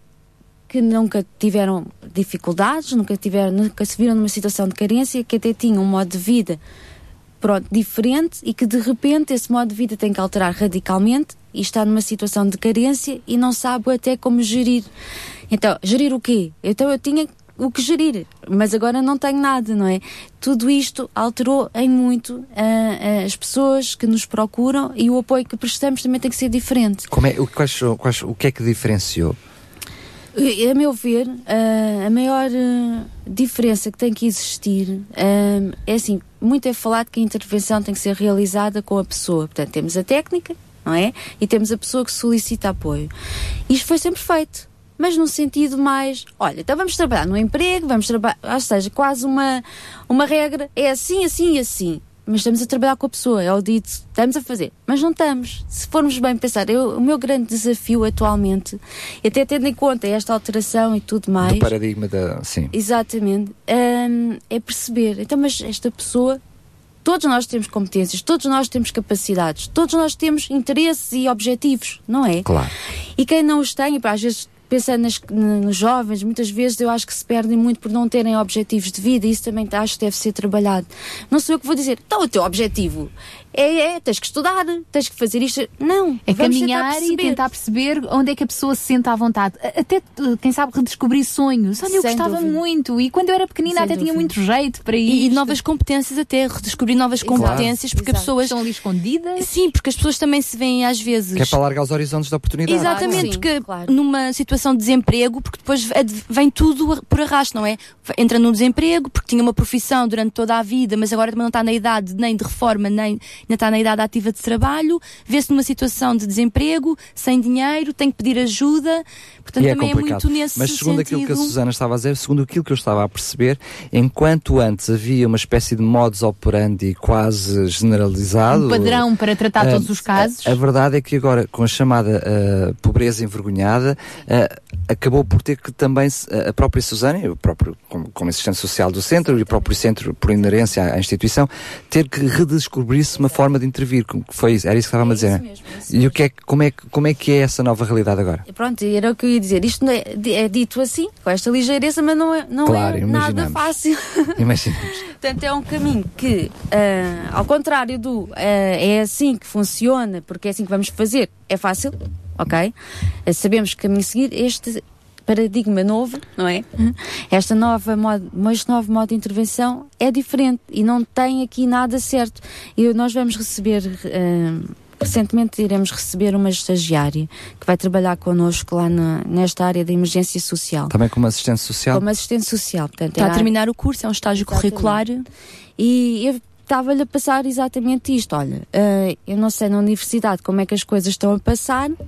que nunca tiveram dificuldades, nunca, tiveram, nunca se viram numa situação de carência, que até tinham um modo de vida pronto, diferente e que de repente esse modo de vida tem que alterar radicalmente e está numa situação de carência e não sabe até como gerir. Então, gerir o quê? Então eu tinha o que gerir, mas agora não tenho nada, não é? Tudo isto alterou em muito ah, ah, as pessoas que nos procuram e o apoio que prestamos também tem que ser diferente. Como é, o, quais, quais- o que é que diferenciou? A meu ver, ah, a maior diferença que tem que existir é assim: muito é falado que a intervenção tem que ser realizada com a pessoa. Portanto, temos a técnica, não é? E temos a pessoa que solicita apoio. Isto foi sempre feito. Mas num sentido mais, olha, então vamos trabalhar no emprego, vamos trabalhar, ou seja, quase uma, uma regra, é assim, assim e assim. Mas estamos a trabalhar com a pessoa, é o dito, estamos a fazer. Mas não estamos. Se formos bem pensar, eu, o meu grande desafio atualmente, e até tendo em conta esta alteração e tudo mais. Do paradigma da. Sim. Exatamente. hum, é perceber. Então, mas esta pessoa, todos nós temos competências, todos nós temos capacidades, todos nós temos interesses e objetivos, não é? Claro. E quem não os tem, às vezes pensando nas- nos jovens, muitas vezes eu acho que se perdem muito por não terem objetivos de vida e isso também acho que deve ser trabalhado. Não sou eu que vou dizer, então o teu objetivo é, é tens que estudar, tens que fazer isto. Não, É caminhar tentar e tentar perceber onde é que a pessoa se sente à vontade. Até, quem sabe, redescobrir sonhos. Olha, eu Sem gostava dúvida. muito. E quando eu era pequenina Sem até tinha dúvida. muito jeito para E, isso. e novas competências até, redescobrir novas Exato. competências, porque Exato. as pessoas. Estão ali escondidas. Sim, porque as pessoas também se veem às vezes. Que é para alargar os horizontes da oportunidade. Exatamente, Claro, sim, porque numa situação de desemprego, porque depois vem tudo a- por arrasto, não é? Entra no desemprego, porque tinha uma profissão durante toda a vida, mas agora também não está na idade nem de reforma, nem ainda está na idade ativa de trabalho, vê-se numa situação de desemprego, sem dinheiro, tem que pedir ajuda, portanto E é também é complicado. muito nesse Mas segundo aquilo que a sentido. Susana estava a dizer, segundo aquilo que eu estava a perceber, enquanto antes havia uma espécie de modus operandi quase generalizado. Um padrão para tratar eh, todos os casos. A, a verdade é que agora, com a chamada eh, pobreza envergonhada, eh, acabou por ter que também a própria Susana, o próprio, como, como assistente social do centro, e o próprio centro, por inerência à instituição, ter que redescobrir-se uma forma de intervir. que Foi isso, era isso que estava a dizer. mesmo, é e o que é, como, é, como é que é essa nova realidade agora? Pronto, era o que eu ia dizer. Isto é, é dito assim, com esta ligeireza, mas não é, não Claro, é nada imaginamos. fácil. (laughs) Imaginemos. Portanto, é um caminho que, ah, ao contrário do ah, é assim que funciona, porque é assim que vamos fazer, é fácil, ok? Ah, sabemos que caminho seguir, este paradigma novo, não é? Esta nova modo, este novo modo de intervenção é diferente e não tem aqui nada certo. E nós vamos receber. ah, Recentemente iremos receber uma estagiária que vai trabalhar connosco lá na- nesta área da emergência social. Também como assistente social? Como assistente social. Portanto, Está a era- terminar o curso, é um estágio Exatamente. curricular. E eu estava-lhe a passar exatamente isto. Olha, eh, eu não sei na universidade como é que as coisas estão a passar. (laughs)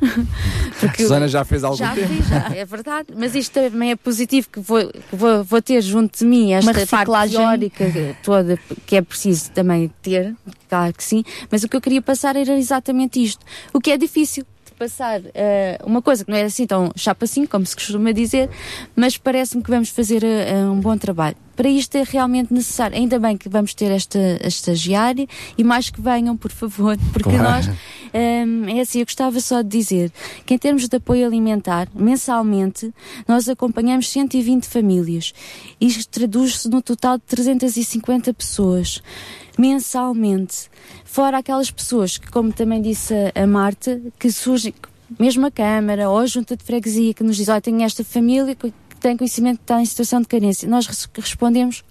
A Susana já fez há algum já tempo. fiz, já, é verdade. Mas isto também é positivo que vou, que vou, vou ter junto de mim esta parte reciclagem. teórica toda que é preciso também ter, claro que sim. Mas o que eu queria passar era exatamente isto. O que é difícil passar eh, uma coisa que não é assim tão chapa assim, como se costuma dizer, mas parece-me que vamos fazer eh, um bom trabalho. Para isto é realmente necessário. Ainda bem que vamos ter esta estagiária e mais que venham, por favor, (laughs) porque Claro. nós Hum, é assim, eu gostava só de dizer que em termos de apoio alimentar, mensalmente, nós acompanhamos 120 famílias. Isto traduz-se no total de 350 pessoas, mensalmente. Fora aquelas pessoas que, como também disse a, Marta, que surgem, mesmo a Câmara ou a Junta de Freguesia, que nos diz, olha, tenho esta família que tem conhecimento que está em situação de carência. Nós res- respondemos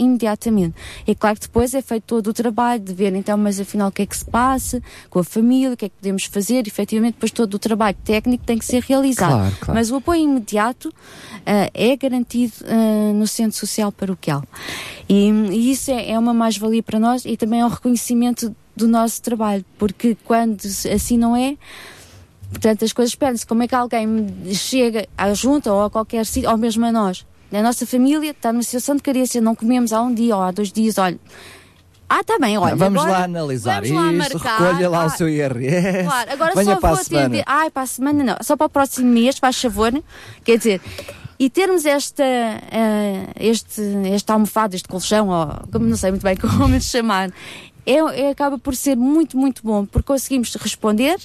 imediatamente. É claro que depois é feito todo o trabalho de ver então, mas afinal o que é que se passa com a família, o que é que podemos fazer, efetivamente depois todo o trabalho técnico tem que ser realizado. Claro, claro. Mas o apoio imediato ah, é garantido ah, no Centro Social Paroquial. E, e isso é, é uma mais-valia para nós e também é um reconhecimento do nosso trabalho, porque quando assim não é, Portanto, as coisas perdem-se. Como é que alguém chega à junta ou a qualquer sítio, ou mesmo a nós? A nossa família está numa situação de carência, não comemos há um dia ou há dois dias, olha. Ah, está bem, olha. vamos agora lá analisar vamos lá isto, marcar. recolha lá Ah, o seu IRS. Claro, agora venha só para vou a semana. atender. Ai, para a semana não, só para o próximo mês, faz favor. Quer dizer, e termos esta, eh, este, esta almofada, este colchão, ou como não sei muito bem (laughs) como lhe chamar, é, é- acaba por ser muito, muito bom, porque conseguimos responder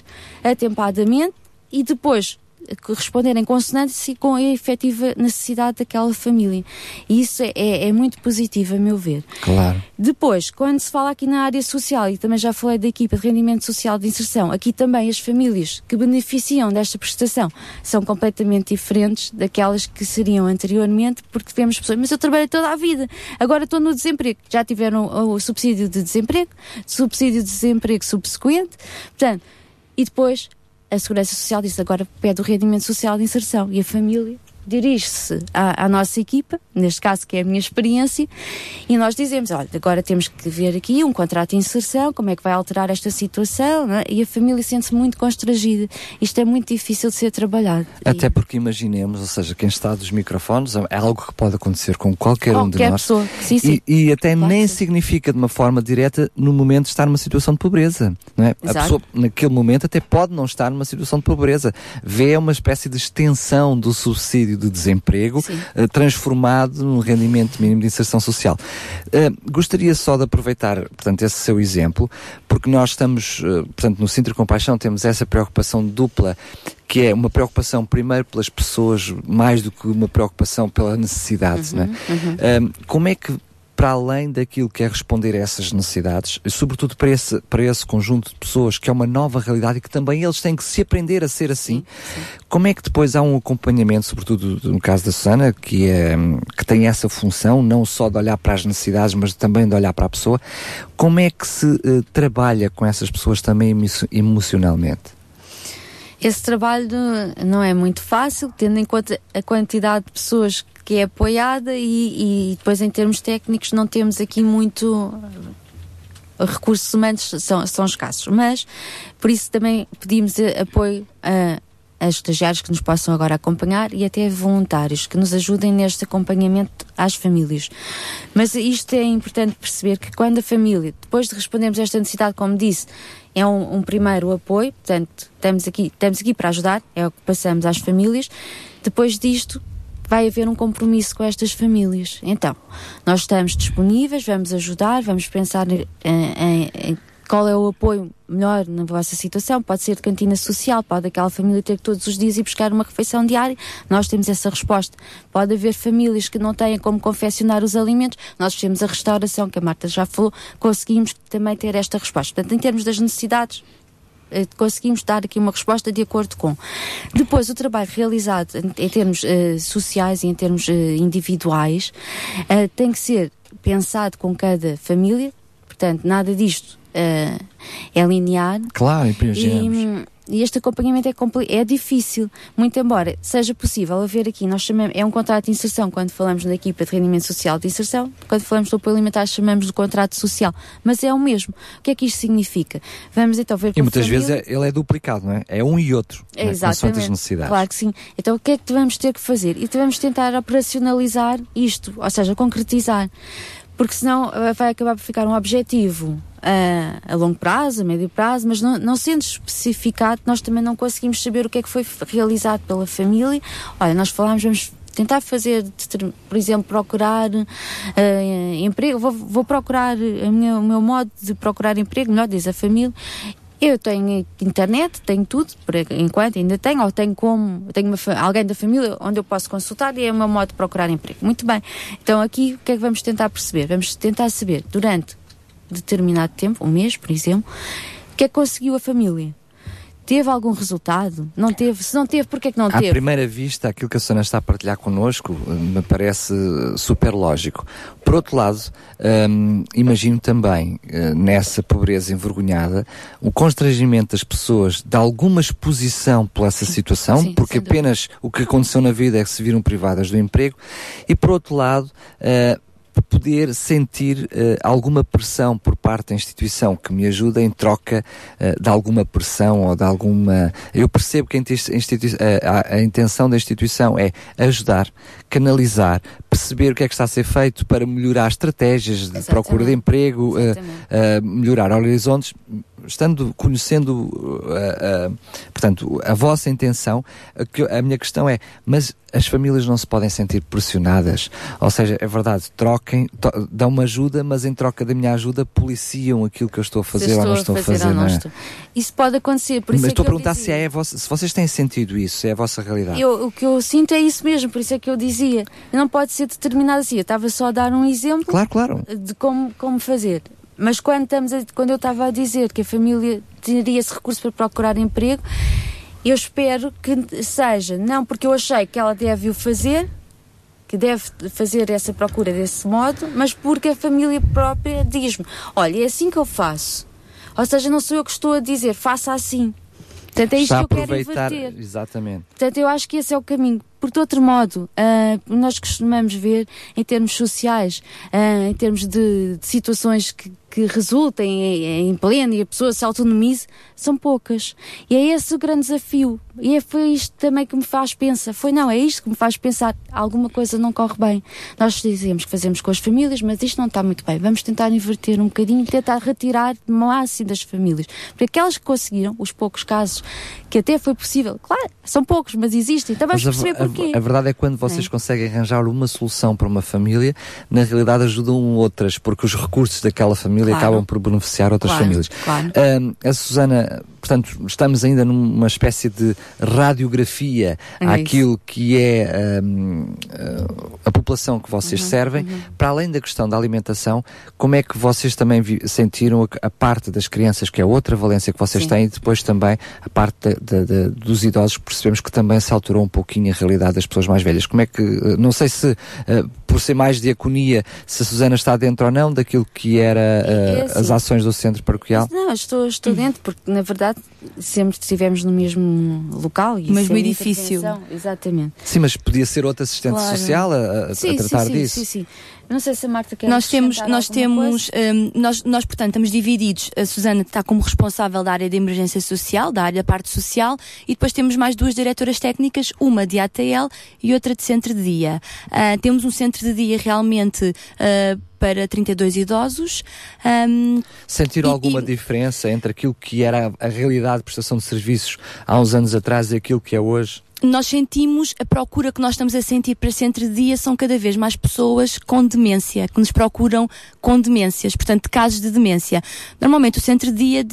atempadamente e depois eh, responder em consonância com a efetiva necessidade daquela família. E isso é, é muito positivo, a meu ver. Claro. Depois, quando se fala aqui na área social, e também já falei da equipa de rendimento social de inserção, aqui também as famílias que beneficiam desta prestação são completamente diferentes daquelas que seriam anteriormente, porque vemos pessoas, mas eu trabalhei toda a vida, agora estou no desemprego. Já tiveram o subsídio de desemprego, subsídio de desemprego subsequente, portanto, e depois a Segurança Social disse agora pede o rendimento social de inserção. E a família dirige-se à, à, nossa equipa, neste caso que é a minha experiência, e nós dizemos, olha, agora temos que ver aqui um contrato de inserção, como é que vai alterar esta situação, é? e a família sente-se muito constrangida. Isto é muito difícil de ser trabalhado. Até porque imaginemos, ou seja, quem está dos microfones é algo que pode acontecer com qualquer, qualquer um de nós. Pessoa. Sim, sim. E, e até claro nem significa de uma forma direta no momento de estar numa situação de pobreza. Não é? A pessoa, naquele momento, até pode não estar numa situação de pobreza. Vê uma espécie de extensão do subsídio de desemprego uh, transformado num rendimento mínimo de inserção social. Uh, gostaria só de aproveitar, portanto, esse seu exemplo, porque nós estamos, uh, portanto, no Centro Compaixão temos essa preocupação dupla que é uma preocupação primeiro pelas pessoas mais do que uma preocupação pela necessidade, uhum, né? Uhum. como é que para além daquilo que é responder a essas necessidades, sobretudo para esse, para esse conjunto de pessoas que é uma nova realidade e que também eles têm que se aprender a ser assim, sim, como é que depois há um acompanhamento, sobretudo no caso da Susana, que, é, que tem essa função, não só de olhar para as necessidades, mas também de olhar para a pessoa, como é que se uh, trabalha com essas pessoas também emocionalmente? Esse trabalho não é muito fácil, tendo em conta a quantidade de pessoas que é apoiada e, e depois em termos técnicos não temos aqui muito recursos humanos são, são escassos, mas por isso também pedimos apoio a, a estagiários que nos possam agora acompanhar e até voluntários que nos ajudem neste acompanhamento às famílias. Mas isto é importante perceber que quando a família, depois de respondermos a esta necessidade, como disse, é um, um primeiro apoio, portanto, estamos aqui, estamos aqui para ajudar, é o que passamos às famílias. Depois disto, vai haver um compromisso com estas famílias. Então, nós estamos disponíveis, vamos ajudar, vamos pensar em, em, em qual é o apoio melhor na vossa situação. Pode ser de cantina social, pode aquela família ter que todos os dias ir buscar uma refeição diária. Nós temos essa resposta. Pode haver famílias que não têm como confeccionar os alimentos. Nós temos a restauração, que a Marta já falou, conseguimos também ter esta resposta. Portanto, em termos das necessidades, eh, conseguimos dar aqui uma resposta de acordo com. Depois, o trabalho realizado em, termos uh, sociais e em termos uh, individuais uh, tem que ser pensado com cada família, portanto, nada disto é linear. Claro, e, e este acompanhamento é, é difícil, muito embora seja possível haver aqui, nós chamamos, é um contrato de inserção quando falamos da equipa de rendimento social de inserção, quando falamos do apoio alimentar chamamos de contrato social, mas é o mesmo. O que é que isto significa? Vamos então ver E muitas família... vezes é, ele é duplicado, não é? É um e outro, é, exatamente. as necessidades. Claro que sim. Então o que é que vamos ter que fazer? E devemos tentar operacionalizar isto, ou seja, concretizar porque senão eh, vai acabar por ficar um objetivo a, a longo prazo, a médio prazo, mas não, não sendo especificado, nós também não conseguimos saber o que é que foi realizado pela família. Olha, nós falámos, vamos tentar fazer, por exemplo, procurar uh, emprego, vou, vou procurar minha, o meu modo de procurar emprego, melhor diz a família, eu tenho internet, tenho tudo, por enquanto ainda tenho, ou tenho como, tenho uma, alguém da família onde eu posso consultar e é o meu modo de procurar emprego. Muito bem. Então aqui o que é que vamos tentar perceber? Vamos tentar saber durante determinado tempo, um mês, por exemplo, o que é que conseguiu a família? Teve algum resultado? Não teve? Se não teve, porquê é que não teve? À primeira vista, aquilo que a Susana está a partilhar connosco eh, me parece super lógico. Por outro lado, hum, imagino também, uh, nessa pobreza envergonhada, o constrangimento das pessoas de alguma exposição por essa situação, Sim, porque apenas o que aconteceu na vida é que se viram privadas do emprego, e por outro lado, uh, poder sentir uh, alguma pressão por parte da instituição que me ajuda em troca uh, de alguma pressão ou de alguma. Eu percebo que a, a, a, intenção da instituição é ajudar, canalizar, perceber o que é que está a ser feito para melhorar estratégias de Exatamente. procura de emprego, uh, melhorar horizontes estando conhecendo uh, uh, portanto a vossa intenção a, a minha questão é mas as famílias não se podem sentir pressionadas? Ou seja é verdade troquem to, dão uma ajuda mas em troca da minha ajuda policiam aquilo que eu estou a fazer ou não estou a fazer, a fazer é? isso pode acontecer por mas é estou a perguntar se é vossa, se vocês têm sentido isso se é a vossa realidade. Eu, o que eu sinto é isso mesmo por isso é que eu dizia. Não pode ser determinado assim. Eu estava só a dar um exemplo claro claro. de como como fazer mas quando, estamos a, quando eu estava a dizer que a família teria esse recurso para procurar emprego, eu espero que seja, não porque eu achei que ela deve o fazer, que deve fazer essa procura desse modo, mas porque a família própria diz-me: olha, é assim que eu faço. Ou seja, não sou eu que estou a dizer, faça assim. Portanto, é isto Está que eu quero inverter. Exatamente. Portanto, eu acho que esse é o caminho. Porque, de outro modo, ah, nós costumamos ver, em termos sociais, ah, em termos de, de situações que, que resultem em, em pleno e a pessoa se autonomize, são poucas. E é esse o grande desafio. E é, foi isto também que me faz pensar. Foi não, é isto que me faz pensar. Alguma coisa não corre bem. Nós dizemos que fazemos com as famílias, mas isto não está muito bem. Vamos tentar inverter um bocadinho e tentar retirar o máximo das famílias. Porque aquelas que conseguiram, os poucos casos que até foi possível, claro, são poucos, mas existem. Então vamos Mas a, perceber a- porquê. a verdade é que quando vocês É. conseguem arranjar uma solução para uma família, na realidade ajudam outras, porque os recursos daquela família Claro. acabam por beneficiar outras Claro, famílias. claro. Ahm, a Susana, portanto, estamos ainda numa espécie de radiografia É isso. àquilo que é ahm, ah, a população que vocês Uhum, servem. Para além da questão da alimentação, como é que vocês também sentiram a, parte das crianças, que é outra valência que vocês Sim. têm, e depois também a parte da- da- da- dos idosos, que percebemos que também se alterou um pouquinho a realidade das pessoas mais velhas. Como é que, não sei se, eh, por ser mais diaconia, se a Susana está dentro ou não daquilo que era É assim. as ações do centro paroquial? Não, estou, estou dentro, porque na verdade sempre estivemos no mesmo local. E No mesmo sem edifício. Exatamente. Sim, mas podia ser outra assistente Claro. social a, a- a Sim, tratar sim, sim, disso. Sim, sim. Não sei se a Marta quer Nós temos, acrescentar nós temos, hum, nós, nós, portanto, estamos divididos. A Susana está como responsável da área de emergência social, da área da parte social, e depois temos mais duas diretoras técnicas, uma de ATL e outra de centro de dia. Ah, temos um centro de dia realmente ah, para 32 idosos. Hum, Sentiram alguma diferença entre aquilo que era a, realidade de prestação de serviços há uns anos atrás e aquilo que é hoje? nós sentimos a procura que nós estamos a sentir para centro de dia são cada vez mais pessoas com demência, que nos procuram com demências, portanto, casos de demência. Normalmente o centro de dia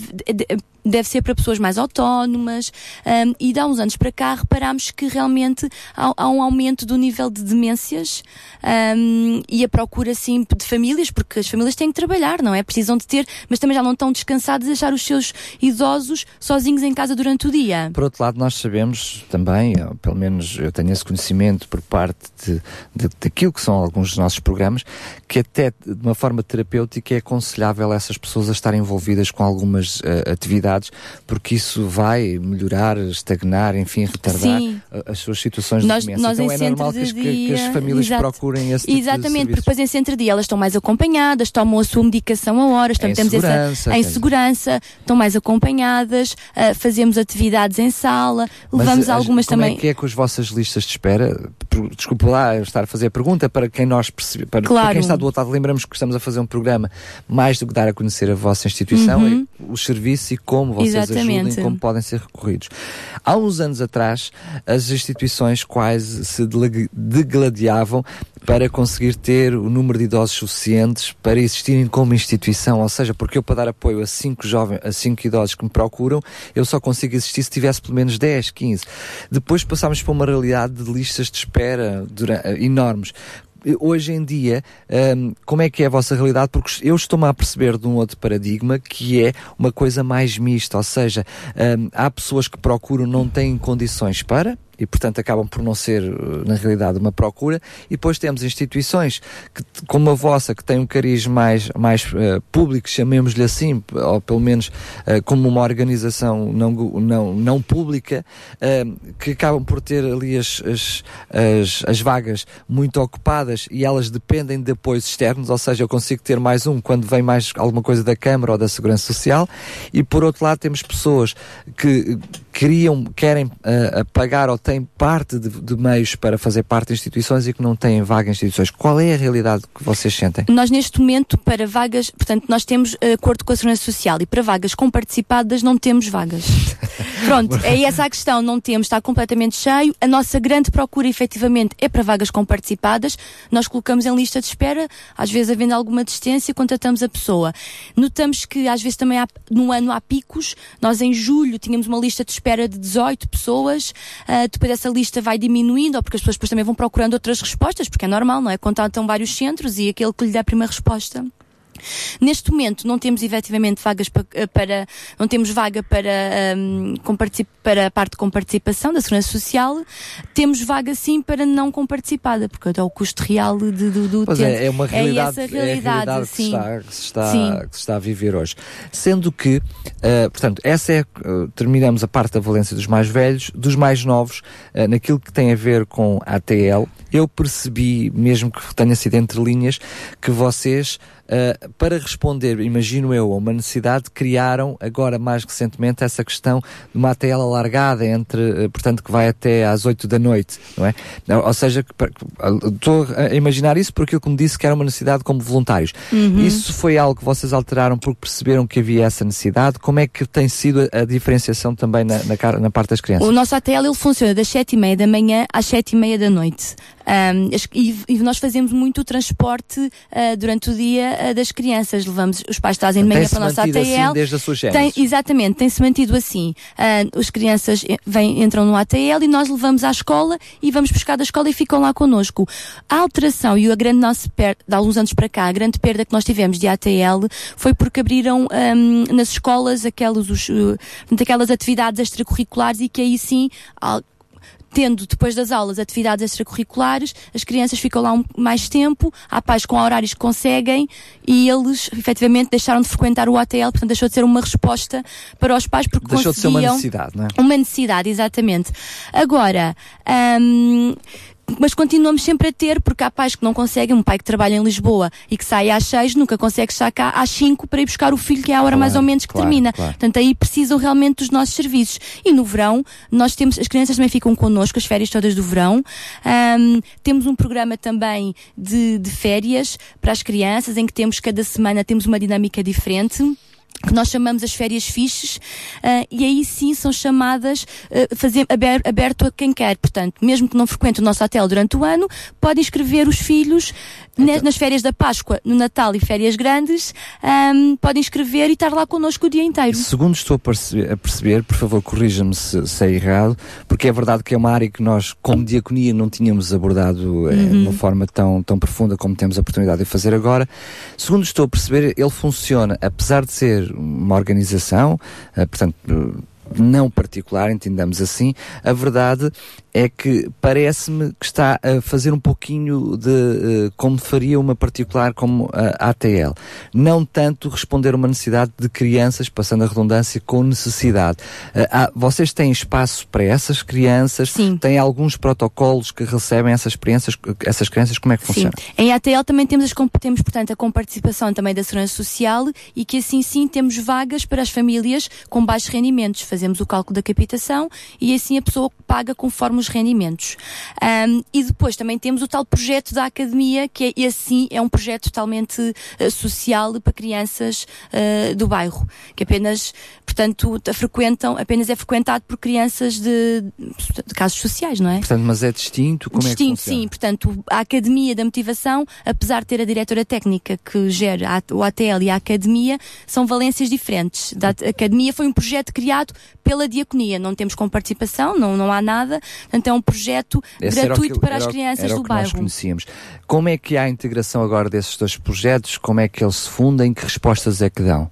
deve ser para pessoas mais autónomas hum, e de há uns anos para cá reparámos que realmente há, há um aumento do nível de demências hum, e a procura sim de famílias, porque as famílias têm que trabalhar, não é? Precisam de ter, mas também já não estão descansados de deixar os seus idosos sozinhos em casa durante o dia. Por outro lado, nós sabemos também, pelo menos eu tenho esse conhecimento por parte de, de, daquilo que são alguns dos nossos programas, que até de uma forma terapêutica é aconselhável essas pessoas a estarem envolvidas com algumas eh, atividades, porque isso vai melhorar, estagnar, enfim, retardar Sim. as suas situações nós, de demência. nós então é normal que as, que- dia, que as famílias exato. procurem esse tipo Exatamente, de porque depois em centro de dia elas estão mais acompanhadas, tomam a sua medicação a horas, portanto, Em temos essa- segurança, em segurança, estão mais acompanhadas, ah, fazemos atividades em sala, Mas levamos as- algumas como também. é que é com as vossas listas de espera? Desculpa lá estar a fazer a pergunta para quem nós percebe, para, para Claro. quem está do outro lado, lembramos que estamos a fazer um programa mais do que dar a conhecer a vossa instituição, Uhum. é os serviços e como vocês Exatamente. ajudem, como podem ser recorridos. Há uns anos atrás, as instituições quase se degladiavam para conseguir ter o número de idosos suficientes para existirem como instituição, ou seja, porque eu para dar apoio a cinco jovens, a cinco idosos que me procuram, eu só consigo existir se tivesse pelo menos 10, 15. Depois passámos para uma realidade de listas de espera enormes. Hoje em dia, hum, como é que é a vossa realidade? Porque eu estou-me a perceber de um outro paradigma que é uma coisa mais mista, ou seja, hum, há pessoas que procuram, não têm condições para, e portanto acabam por não ser, eh, na realidade, uma procura, e depois temos instituições que, como a vossa, que têm um cariz mais, mais eh, público, chamemos-lhe assim, ou pelo menos eh, como uma organização não, não, não pública, eh, que acabam por ter ali as, as, as, as vagas muito ocupadas e elas dependem de apoios externos, ou seja, eu consigo ter mais um quando vem mais alguma coisa da Câmara ou da Segurança Social, e por outro lado temos pessoas que queriam, querem eh, pagar ou têm parte de, de meios para fazer parte de instituições e que não têm vaga em instituições. Qual é a realidade que vocês sentem? Nós, neste momento, para vagas, portanto, nós temos eh, acordo com a Segurança Social e para vagas comparticipadas não temos vagas. (laughs) Pronto, é essa a questão, não temos, está completamente cheio. A nossa grande procura, efetivamente, é para vagas comparticipadas. Nós colocamos em lista de espera, às vezes havendo alguma distância, contratamos a pessoa. Notamos que, às vezes, também há, no ano há picos. Nós, em julho, tínhamos uma lista de espera de 18 pessoas. Ah, depois essa lista vai diminuindo, ou porque as pessoas depois também vão procurando outras respostas, porque é normal, não é? Contatam vários centros e aquele que lhe dá a primeira resposta Neste momento não temos efetivamente vagas pa- eh, para, não temos vaga para, com particip- para a parte com participação da Segurança Social, temos vaga sim para não com participada, porque é o custo real de- do, do Pois utente. é, é uma realidade, essa é a realidade, realidade que, se está, que, se está, Sim. que se está a viver hoje. Sendo que, eh, portanto, essa é, eh, terminamos a parte da valência dos mais velhos, dos mais novos, eh, naquilo que tem a ver com a ATL, eu percebi, mesmo que tenha sido entre linhas, que vocês, eh, para responder, imagino eu, a uma necessidade, criaram agora mais recentemente essa questão de uma ATL alargada entre, eh, portanto, que vai até às 8 da noite, não é? Ou seja, que- estou a imaginar isso porque aquilo que me disse que era uma necessidade como voluntários. Uhum. Isso foi algo que vocês alteraram porque perceberam que havia essa necessidade? Como é que tem sido a, a diferenciação também na, na, na parte das crianças? O nosso ATL ele funciona das sete e meia da manhã às sete e meia da noite. As- e, e nós fazemos muito o transporte ah, durante o dia ah, das crianças. Levamos, os pais trazem de manhã para a nossa mantido ATL. assim desde a sua Tem- exatamente, tem-se mantido assim. Ah, as crianças eh, vêm, entram no ATL e nós levamos à escola e vamos buscar da escola e ficam lá connosco. A alteração e a grande nossa perda, de alguns anos para cá, a grande perda que nós tivemos de ATL foi porque abriram ahm, nas escolas aquelas, os, eh, portanto, aquelas atividades extracurriculares e que aí sim tendo depois das aulas atividades extracurriculares, as crianças ficam lá um, mais tempo, há pais com horários que conseguem e eles efetivamente deixaram de frequentar o ATL, portanto deixou de ser uma resposta para os pais porque Deixou de ser uma necessidade, não é? uma necessidade, exatamente. Agora, hum, mas continuamos sempre a ter, porque há pais que não conseguem, um pai que trabalha em Lisboa e que sai às seis, nunca consegue estar cá às cinco para ir buscar o filho, que é a hora Claro, mais ou menos que claro, termina. claro. Portanto, aí precisam realmente dos nossos serviços. E no verão, nós temos, as crianças também ficam connosco, as férias todas do verão. Hum, temos um programa também de, de férias para as crianças, em que temos cada semana temos uma dinâmica diferente que nós chamamos as férias fixes, ah, e aí sim são chamadas ah, fazer aber- aberto a quem quer. Portanto, mesmo que não frequente o nosso hotel durante o ano, pode inscrever os filhos ne- nas férias da Páscoa, no Natal e férias grandes, ahm, pode inscrever e estar lá connosco o dia inteiro. Segundo estou a perceber, a perceber, por favor, corrija-me se, se é errado, porque é verdade que é uma área que nós, como diaconia, não tínhamos abordado eh, Uhum. de uma forma tão, tão profunda como temos a oportunidade de fazer agora. Segundo estou a perceber, ele funciona, apesar de ser uma organização, eh, portanto, não particular, entendamos assim, a verdade é que parece-me que está a fazer um pouquinho de eh, como faria uma particular como a ATL. Não tanto responder a uma necessidade de crianças, passando a redundância, com necessidade. Eh, há- vocês têm espaço para essas crianças? Sim. Têm alguns protocolos que recebem essas crianças, essas crianças como é que Sim. funciona? Em ATL também temos, as, temos, portanto, a comparticipação também da Segurança Social e que assim sim temos vagas para as famílias com baixos rendimentos. Fazemos o cálculo da capitação e assim a pessoa paga conforme os rendimentos. Ahm, e depois também temos o tal projeto da Academia, que é, esse sim é um projeto totalmente eh, social para crianças eh, do bairro, que apenas, portanto, frequentam, apenas é frequentado por crianças de, de casos sociais, não é? Portanto, mas é distinto? Como Distinto, é que funciona? sim. Portanto, a Academia da Motivação, apesar de ter a diretora técnica que gera o ATL e a Academia, são valências diferentes. Da a Academia foi um projeto criado pela Diaconia. Não temos com participação, não, não há nada. Portanto, é um projeto Esse era gratuito que- para era as crianças era o do que nós bairro. conhecíamos. Como é que há a integração agora desses dois projetos? Como é que eles se fundem? Que respostas é que dão?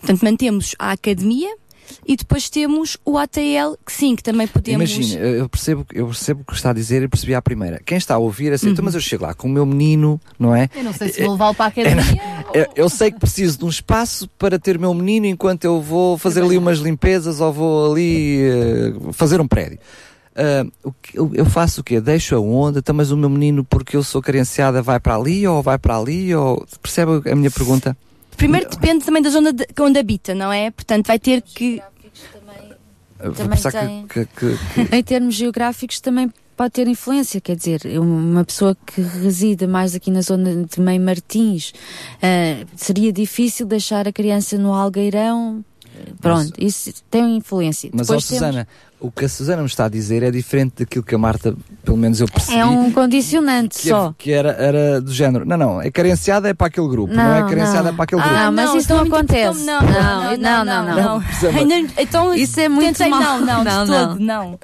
Portanto, mantemos a Academia e depois temos o ATL, que sim, que também podemos... Imagina, eu percebo, eu percebo o que está a dizer e percebi à primeira. Quem está a ouvir é assim, Uhum. "Então, mas eu chego lá com o meu menino, não é? Eu não sei se vou levá-lo para a academia. Eu, eu sei que preciso de um espaço para ter o meu menino enquanto eu vou fazer ali umas limpezas ou vou ali eh, fazer um prédio. O que- eu, eu faço o quê? Deixo a onda, então, mas o meu menino, porque eu sou carenciada, vai para ali ou vai para ali? Ou... Percebe a minha pergunta? Primeiro depende também da zona de, onde habita, não é? Portanto, vai ter que... Também tem. que, que- que- Em termos geográficos também pode ter influência, quer dizer, uma pessoa que reside mais aqui na zona de Mãe Martins, ah, seria difícil deixar a criança no Algueirão, pronto, isso tem influência. Mas, ó Depois temos- Susana, o que a Susana me está a dizer é diferente daquilo que a Marta, pelo menos eu percebi. É um condicionante que, só. que era, era do género. Não, não, é carenciada é para aquele grupo, não, é carenciada é para aquele Ah, grupo. mas isso não acontece. Não, não, não, não, não. Então, Isso é muito tentei, mau. Não, não, Não, de não. todo, não.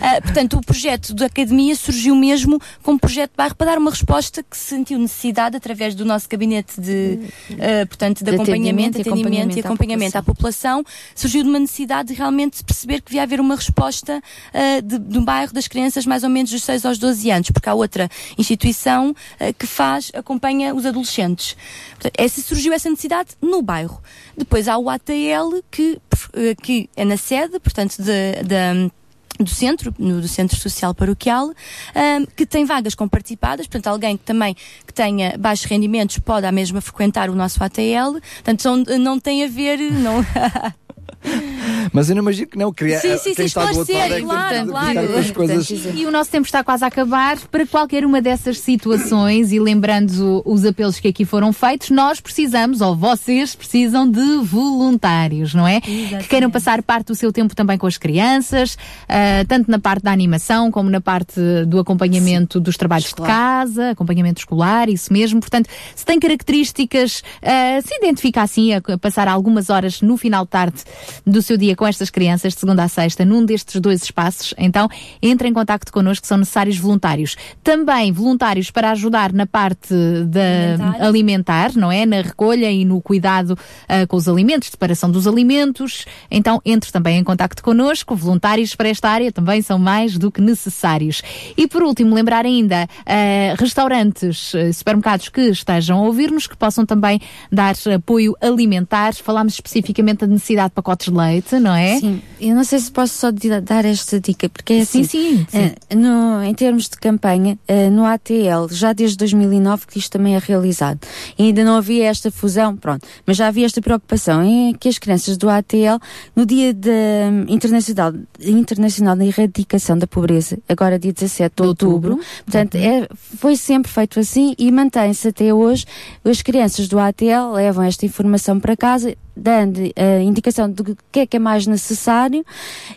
Ah, portanto, o projeto da Academia surgiu mesmo como projeto de bairro para dar uma resposta que se sentiu necessidade através do nosso gabinete de, ah, portanto, de, De acompanhamento, atendimento e atendimento e acompanhamento à à população. Surgiu de uma necessidade de realmente perceber que devia haver uma resposta ah, de, de um bairro das crianças mais ou menos dos 6 aos 12 anos, porque há outra instituição ah, que faz, acompanha os adolescentes. Portanto, essa surgiu essa necessidade no bairro. Depois há o ATL que, eh, que é na sede, portanto, da do centro, do Centro Social Paroquial, ahm, que tem vagas comparticipadas, portanto, alguém que também que tenha baixos rendimentos pode à mesma frequentar o nosso ATL, portanto, são- não tem a ver, não... (laughs) (laughs) Mas eu não imagino que não queria. Sim, sim, quem sim, lado é esclarecer, que claro, claro. as coisas. E o nosso tempo está quase a acabar. Para qualquer uma dessas situações, e lembrando os apelos que aqui foram feitos, nós precisamos, ou vocês precisam de voluntários, não é? Que queiram passar parte do seu tempo também com as crianças, ah, tanto na parte da animação como na parte do acompanhamento dos trabalhos de casa, acompanhamento escolar, isso mesmo. Portanto, se tem características, ah, se identifica assim, a a passar algumas horas no final de tarde do seu dia com estas crianças, de segunda a sexta, num destes dois espaços, então entre em contacto connosco, são necessários voluntários. Também voluntários para ajudar na parte da alimentar, não é? Na recolha e no cuidado ah, com os alimentos, separação dos alimentos. Então entre também em contacto connosco, voluntários para esta área também são mais do que necessários. E por último, lembrar ainda ah, restaurantes, ah, supermercados que estejam a ouvir-nos, que possam também dar apoio alimentar. Falámos especificamente da necessidade de pacotes de leite, não é? Sim, eu não sei se posso só dar esta dica, porque é assim, Sim, sim, sim. eh, no, em termos de campanha, eh, no ATL, já desde 2009 que isto também é realizado. E ainda não havia esta fusão, pronto, mas já havia esta preocupação em que as crianças do ATL, no dia de, hum, internacional, internacional da erradicação da pobreza, agora dia 17 de outubro, portanto, é, foi sempre feito assim e mantém-se até hoje. As crianças do ATL levam esta informação para casa, dando a indicação do que é que é mais necessário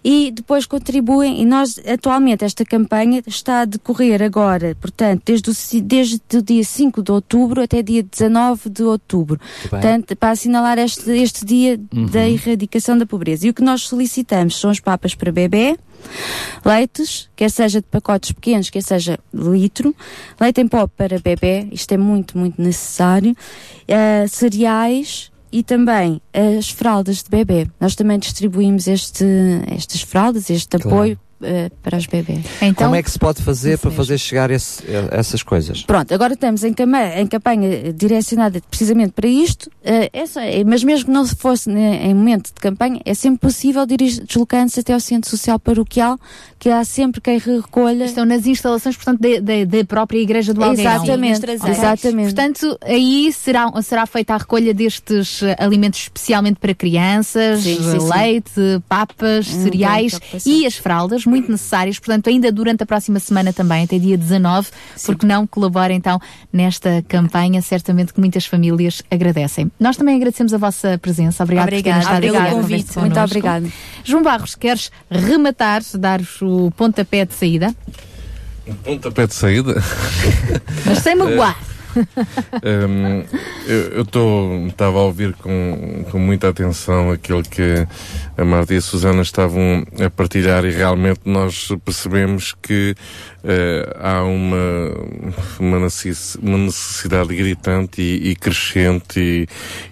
e depois contribuem e nós atualmente esta campanha está a decorrer agora, portanto, desde o, desde o dia 5 de outubro até dia 19 de outubro. Portanto, para assinalar este, este dia Uhum. da erradicação da pobreza. E o que nós solicitamos são os papas para bebê, leites, quer seja de pacotes pequenos, quer seja litro, leite em pó para bebê, isto é muito, muito necessário, eh, cereais e também as fraldas de bebê. Nós também distribuímos este, estas fraldas, este apoio para os bebês. Como é que se pode fazer para fazer chegar esse- essas coisas? Pronto, agora estamos em, cama- em campanha eh, direcionada precisamente para isto, eh, é só- é- mas mesmo que não se fosse né, em momento de campanha, é sempre possível dirigir- deslocando-se até ao Centro Social Paroquial, que há sempre quem recolha. Estão nas instalações, portanto, da- própria Igreja do Algueirão. Exatamente, Ok. exatamente. Portanto, aí será, será feita a recolha destes eh, alimentos especialmente para crianças, Sim, sim, sim. leite, papas, Não cereais preocupação. e as fraldas, muito necessárias. Portanto, ainda durante a próxima semana também, até dia 19, porque não colabora então nesta campanha, certamente que muitas famílias agradecem. Nós também agradecemos a vossa presença. Obrigada, Obrigada. por terem estado convite. Muito connosco. obrigada. João Barros, queres rematar, dar o pontapé de saída? Pontapé de saída. (laughs) Mas sem magoar. Hum, eu estava a ouvir com, com muita atenção aquilo que a Marta e a Susana estavam a partilhar e realmente nós percebemos que eh, há uma, uma, necess- uma necessidade gritante e, e crescente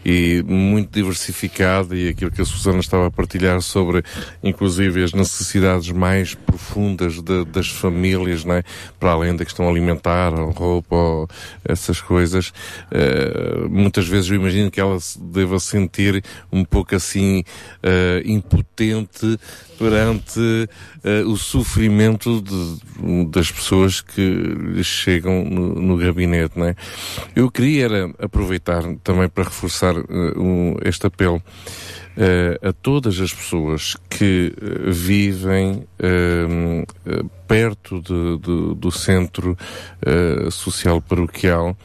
e, e muito diversificada e aquilo que a Susana estava a partilhar sobre inclusive as necessidades mais profundas de- das famílias, não é? para além da questão alimentar, ou roupa, ou essas coisas, eh, muitas vezes eu imagino que ela deva sentir um pouco assim eh, impotente perante eh, o sofrimento de- das pessoas que chegam no, no gabinete, não é? Eu queria era aproveitar também para reforçar eh, um- este apelo eh, a todas as pessoas que vivem perto de- de- do centro social paroquial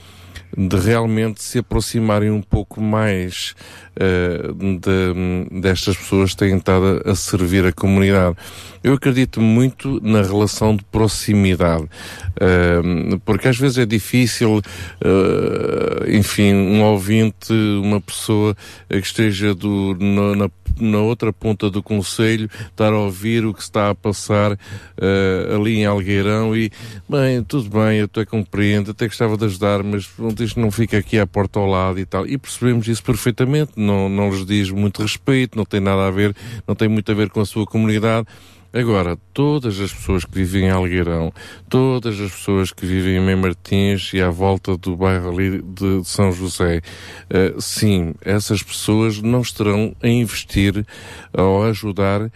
de realmente se aproximarem um pouco mais uh, de, destas pessoas que têm estado a, servir a comunidade. Eu acredito muito na relação de proximidade, uh, porque às vezes é difícil, uh, enfim, um ouvinte, uma pessoa que esteja do, no, na, na outra ponta do conselho, estar a ouvir o que está a passar uh, ali em Algueirão e, bem, tudo bem, eu até compreendo, até gostava de ajudar, mas pronto, isto não fica aqui à porta ao lado e tal. E percebemos isso perfeitamente, não, não lhes diz muito respeito, não tem nada a ver, não tem muito a ver com a sua comunidade. Agora, todas as pessoas que vivem em Algueirão, todas as pessoas que vivem em Mem Martins e à volta do bairro ali de São José, uh, sim, essas pessoas não estarão a investir ou a ajudar uh,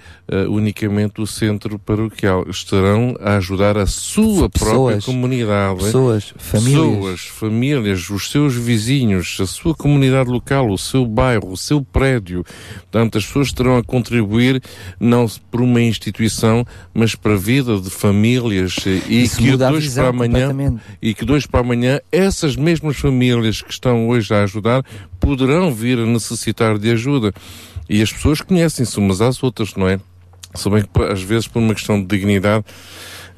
unicamente o centro paroquial, estarão a ajudar a sua Pessoas. própria comunidade. Pessoas, famílias. Pessoas, famílias, os seus vizinhos, a sua comunidade local, o seu bairro, o seu prédio. Portanto, as pessoas estarão a contribuir não por uma instituição, mas para a vida de famílias eh, e Isso que dois para amanhã e que dois para amanhã essas mesmas famílias que estão hoje a ajudar poderão vir a necessitar de ajuda. E as pessoas conhecem-se umas às outras, não é? Se bem que às vezes por uma questão de dignidade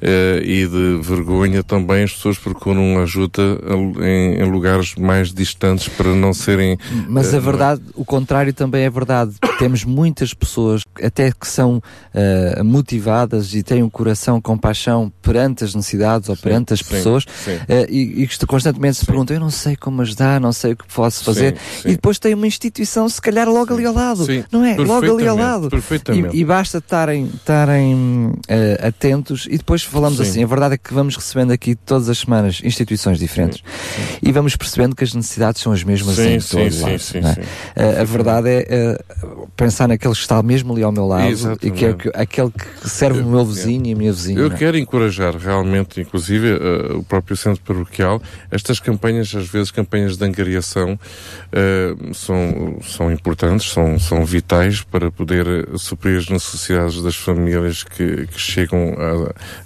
e de vergonha também as pessoas procuram ajuda em, em lugares mais distantes para não serem. Mas eh, a verdade, o contrário também é verdade. Temos muitas pessoas, até que são eh, motivadas e têm um coração com paixão perante as necessidades ou perante as sim, pessoas sim. eh, e, que constantemente se perguntam: eu não sei como ajudar, não sei o que posso fazer. sim. E depois tem uma instituição, se calhar, logo ali ao lado. Sim, Não é? Logo ali ao lado. perfeitamente. E, e basta estarem estarem, eh, atentos e depois falamos Sim. assim. A verdade é que vamos recebendo aqui todas as semanas instituições diferentes e vamos percebendo que as necessidades são as mesmas Sim, em sim, todos sim, sim, é? sim. Eh, a verdade é eh, pensar naquele que está mesmo ali ao meu lado e que é Exatamente. que- aquele que serve o meu vizinho e a minha vizinha. Eu é? quero encorajar realmente, inclusive, eh, o próprio centro paroquial. Estas campanhas, às vezes, campanhas de angariação, eh, são, são importantes, são, são vitais para poder suprir as necessidades das famílias que, que chegam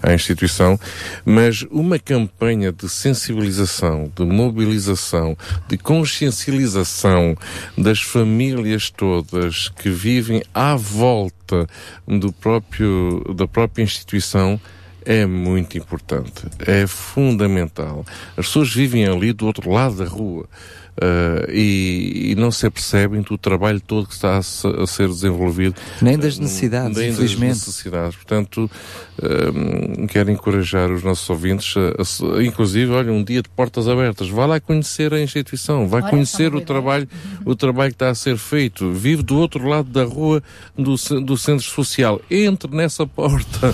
à, à instituição. Mas uma campanha de sensibilização, de mobilização, de consciencialização das famílias todas que vivem à volta do próprio, da própria instituição é muito importante, é fundamental. As pessoas vivem ali do outro lado da rua. Ah, e, e não se apercebem do trabalho todo que está a, se- a ser desenvolvido. Nem das ah, necessidades, nem infelizmente. Das necessidades. Portanto, ah, quero encorajar os nossos ouvintes, a, a inclusive, olha, um dia de portas abertas. Vá lá conhecer a instituição, vá Olha, conhecer o trabalho, o trabalho que está a ser feito. Vive do outro lado da rua do, do centro social. Entre nessa porta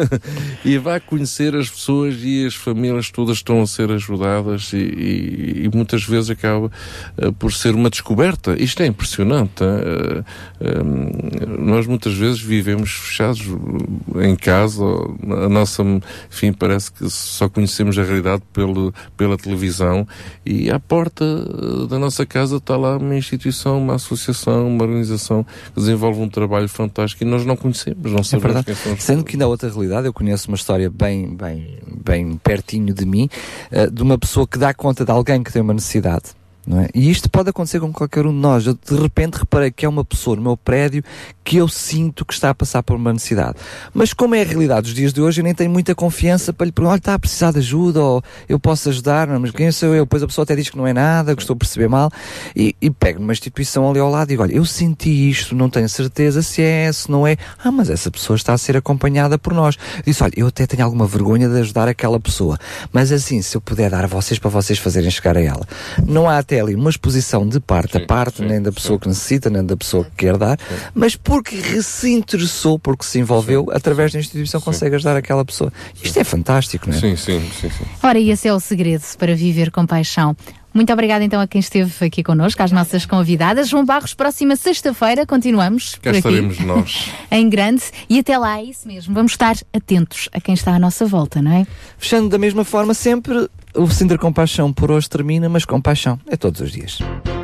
(laughs) e vá conhecer as pessoas e as famílias todas estão a ser ajudadas e, e- e muitas vezes acaba eh, por ser uma descoberta. Isto é impressionante. eh, eh, nós muitas vezes vivemos fechados em casa, a nossa, enfim, parece que só conhecemos a realidade pelo, pela televisão e à porta da nossa casa está lá uma instituição, uma associação, uma organização que desenvolve um trabalho fantástico e nós não conhecemos, não É sabemos verdade. quem são as Sendo que há outra realidade, eu conheço uma história bem, bem, bem pertinho de mim, de uma pessoa que dá conta de alguém que tem uma necessidade. É? E isto pode acontecer com qualquer um de nós. Eu de repente reparei que é uma pessoa no meu prédio que eu sinto que está a passar por uma necessidade. Mas como é a realidade dos dias de hoje, eu nem tenho muita confiança para lhe perguntar, está a precisar de ajuda, ou eu posso ajudar, mas quem sou eu? Depois a pessoa até diz que não é nada, que estou a perceber mal, e, e pego numa instituição ali ao lado e digo, olha, eu senti isto, não tenho certeza se é, se não é. Ah, mas essa pessoa está a ser acompanhada por nós. Disse, olha, eu até tenho alguma vergonha de ajudar aquela pessoa, mas assim, se eu puder dar a vocês para vocês fazerem chegar a ela. Não há até ali uma exposição de parte a parte, nem da pessoa que necessita, nem da pessoa que quer dar, mas porque se interessou, porque se envolveu, através da instituição consegue ajudar aquela pessoa. Isto é fantástico, não é? Sim, sim, sim. sim. Ora, e esse é o segredo para viver com paixão. Muito obrigada então a quem esteve aqui connosco, às nossas convidadas. João Barros, próxima sexta-feira continuamos Cá por aqui, estaremos nós. (laughs) em grande. E até lá é isso mesmo, vamos estar atentos a quem está à nossa volta, não é? Fechando da mesma forma, sempre o Sintra Compaixão por hoje termina, mas compaixão é todos os dias.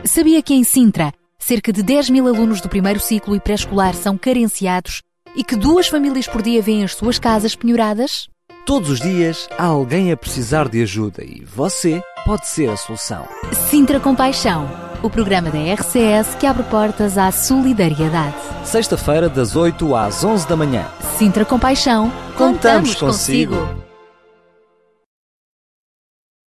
Sabia que em Sintra, cerca de 10 mil alunos do primeiro ciclo e pré-escolar são carenciados e que duas famílias por dia vêm as suas casas penhoradas? Todos os dias há alguém a precisar de ajuda e você pode ser a solução. Sintra Compaixão, o programa da RCS que abre portas à solidariedade. Sexta-feira, das 8 às 11 da manhã. Sintra Compaixão, Contamos consigo.